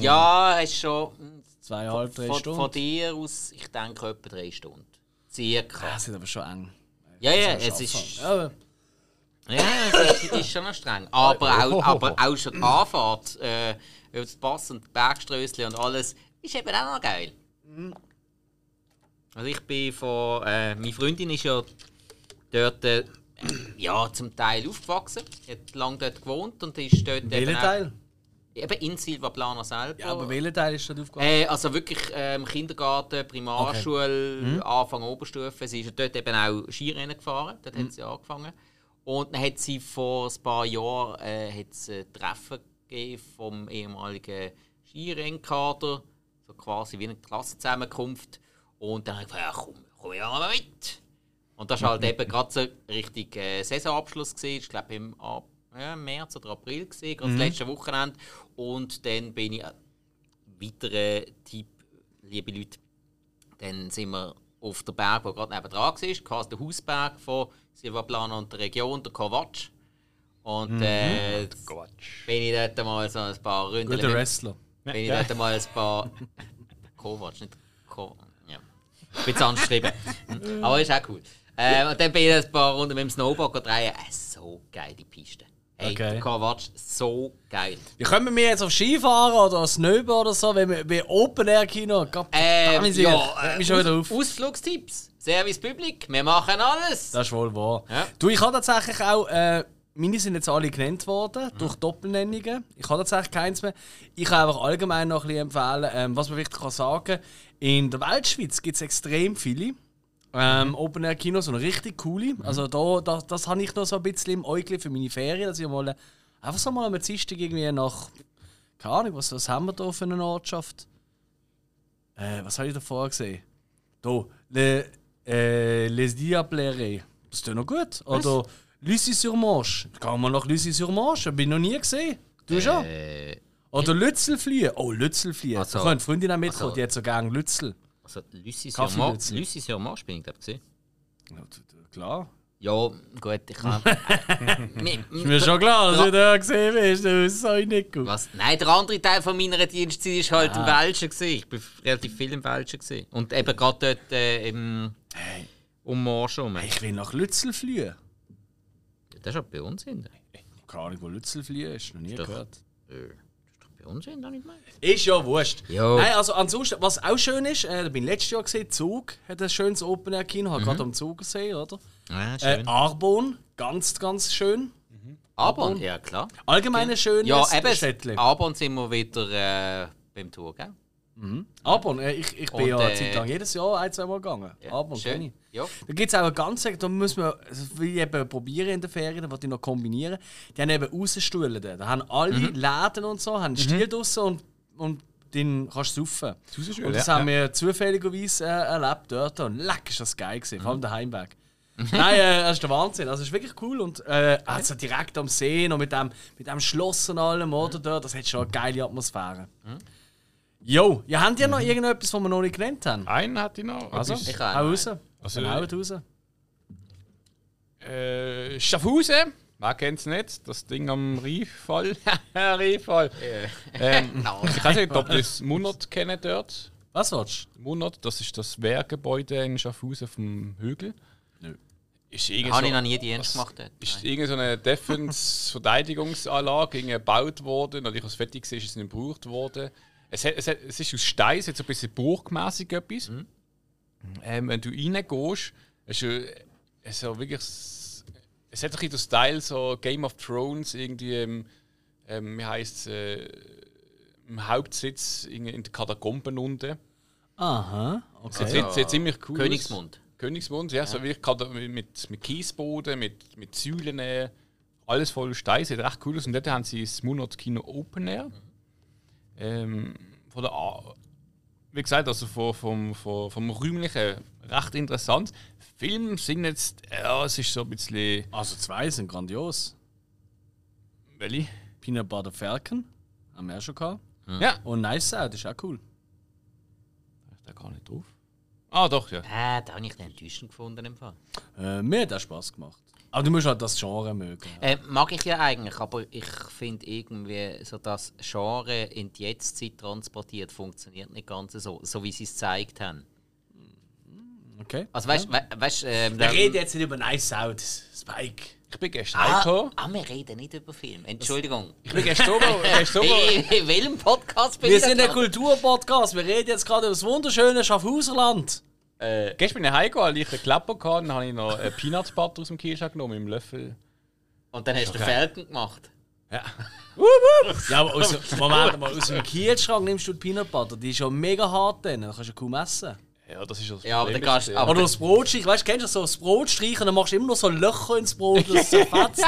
Speaker 3: Ja, es ist schon hm,
Speaker 1: Zweieinhalb, drei
Speaker 3: von,
Speaker 1: Stunden.
Speaker 3: von dir aus, ich denke, etwa drei Stunden. Circa.
Speaker 1: Das ist aber schon eng.
Speaker 3: Ja, ja, es
Speaker 1: ist. Ja,
Speaker 3: Ja, es ist, ist schon noch streng. Aber auch, aber auch schon die Anfahrt äh, über das Pass und Bergströssli und alles ist eben auch noch geil. Also ich bin von... Äh, meine Freundin ist ja dort äh, ja, zum Teil aufgewachsen. Sie hat lange dort gewohnt und ist dort eben,
Speaker 1: welcher
Speaker 3: auch,
Speaker 1: Teil?
Speaker 3: Eben in Silva Plana selber.
Speaker 1: Ja, aber welcher Teil ist da aufgegangen?
Speaker 3: Äh, also wirklich ähm, Kindergarten, Primarschule, Anfang Oberstufe. Sie ist dort eben auch Skirennen gefahren. Dort hat sie angefangen. Und dann hat sie vor ein paar Jahren äh, hat's ein Treffen gegeben vom ehemaligen Skirennkader. So quasi wie eine Klassenzusammenkunft. Und dann habe ich gesagt, ja, komm, komm ja mal mit. Und das war halt eben gerade so richtig äh, Saisonabschluss. Gewesen. Ich glaube im Ab ja, März oder April, gewesen, gerade das letzte Wochenende. Und dann bin ich, äh, weiterer Tipp, liebe Leute, dann sind wir auf der Berg, der gerade nebenan war, quasi der Hausberg von Silvaplana und der Region, der Kovac. Und äh, bin ich dort mal so ein paar Runden
Speaker 1: Guter Wrestler.
Speaker 3: bin ich dort mal ein paar. Kovac, nicht Ko. Ja. Ein bisschen angeschrieben. Aber ist auch cool. Äh, und dann bin ich ein paar Runden mit dem Snowboard drehen. Äh, so geil, die Piste. Hey,
Speaker 1: Okay.
Speaker 3: der Kovac, so geil.
Speaker 1: Wie können wir jetzt auf Skifahren oder Snowboard oder so, wenn wir bei Open Air Kino. Gott,
Speaker 3: Ähm, ja,
Speaker 1: regt
Speaker 3: äh,
Speaker 1: mich schon wieder auf.
Speaker 3: Ausflugstipps. Service Public. Wir machen alles.
Speaker 1: Das ist wohl wahr.
Speaker 3: Ja.
Speaker 1: Du, ich habe tatsächlich auch. Äh, meine sind jetzt alle genannt worden durch Doppelnennungen. Ich habe tatsächlich keins mehr. Ich kann einfach allgemein noch ein bisschen empfehlen, ähm, was man wirklich kann sagen In der Weltschweiz gibt es extrem viele ähm, Open Air Kinos und richtig coole. Also da, da, das habe ich noch so ein bisschen im Äugel für meine Ferien, dass ich mal äh, einfach so mal am Dienstag irgendwie nach. Keine Ahnung, was, was haben wir da für eine Ortschaft? Äh, was habe ich da vorher gesehen? Da, le, äh, Les Diablerets. Das ist ja noch gut. Oder Lucy-sur-Manche. Kann man nach Lucy-sur-Manche? Bin ich noch nie gesehen. Du schon?
Speaker 3: Äh,
Speaker 1: Oder Lützelfliehen. Oh, Lützelfliehen.
Speaker 3: Also-
Speaker 1: da kann eine Freundin auch mitkommen,
Speaker 3: also-
Speaker 1: die hat so gerne Lützel.
Speaker 3: Also, Lucy
Speaker 1: Lützel.
Speaker 3: Lucy Surmar bin ich glaube gesehen.
Speaker 1: Ja, klar.
Speaker 3: Ja, gut, ich kann.
Speaker 1: Ist mir schon klar, dass du da gesehen bist. Das soll ich nicht gut.
Speaker 3: Was? Nein, der andere Teil von meiner Dienstzeit war halt im
Speaker 1: Ah.
Speaker 3: Welschen. gewesen. Ich war relativ viel im Welschen. gewesen. Und eben gerade dort äh, im, um Marsch herum.
Speaker 1: Ich will nach Lützelfliehen.
Speaker 3: Das ist auch bei uns hinten.
Speaker 1: Keine Ahnung, wo Lützelfliehen ist. Noch nie
Speaker 3: Doch.
Speaker 1: gehört.
Speaker 3: Äh, ist doch bei Unsinn, da nicht mehr.
Speaker 1: Ist ja wurscht.
Speaker 3: Jo.
Speaker 1: Nein, also ansonsten, was auch schön ist, äh, da bin ich letztes Jahr gesehen, Zug hat ein schönes Open Air Kino, habe gerade am Zug gesehen, oder?
Speaker 3: Ja,
Speaker 1: Äh, Arbon, ganz, ganz schön.
Speaker 3: Arbon, ja klar.
Speaker 1: Allgemein ein schönes
Speaker 3: Ja, eben,
Speaker 1: Städtchen.
Speaker 3: Arbon sind wir wieder äh, beim Tour, gell?
Speaker 1: Arbon, äh, ich, ich bin
Speaker 3: Und,
Speaker 1: ja eine
Speaker 3: äh,
Speaker 1: Zeit lang jedes Jahr ein, zwei Mal gegangen. Arbon
Speaker 3: schön.
Speaker 1: kenne ich.
Speaker 3: Ja.
Speaker 1: Da gibt es auch eine ganze, da muss man, also will ich eben probieren in den Ferien, da wollte ich noch kombinieren. Die haben eben Außenstühle da. Da haben alle
Speaker 2: Mhm.
Speaker 1: Läden und so, haben einen Stiel draussen und, und den kannst du saufen. Und das
Speaker 2: ja,
Speaker 1: haben
Speaker 2: ja.
Speaker 1: wir zufälligerweise äh, erlebt dort. Und leck, ist das geil gewesen,
Speaker 2: Mhm.
Speaker 1: vor allem der Heimweg. Nein, äh, das ist der Wahnsinn. Also, es ist wirklich cool. Und äh, also direkt am See und mit dem, mit dem Schloss und allem, oder? Dort, das hat schon eine geile Atmosphäre. Jo, ja, habt ihr noch irgendetwas, was wir noch nicht genannt haben?
Speaker 2: Einen hatte ich noch.
Speaker 1: Also,
Speaker 3: Ich
Speaker 1: hau
Speaker 3: auch.
Speaker 1: raus.
Speaker 2: Also,
Speaker 1: Dann haut raus.
Speaker 2: Äh, Schaffhausen. Wer kennt es nicht? Das Ding am Rieffall. Rieffall. Ähm, ich weiß nicht, ob ihr das Munot kennt dort.
Speaker 1: Was willst
Speaker 2: Munot, das ist das Wehrgebäude in Schaffhausen vom Hügel.
Speaker 1: Nö.
Speaker 2: Ist irgendwie
Speaker 3: Habe
Speaker 2: so-
Speaker 3: ich noch nie Dienst
Speaker 2: das
Speaker 3: gemacht dort.
Speaker 2: Ist irgend so eine Defense-Verteidigungsanlage gebaut worden. Natürlich, als es fertig war, ist es nicht gebraucht worden. Es, hat, es, hat, es ist aus Stein, es hat so ein bisschen burgmäßig etwas. Ähm, wenn du reingehst, ist ja, es ja wirklich. Es hat ein bisschen den Style so Game of Thrones, irgendwie, ähm, ähm, wie heisst es, äh, im Hauptsitz in, in den Katakomben unten.
Speaker 1: Aha, okay.
Speaker 2: sieht, sieht ziemlich cool
Speaker 3: Königsmund.
Speaker 2: aus. Königsmund, ja, so wirklich mit, mit Kiesboden, mit, mit Säulen, äh, alles voll Stein, sieht echt cool aus. Und dort haben sie das Munot Kino Open Air. Ähm, von der A wie gesagt, also vom, vom, vom, vom Räumlichen recht interessant. Film sind jetzt, ja, es ist so ein bisschen.
Speaker 1: Also zwei sind grandios.
Speaker 2: Welche?
Speaker 1: Peanut Butter Falcon, haben wir auch schon gehabt.
Speaker 2: Ja.
Speaker 1: Und Nice Out, ist auch cool.
Speaker 2: Ich da gar nicht drauf. Ah, doch, ja.
Speaker 3: Äh, da habe ich den enttäuschend gefunden im Fall.
Speaker 1: Äh, mir hat auch Spaß gemacht. Aber du musst halt das Genre mögen.
Speaker 3: Äh, mag ich ja eigentlich, aber ich finde irgendwie, so das Genre in die Jetztzeit transportiert, funktioniert nicht ganz so, so wie sie es gezeigt haben.
Speaker 1: Okay.
Speaker 3: Also weißt du, we, weißt, ähm,
Speaker 1: Wir reden jetzt nicht über Nice Out, Spike.
Speaker 2: Ich bin gestern
Speaker 3: ah,
Speaker 2: heimgekommen.
Speaker 3: ah, wir reden nicht über Film. Entschuldigung.
Speaker 2: Ich bin gestern
Speaker 3: In, welchem Podcast bin
Speaker 1: Wir
Speaker 3: ich?
Speaker 1: sind ein? Kulturpodcast. Wir reden jetzt gerade über das wunderschöne Schaffhauserland.
Speaker 2: Gestern bin ich heimgegangen, weil ich einen Klapper hatte, dann habe ich noch einen Peanut Butter aus dem Kühlschrank genommen, im Löffel.
Speaker 3: Und dann hast du den Falcon gemacht.
Speaker 1: Ja, aber aus, Moment mal, aus dem Kielschrank nimmst du die Peanut Butter. Die ist ja mega hart dann. Dann kannst du kaum essen.
Speaker 2: Ja, das ist das
Speaker 3: Ja, aber
Speaker 2: Problem
Speaker 3: dann kannst- aber-
Speaker 1: Oder das Brot streichen. Weißt du, kennst du so das Brot streichen und dann machst du immer noch so Löcher ins Brot, dass es zerfetzt.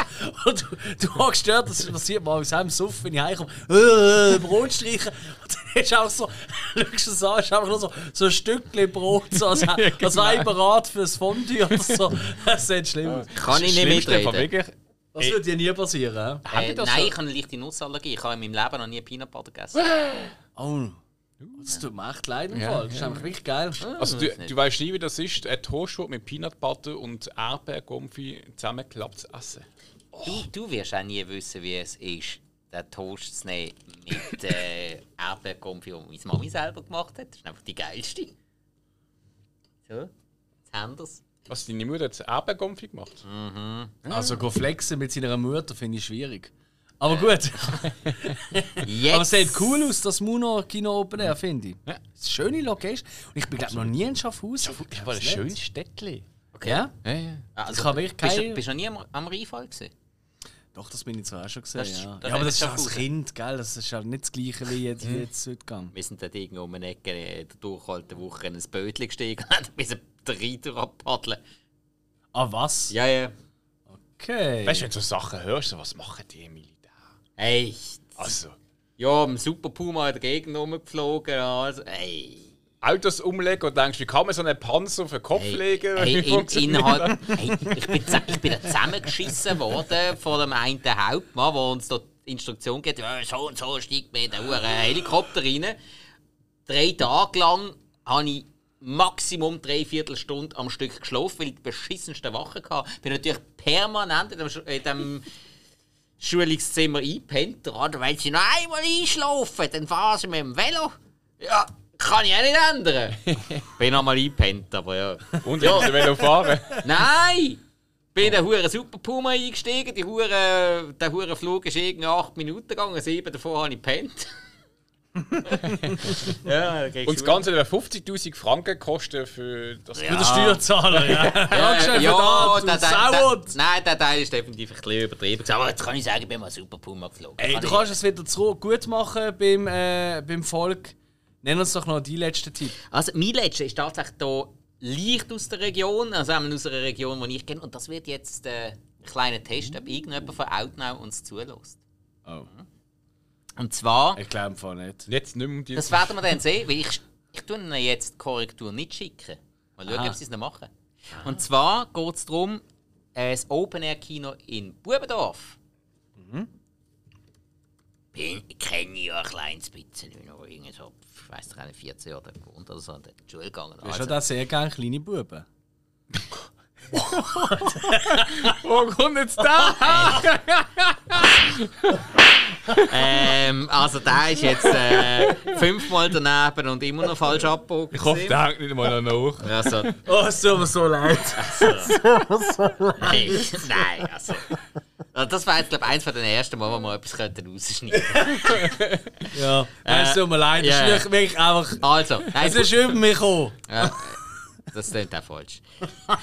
Speaker 1: und du, du hast gestört, das passiert mal aus einem Suff, wenn ich heimkomme. Äh, Brot streichen. Und dann ist auch so, schaust du es an, ist einfach nur so, so ein Stückchen Brot, so, als, als wäre ich bereit fürs Fondue oder so. Das ist nicht schlimm.
Speaker 3: Kann ich
Speaker 2: das
Speaker 3: nicht mitreden.
Speaker 1: Das würde dir nie passieren.
Speaker 3: Äh,
Speaker 2: das
Speaker 3: nein,
Speaker 2: so-
Speaker 3: ich habe eine leichte Nussallergie. Ich habe in meinem Leben noch nie Peanut Butter gegessen.
Speaker 1: Oh, das tut mir echt leid im Fall. Das ist einfach wirklich geil.
Speaker 2: Also, du,
Speaker 3: das nicht.
Speaker 2: du weißt nie, wie das ist, ein Toastbrot mit Peanut Butter und Erdbeergumpfi zusammengeklappt zu essen.
Speaker 3: Du, du wirst auch nie wissen, wie es ist, den Toast zu nehmen mit äh, Erdbeerkonfit, die meine Mami selber gemacht hat. Das ist einfach die geilste. So, jetzt haben wir es.
Speaker 2: Was, deine Mutter hat Erdbeergumpfi gemacht?
Speaker 1: Also, go flexen mit seiner Mutter finde ich schwierig. Aber gut. Aber es sieht cool aus, das Muno Kino Open Air, finde ich.
Speaker 2: Ja.
Speaker 1: Schöne Location. Und ich bin, glaube noch nie in Schaffhausen.
Speaker 2: Das war ein schönes Städtchen.
Speaker 3: Okay.
Speaker 1: Ja?
Speaker 2: Ja, ja.
Speaker 3: Also,
Speaker 1: Ich habe wirklich
Speaker 3: bist,
Speaker 1: keine-
Speaker 3: du, bist du noch nie am, am Rheinfall gewesen?
Speaker 1: Doch, das bin ich zwar auch schon gesehen.
Speaker 3: Das ist-
Speaker 1: ja.
Speaker 3: das
Speaker 1: ja, aber
Speaker 3: ist
Speaker 1: das ist als
Speaker 3: Schaffhausen.
Speaker 1: Kind, gell? Das ist halt nicht das gleiche wie jetzt, wie jetzt heute gegangen.
Speaker 3: Wir sind dort irgendwo um eine Ecke in der durchhalten Woche in ein Bötchen gestiegen und haben bis den Rhein durchpaddeln.
Speaker 1: Ah, was?
Speaker 3: Ja, ja.
Speaker 1: Okay.
Speaker 2: Weißt du, wenn du so Sachen hörst, was machen die im
Speaker 3: Hey,
Speaker 2: Also,
Speaker 3: ja, im Super Puma in der Gegend rumgeflogen. Also, hey.
Speaker 2: Autos umlegen und denkst, wie kann man so einen Panzer auf den Kopf legen?
Speaker 3: Hey, in, innerhalb, hey, ich, bin, ich bin zusammengeschissen worden von dem einen Hauptmann, der uns da die Instruktion gibt, ja, so und so steigt man in den Helikopter rein. Drei Tage lang habe ich Maximum dreiviertel Stunde am Stück geschlafen, weil ich die beschissensten Wachen hatte. Bin natürlich permanent in dem, in dem Schulungszimmer eingepennt. Gerade weil sie noch einmal einschlafen, dann fahren sie mit dem Velo. Ja, kann ich auch nicht ändern. Bin einmal eingepennt, aber ja.
Speaker 2: Und ja. sie wollen fahren.
Speaker 3: Nein! Bin in den Huren Super Puma eingestiegen. Die Hure, der Hure Flug ist irgendwie 8 Minuten gegangen, sieben davon habe ich gepennt. Ja,
Speaker 2: Und das Ganze hat 50.000 Franken kosten für das
Speaker 1: Für den Steuerzahler, ja.
Speaker 3: Ja,
Speaker 1: das,
Speaker 3: der,
Speaker 1: du
Speaker 3: der, der,
Speaker 1: Sauer.
Speaker 3: nein, der Teil ist definitiv ein bisschen übertrieben. Aber jetzt kann ich sagen, ich bin mal super Puma geflogen.
Speaker 1: Ey,
Speaker 3: Kann
Speaker 1: du
Speaker 3: ich-
Speaker 1: kannst es wieder zurück gut machen beim, äh, beim Volk. Nenn uns doch noch die letzten Tipp.
Speaker 3: Also, mein letzter ist tatsächlich hier leicht aus der Region, also aus einer Region, die ich kenne. Und das wird jetzt äh, ein kleiner Test, ob irgendjemand von Outnow uns zulässt.
Speaker 1: Oh.
Speaker 3: Und zwar,
Speaker 1: Ich glaube voll nicht.
Speaker 2: Jetzt nicht mehr um die.
Speaker 3: das werden wir dann sehen, weil ich, ich tue ihnen jetzt die Korrektur nicht schicken. Mal schauen,
Speaker 1: Aha.
Speaker 3: ob sie es noch machen. Und zwar geht es darum, äh, das Open-Air-Kino in Bubendorf. Bin, kenne ich ja ein kleines bisschen, ich noch irgendwie so, ich weiß nicht, 14 Jahre gewohnt oder so, in die Schule gegangen.
Speaker 1: Du hast
Speaker 3: Also,
Speaker 1: ja da sehr gerne kleine Buben.
Speaker 2: Wo kommt jetzt da?
Speaker 3: ähm, also der ist jetzt äh, fünfmal daneben und immer noch falsch abgebogen.
Speaker 2: Ich hoffe, der hängt nicht mal noch nach.
Speaker 3: Also,
Speaker 1: Oh, es tut mir so leid.
Speaker 3: nein, nein, also. Also Das war jetzt, glaube ich, eins von den ersten Mal, wo wir etwas könnten rausschneiden
Speaker 1: Ja, nein, es tut mir leid. Es
Speaker 3: ja.
Speaker 1: ist nicht wirklich einfach.
Speaker 3: Also, nein,
Speaker 1: Es ist über mich gekommen.
Speaker 3: ja, das klingt auch falsch.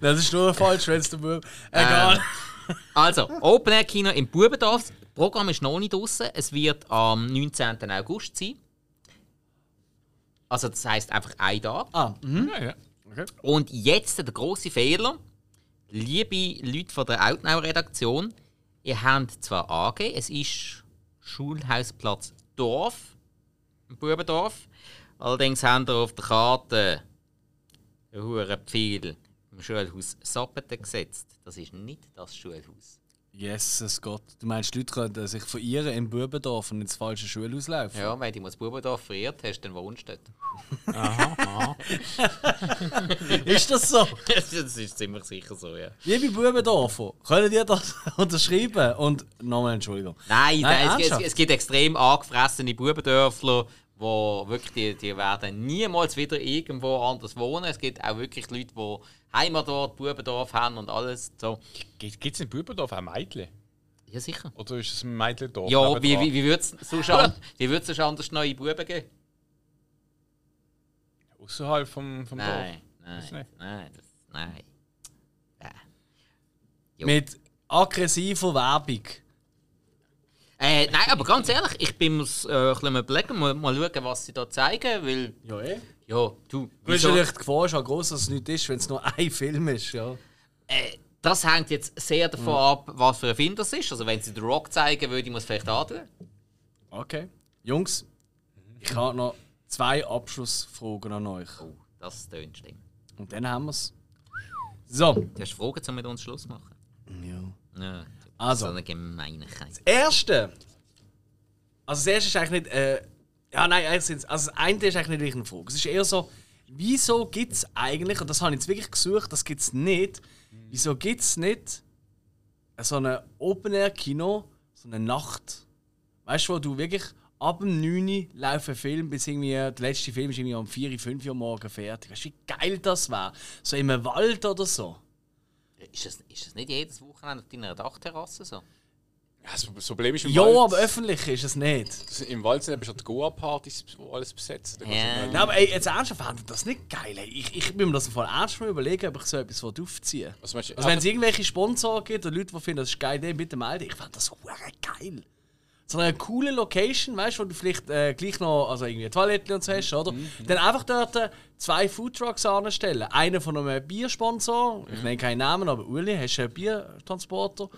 Speaker 1: Das ist nur falsch, wenn es der Bub. Egal.
Speaker 3: Also, Open Air Kino im Bubendorf. Das Programm ist noch nicht draußen. Es wird am 19. August sein. Also, das heisst einfach ein Tag.
Speaker 1: Ah, mhm.
Speaker 2: Ja, ja.
Speaker 3: Und jetzt der große Fehler. Liebe Leute von der Outnow-Redaktion, ihr habt zwar angegeben, es ist Schulhausplatz Dorf, im Bubendorf. Allerdings habt ihr auf der Karte ein hohen Pfeil im Schulhaus Sappeten gesetzt. Das ist nicht das Schulhaus.
Speaker 1: Jesus Gott. Du meinst, die Leute können sich verirren im Bubendorf und ins falsche Schulhaus laufen?
Speaker 3: Ja, wenn du mal das Bubendorf verirrt hast, dann wohnst du dort.
Speaker 1: Ist das so?
Speaker 3: das ist ziemlich sicher so, ja.
Speaker 1: Liebe Bubendorfer, könnt ihr das unterschreiben? Und nochmal Entschuldigung.
Speaker 3: Nein,
Speaker 1: Nein,
Speaker 3: nein es, es, es gibt extrem angefressene Bubendörfler, wo wirklich die, die werden niemals wieder irgendwo anders wohnen. Es gibt auch wirklich Leute, die Heimat dort, Bubendorf haben und alles. So.
Speaker 2: Gibt es in Bubendorf auch Mädchen?
Speaker 3: Ja, sicher.
Speaker 2: Oder ist es ein Mädchendorf?
Speaker 3: Ja, wie, wie, wie würde es sonst, an- sonst anders neue Buben geben?
Speaker 2: Außerhalb vom, vom
Speaker 3: Nein,
Speaker 2: Weiß
Speaker 3: nein, nein, das, nein. Ja. Jo.
Speaker 1: Mit aggressiver Werbung.
Speaker 3: Äh, nein, aber ganz ehrlich, ich bin mir's, äh, ein bisschen überlegen, mal, mal schauen, was sie da zeigen, weil,
Speaker 1: Ja, eh.
Speaker 3: Ja, du,
Speaker 1: Du
Speaker 3: wieso-
Speaker 1: natürlich die Gefahr ist auch groß, dass es nicht ist, wenn es nur ein Film ist. Ja.
Speaker 3: Äh, das hängt jetzt sehr davon ab, was für ein Film das ist. Also wenn sie The Rock zeigen, würde ich es vielleicht antun.
Speaker 1: Okay. Jungs, ich habe noch zwei Abschlussfragen an euch.
Speaker 3: Oh, das tönt schlimm.
Speaker 1: Und dann haben wir es. So,
Speaker 3: Du hast Fragen, um mit uns Schluss zu machen?
Speaker 1: ja.
Speaker 3: Ja,
Speaker 1: Also.
Speaker 3: So eine Gemeinigkeit.
Speaker 1: erste. Also das erste ist eigentlich nicht. Äh, ja, nein, also das eine ist eigentlich nicht wirklich eine Frage. Es ist eher so, wieso gibt es eigentlich, und das habe ich jetzt wirklich gesucht, das gibt es nicht, wieso gibt es nicht so ein Open-Air-Kino, so eine Nacht, weißt du, wo du wirklich ab dem 9 Uhr laufen Film, bis irgendwie der letzte Film ist irgendwie um 4, 5 Uhr morgen fertig. Weißt du, wie geil das wäre? So im Wald oder so.
Speaker 3: Ist das, ist das nicht jedes Wochenende auf deiner Dachterrasse so?
Speaker 2: Ja, das Problem ist im
Speaker 1: Ja,
Speaker 2: Wald.
Speaker 1: aber öffentlich ist es nicht.
Speaker 2: Im Wald sind eben schon die Goa-Partys, wo alles besetzt. Nicht-
Speaker 1: Nein, aber ey, jetzt ernsthaft, fände das nicht geil. Ey. Ich, ich bin mir das im Fall ernst mal überlegen, ob ich so etwas aufziehen
Speaker 2: Was meinst du?
Speaker 1: Also wenn es irgendwelche Sponsoren gibt oder Leute, die finden, das ist geil, dann bitte melden. Ich fände das hure geil. So eine coole Location, weißt du, wo du vielleicht äh, gleich noch also irgendwie Toiletten und so hast, oder? Dann einfach dort äh, zwei Foodtrucks anstellen. Einen von einem Biersponsor, ich nenne keinen Namen, aber Uli, hast du einen Biertransporter.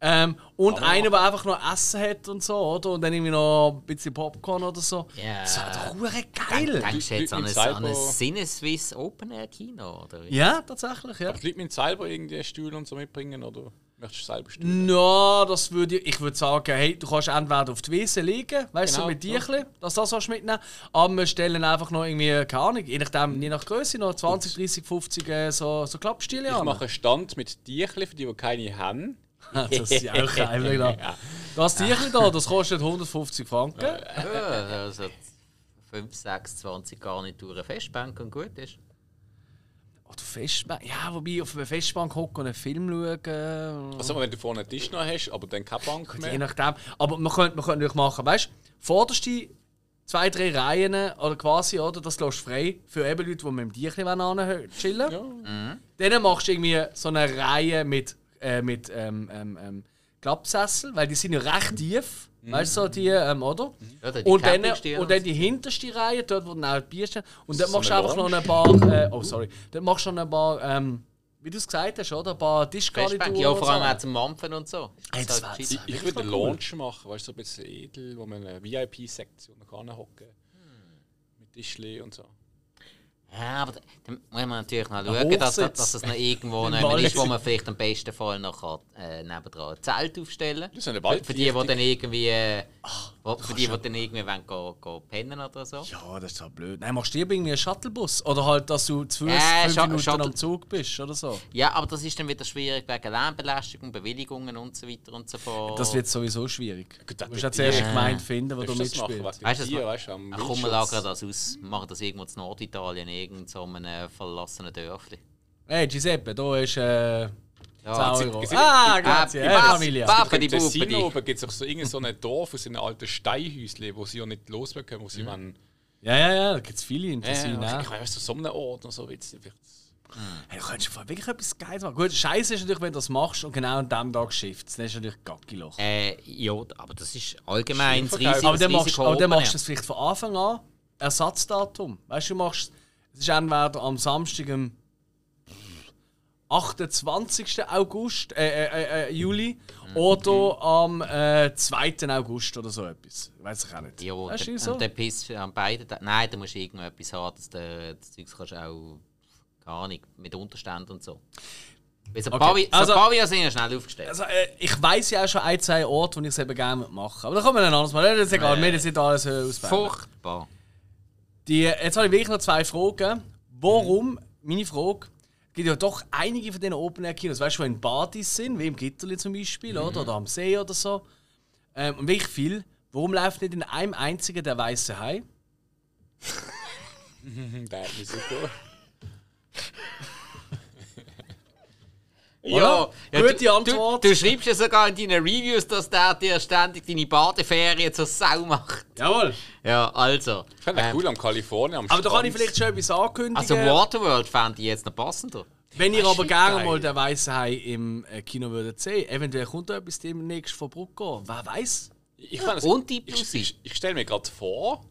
Speaker 1: Ähm, und einen, der einfach noch Essen hat und so, oder? Und dann irgendwie noch ein bisschen Popcorn oder so.
Speaker 3: Ja.
Speaker 1: Das wäre doch hure geil.
Speaker 3: Denkst du jetzt an ein,
Speaker 2: mit
Speaker 3: an ein
Speaker 2: selber-
Speaker 3: Sinneswiss Open Air Kino? Oder? wie?
Speaker 1: Ja, tatsächlich, ja.
Speaker 2: Aber die Leute müssen selber irgendwie Stühle und so mitbringen oder möchtest du selber Stühle?
Speaker 1: Ja, das würde ich, ich würde sagen, hey, du kannst entweder auf die Wiese liegen, weißt du,
Speaker 2: Genau,
Speaker 1: so mit Tierchen, dass du das kannst mitnehmen Aber wir stellen einfach noch irgendwie, keine Ahnung, je nachdem, je nach Größe, noch 20, 30, 50 äh, so, so Klappstühle
Speaker 2: Ich
Speaker 1: an.
Speaker 2: mache einen Stand mit Tierchen, für die, die keine haben.
Speaker 1: das ist auch geil, genau. Das Tierchen da, das kostet 150 Franken.
Speaker 3: Ja, also 5, 6, 20 Garnituren Festbank und gut ist.
Speaker 1: Oder Festbank, ja, wobei auf einer Festbank hocken und einen Film schauen.
Speaker 2: Also wenn du vorne einen Tisch noch hast, aber dann keine Bank
Speaker 1: Je
Speaker 2: mehr.
Speaker 1: nachdem. Aber man könnte, man könnte natürlich machen, weißt du, vorderste zwei, drei Reihen oder quasi, oder, das lässt du frei für eben Leute, die mit dem Tierchen wollen chillen wollen. Dann machst du irgendwie so eine Reihe mit, äh, mit ähm, ähm, ähm, Klappsessel, weil die sind ja recht tief. Weißt du, so die, ähm, oder?
Speaker 3: Ja, die
Speaker 1: und, dann, und dann die hinterste Reihe, dort wo dann auch die Bier stehen. Und dann
Speaker 2: So
Speaker 1: machst du einfach noch ein paar, äh, oh sorry, dann machst du noch ein paar, ähm, wie du es gesagt hast, oder? Ein paar Tischgarnituren.
Speaker 3: Ja, vor allem
Speaker 1: und
Speaker 3: auch zum Mampfen und so.
Speaker 1: Hey,
Speaker 3: Das halt.
Speaker 2: Ich, ich würde einen Launch machen, weißt du, so ein bisschen edel, wo man eine VIP-Sektion kann hocken Mit Tischli und so.
Speaker 3: Ja, aber da da muss man natürlich noch schauen, dass, dass es noch irgendwo noch ist, wo man vielleicht im besten Fall noch kann, äh, nebendran ein Zelt aufstellen kann.
Speaker 2: Das ist eine
Speaker 3: Für, für die, die dann irgendwie, äh, wo- für die, die dann irgendwie wollen, go, go pennen oder so.
Speaker 1: Ja, das ist halt blöd. Nein, machst du lieber irgendwie einen Shuttlebus? Oder halt, dass du zu
Speaker 3: Ja,
Speaker 1: fünf Minuten
Speaker 3: Shuttle-
Speaker 1: am Zug bist oder so.
Speaker 3: Ja, aber das ist dann wieder schwierig wegen Lärmbelästigung, Bewilligungen und so weiter und so fort.
Speaker 1: Das wird sowieso schwierig.
Speaker 2: Gut,
Speaker 1: Du
Speaker 2: das
Speaker 1: musst ja zuerst eine Gemeinde finden, wo du
Speaker 2: das machen?
Speaker 1: mitspielst.
Speaker 2: Weißt
Speaker 3: du,
Speaker 2: am
Speaker 3: Ach, komm, wir lagern das aus, machen das irgendwo in Norditalien, irgend so einem äh, verlassenen Dörfli.
Speaker 1: Hey, Giuseppe, da ist äh, 10
Speaker 3: Ja,
Speaker 1: Euro.
Speaker 2: sie-
Speaker 1: Ah, grazie.
Speaker 3: Was-
Speaker 1: Familie.
Speaker 2: Tessin
Speaker 3: die-
Speaker 2: oben gibt es auch so, irgend so ein Dorf aus einem alten Steinhäuschen, wo sie ja nicht losbekommen, wo sie
Speaker 3: Mhm.
Speaker 2: wollen.
Speaker 1: Ja, ja, ja, da gibt es viele in Tessin.
Speaker 2: ja,
Speaker 1: Ja,
Speaker 2: ich weiß, so so einen Ort und so. Jetzt, vielleicht-
Speaker 1: Hey, du könntest wirklich etwas Geiles machen. Gut, Scheiße ist natürlich, wenn du das machst und genau an diesem Tag schifft. Das ist natürlich Gackiloch.
Speaker 3: Äh, ja, aber das ist allgemein das. Risiko.
Speaker 1: aber dann
Speaker 3: das
Speaker 1: machst,
Speaker 3: Risiko
Speaker 1: aber dann
Speaker 3: oben,
Speaker 1: machst du es vielleicht von Anfang an Ersatzdatum. Weißt du, du machst es ist entweder am Samstag, am 28. August, äh, äh, äh, Juli oder am äh, 2. August oder so etwas. Weiß ich auch nicht.
Speaker 3: Ja,
Speaker 1: weißt du,
Speaker 3: und,
Speaker 1: so?
Speaker 3: und dann bist du an beiden Tagen- Nein, da musst du irgendetwas haben, dass du das Zeug kannst auch, keine Ahnung, mit Unterständen und so. Weil so
Speaker 1: Okay,
Speaker 3: Pavi,
Speaker 1: also-
Speaker 3: so Pavia sind ja schnell aufgestellt.
Speaker 1: Also, äh, ich weiß ja auch schon ein, zwei Orte, wo ich es eben gerne mache. Aber da kommen wir ein anderes Mal. Das ist egal, wir haben jetzt nicht alles äh, ausbauen.
Speaker 3: Furchtbar.
Speaker 1: Die, jetzt habe ich wirklich noch zwei Fragen. Warum, meine Frage, es gibt ja doch einige von diesen Open-Air-Kinos, weißt du, die in Badis sind, wie im Gitterli zum Beispiel, oder, oder am See oder so. Ähm, und wirklich viel. Warum läuft nicht in einem einzigen der Weiße Hai?
Speaker 2: Der hat mich.
Speaker 1: Oder? Gute Antwort.
Speaker 3: Du, du schreibst ja sogar in deinen Reviews, dass der dir ständig deine Badeferien zur Sau macht.
Speaker 1: Jawohl.
Speaker 3: Ja, also.
Speaker 2: Ich fände
Speaker 3: ähm,
Speaker 2: cool am Kalifornien, am
Speaker 1: Aber da kann ich
Speaker 2: Strand.
Speaker 1: vielleicht schon etwas ankündigen.
Speaker 3: Also Waterworld fände ich jetzt noch passender.
Speaker 1: Wenn ihr
Speaker 2: Ah,
Speaker 1: aber gerne
Speaker 2: geil.
Speaker 1: mal den Weißen Hai im äh, Kino würdet sehen, eventuell kommt da etwas demnächst von Brucko. Wer weiß?
Speaker 2: Ich, fand es-
Speaker 3: Und die
Speaker 2: ich,
Speaker 3: Plussi.
Speaker 2: ich, ich stelle mir gerade vor,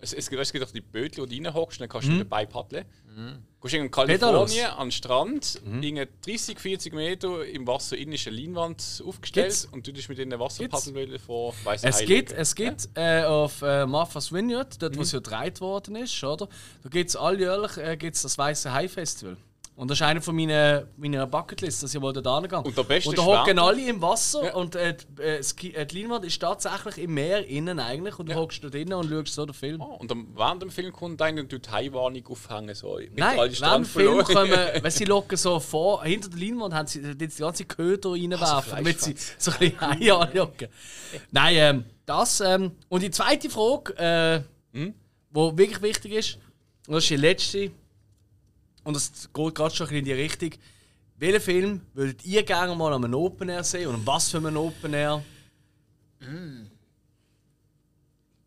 Speaker 2: es, es, gibt- es gibt auch die Bötel, wo du reinhockst, dann kannst
Speaker 1: Mhm.
Speaker 2: du dabei paddeln. Gehst in Kalifornien an den Strand,
Speaker 1: Mhm.
Speaker 2: irgendwie 30, 40 Meter im Wasser innen ist eine Leinwand aufgestellt
Speaker 1: Gibt's?
Speaker 2: und du dich mit in der
Speaker 1: Gibt's?
Speaker 2: Wasserpaddelwelle vor weiße
Speaker 1: Es gibt, es gibt äh, auf äh, Martha's Vineyard, dort wo es ja gedreht worden ist, oder? Da gibt es alljährlich äh, gibt's das Weiße Hai Festival. Und das ist einer von meinen, meiner Bucketlist, dass ich mal dort hingehe.
Speaker 2: Und der beste
Speaker 1: Und da hocken alle im Wasser
Speaker 2: Ja.
Speaker 1: und äh, die, äh, äh, die Leinwand ist tatsächlich im Meer innen eigentlich und du
Speaker 2: Ja.
Speaker 1: hockst dort innen und schaust so den Film.
Speaker 2: Oh, und dann, während dem Film kommt einer und tut die Haiwarnung aufhängen. So, mit
Speaker 1: Nein,
Speaker 2: all
Speaker 1: während dem Film kommen, wenn sie locken so vor, hinter der Leinwand haben sie die ganze Köder reinwerfen, damit sie so ein bisschen Haie anlocken. Nein, ähm, das. Ähm, und die zweite Frage, äh,
Speaker 2: Hm?
Speaker 1: wo wirklich wichtig ist, und das ist die letzte, und das geht gerade schon ein bisschen in die Richtung. Welchen Film würdet ihr gerne mal an einem Open Air sehen und was für einen Open Air?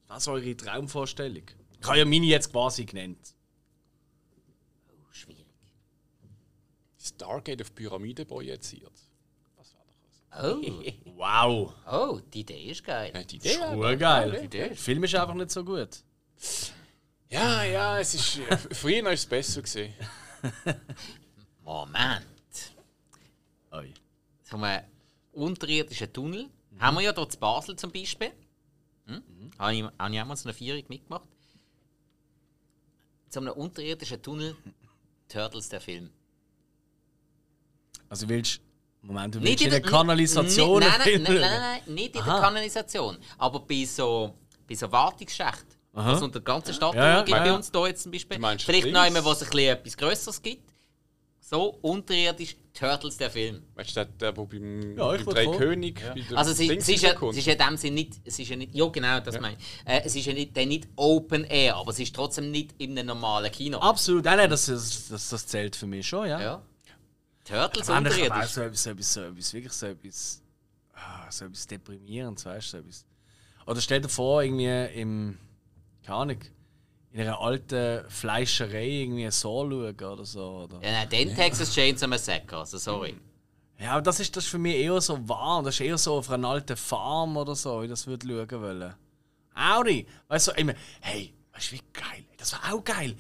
Speaker 1: Was ist eure Traumvorstellung? Ich habe ja meine jetzt quasi genannt.
Speaker 3: Oh, schwierig.
Speaker 2: Stargate auf Pyramide projiziert. Das wäre doch was.
Speaker 3: Oh,
Speaker 1: Wow!
Speaker 3: oh, die Idee ist geil.
Speaker 2: Ja, die Idee.
Speaker 1: Urgeil.
Speaker 3: Die Idee
Speaker 1: Der
Speaker 3: ist
Speaker 1: Film ist einfach nicht so gut.
Speaker 2: Ja, ja, es ist. äh, Früher war es besser. Gewesen.
Speaker 3: Moment.
Speaker 1: Oi.
Speaker 3: So einem unterirdischen Tunnel. Haben wir ja dort in Basel zum Beispiel. Hm? Habe ich, habe ich auch mal so eine Vierung mitgemacht. So einem unterirdischen Tunnel Turtles der Film.
Speaker 1: Also willst Moment, du
Speaker 3: Nicht
Speaker 1: willst in der Kanalisation
Speaker 3: Nein, nein,
Speaker 1: einen
Speaker 3: nein, nein, nein, nicht in
Speaker 1: Aha.
Speaker 3: der Kanalisation. Aber bei so, bei so Wartungsschächten.
Speaker 1: Aha.
Speaker 3: Was unter der ganzen Stadt
Speaker 1: Ja, ja,
Speaker 3: gibt bei
Speaker 1: ja.
Speaker 3: uns hier jetzt zum Beispiel.
Speaker 2: Du meinst
Speaker 3: Vielleicht noch einmal, wo es ein bisschen etwas Größeres gibt. So unterirdisch Turtles der Film.
Speaker 2: Weißt du, der, der, der beim,
Speaker 1: Ja, ich
Speaker 2: beim Drei. König. bei der
Speaker 3: Also es, ist-
Speaker 2: Dings
Speaker 3: es, ist ja, es ist ja in dem Sinn nicht, es ist ja nicht, ja genau, das meine ich. Äh, es ist ja nicht, dann nicht Open Air, aber es ist trotzdem nicht in einem normalen Kino.
Speaker 1: Absolut, nein, nein, das, das, das, das zählt für mich schon, ja.
Speaker 3: Ja. Turtles
Speaker 1: Aber ich
Speaker 3: unterirdisch.
Speaker 1: so etwas, so etwas, so etwas, wirklich so etwas, ah, so etwas deprimierendes, weißt du, so etwas. Oder stell dir vor, irgendwie im. Keine Ahnung. In einer alten Fleischerei irgendwie so schauen oder so. Oder?
Speaker 3: Ja, nein, den Texas Chainsaw Massacre, also sorry.
Speaker 1: Ja, aber das ist, das ist für mich eher so warm. Das ist eher so auf einer alten Farm oder so, wie ich das würde schauen wollen. Audi! Weißt du, immer, hey, weißt du, wie geil? Das war auch geil.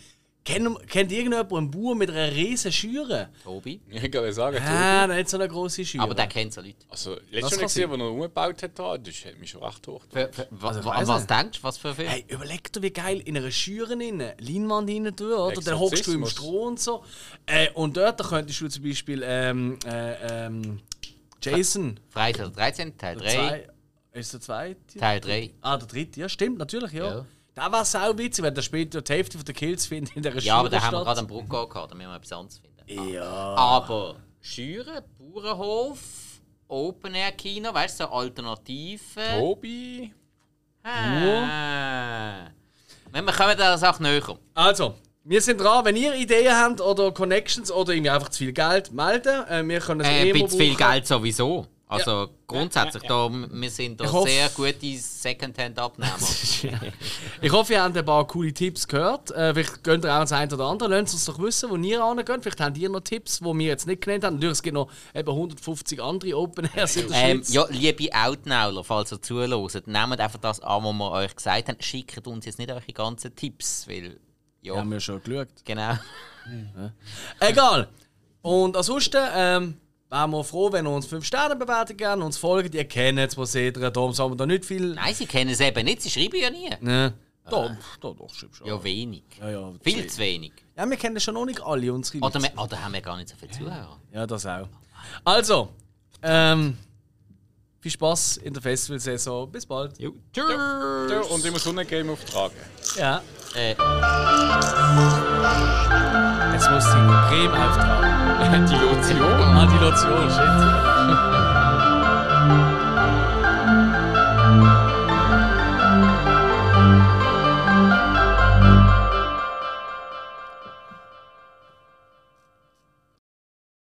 Speaker 1: Kennt, kennt irgendjemand einen Bauer mit einer riesen Schüre?
Speaker 3: Tobi.
Speaker 2: Ich kann dir sagen,
Speaker 1: Ah, nicht so eine große Schüre.
Speaker 3: Aber der kennt so Leute.
Speaker 2: also letztes Mal gesehen, wo er umgebaut hat, da, das hat mich schon recht hoch.
Speaker 3: Für, für,
Speaker 1: Also,
Speaker 3: wa-
Speaker 1: weiss
Speaker 3: was
Speaker 1: nicht.
Speaker 3: denkst du, was für ein Film?
Speaker 1: Hey, überleg dir, wie geil in einer Schüre rein, Leinwand rein tun, oder? Dann hockst du im. Stroh und so. Äh, und dort da könntest du zum Beispiel ähm, äh, ähm, Jason.
Speaker 3: Freitag der 13. Teil 3.
Speaker 1: Zwei, ist der zweite?
Speaker 3: Teil 3.
Speaker 1: Ah, der dritte, ja, stimmt, natürlich, ja.
Speaker 3: Ja.
Speaker 1: Da war es auch witzig, wenn der später die Hälfte der Kills findet in der Schüre.
Speaker 3: Ja, aber da haben wir gerade einen Brucko gehabt, da müssen wir etwas anderes finden.
Speaker 1: Ja.
Speaker 3: Aber Schüre, Bauernhof, Open Air Kino, weißt du, so Alternativen.
Speaker 2: Tobi?
Speaker 3: Ah. Wir wir kommen der Sache näher.
Speaker 1: Also, wir sind dran. Wenn ihr Ideen habt oder Connections oder irgendwie einfach zu viel Geld, melden. Äh, wir können es
Speaker 3: Äh,
Speaker 1: immer
Speaker 3: ein bisschen viel. Geld sowieso. Also grundsätzlich, Da, wir sind da
Speaker 1: hoffe-
Speaker 3: sehr gute Secondhand-Abnehmer.
Speaker 1: Ich hoffe, ihr habt ein paar coole Tipps gehört. Äh, vielleicht könnt ihr auch das eine oder andere. Lasst uns doch wissen, wo ihr angeht. Vielleicht habt ihr noch Tipps, die wir jetzt nicht genannt haben. Natürlich, es gibt noch eben 150 andere Open Airs in der
Speaker 3: ähm,
Speaker 1: Schweiz.
Speaker 3: ja, liebe Outnauler, falls ihr zuhört, nehmt einfach das an, was wir euch gesagt haben. Schickt uns jetzt nicht eure ganzen Tipps, weil... Ja,
Speaker 1: haben wir schon geschaut.
Speaker 3: genau.
Speaker 1: Egal. Und ansonsten ähm, wären wir froh, wenn ihr uns 5 Sterne bewerten gerne, uns folgt. Ihr kennt das Prozedere, darum sagen wir da nicht viel.
Speaker 3: Nein, sie kennen es eben nicht, sie schreiben ja nie.
Speaker 1: Ne. Da, da, doch, stimmt schon.
Speaker 3: Ja, wenig.
Speaker 1: ja, ja,
Speaker 3: Viel zu wenig.
Speaker 1: Ja, wir kennen schon noch nicht alle unsere
Speaker 3: Oder, wir, oder haben wir gar nicht so viele Zuhörer?
Speaker 1: Ja, das auch. Also, ähm, viel Spaß in der Festivalsaison. Bis bald.
Speaker 3: Jo.
Speaker 2: Ja, und ich muss Sonnengame auftragen.
Speaker 1: Ja.
Speaker 3: Äh,
Speaker 1: Jetzt muss die Creme auftragen.
Speaker 2: Die Lotion.
Speaker 1: Ah, die Lotion, shit.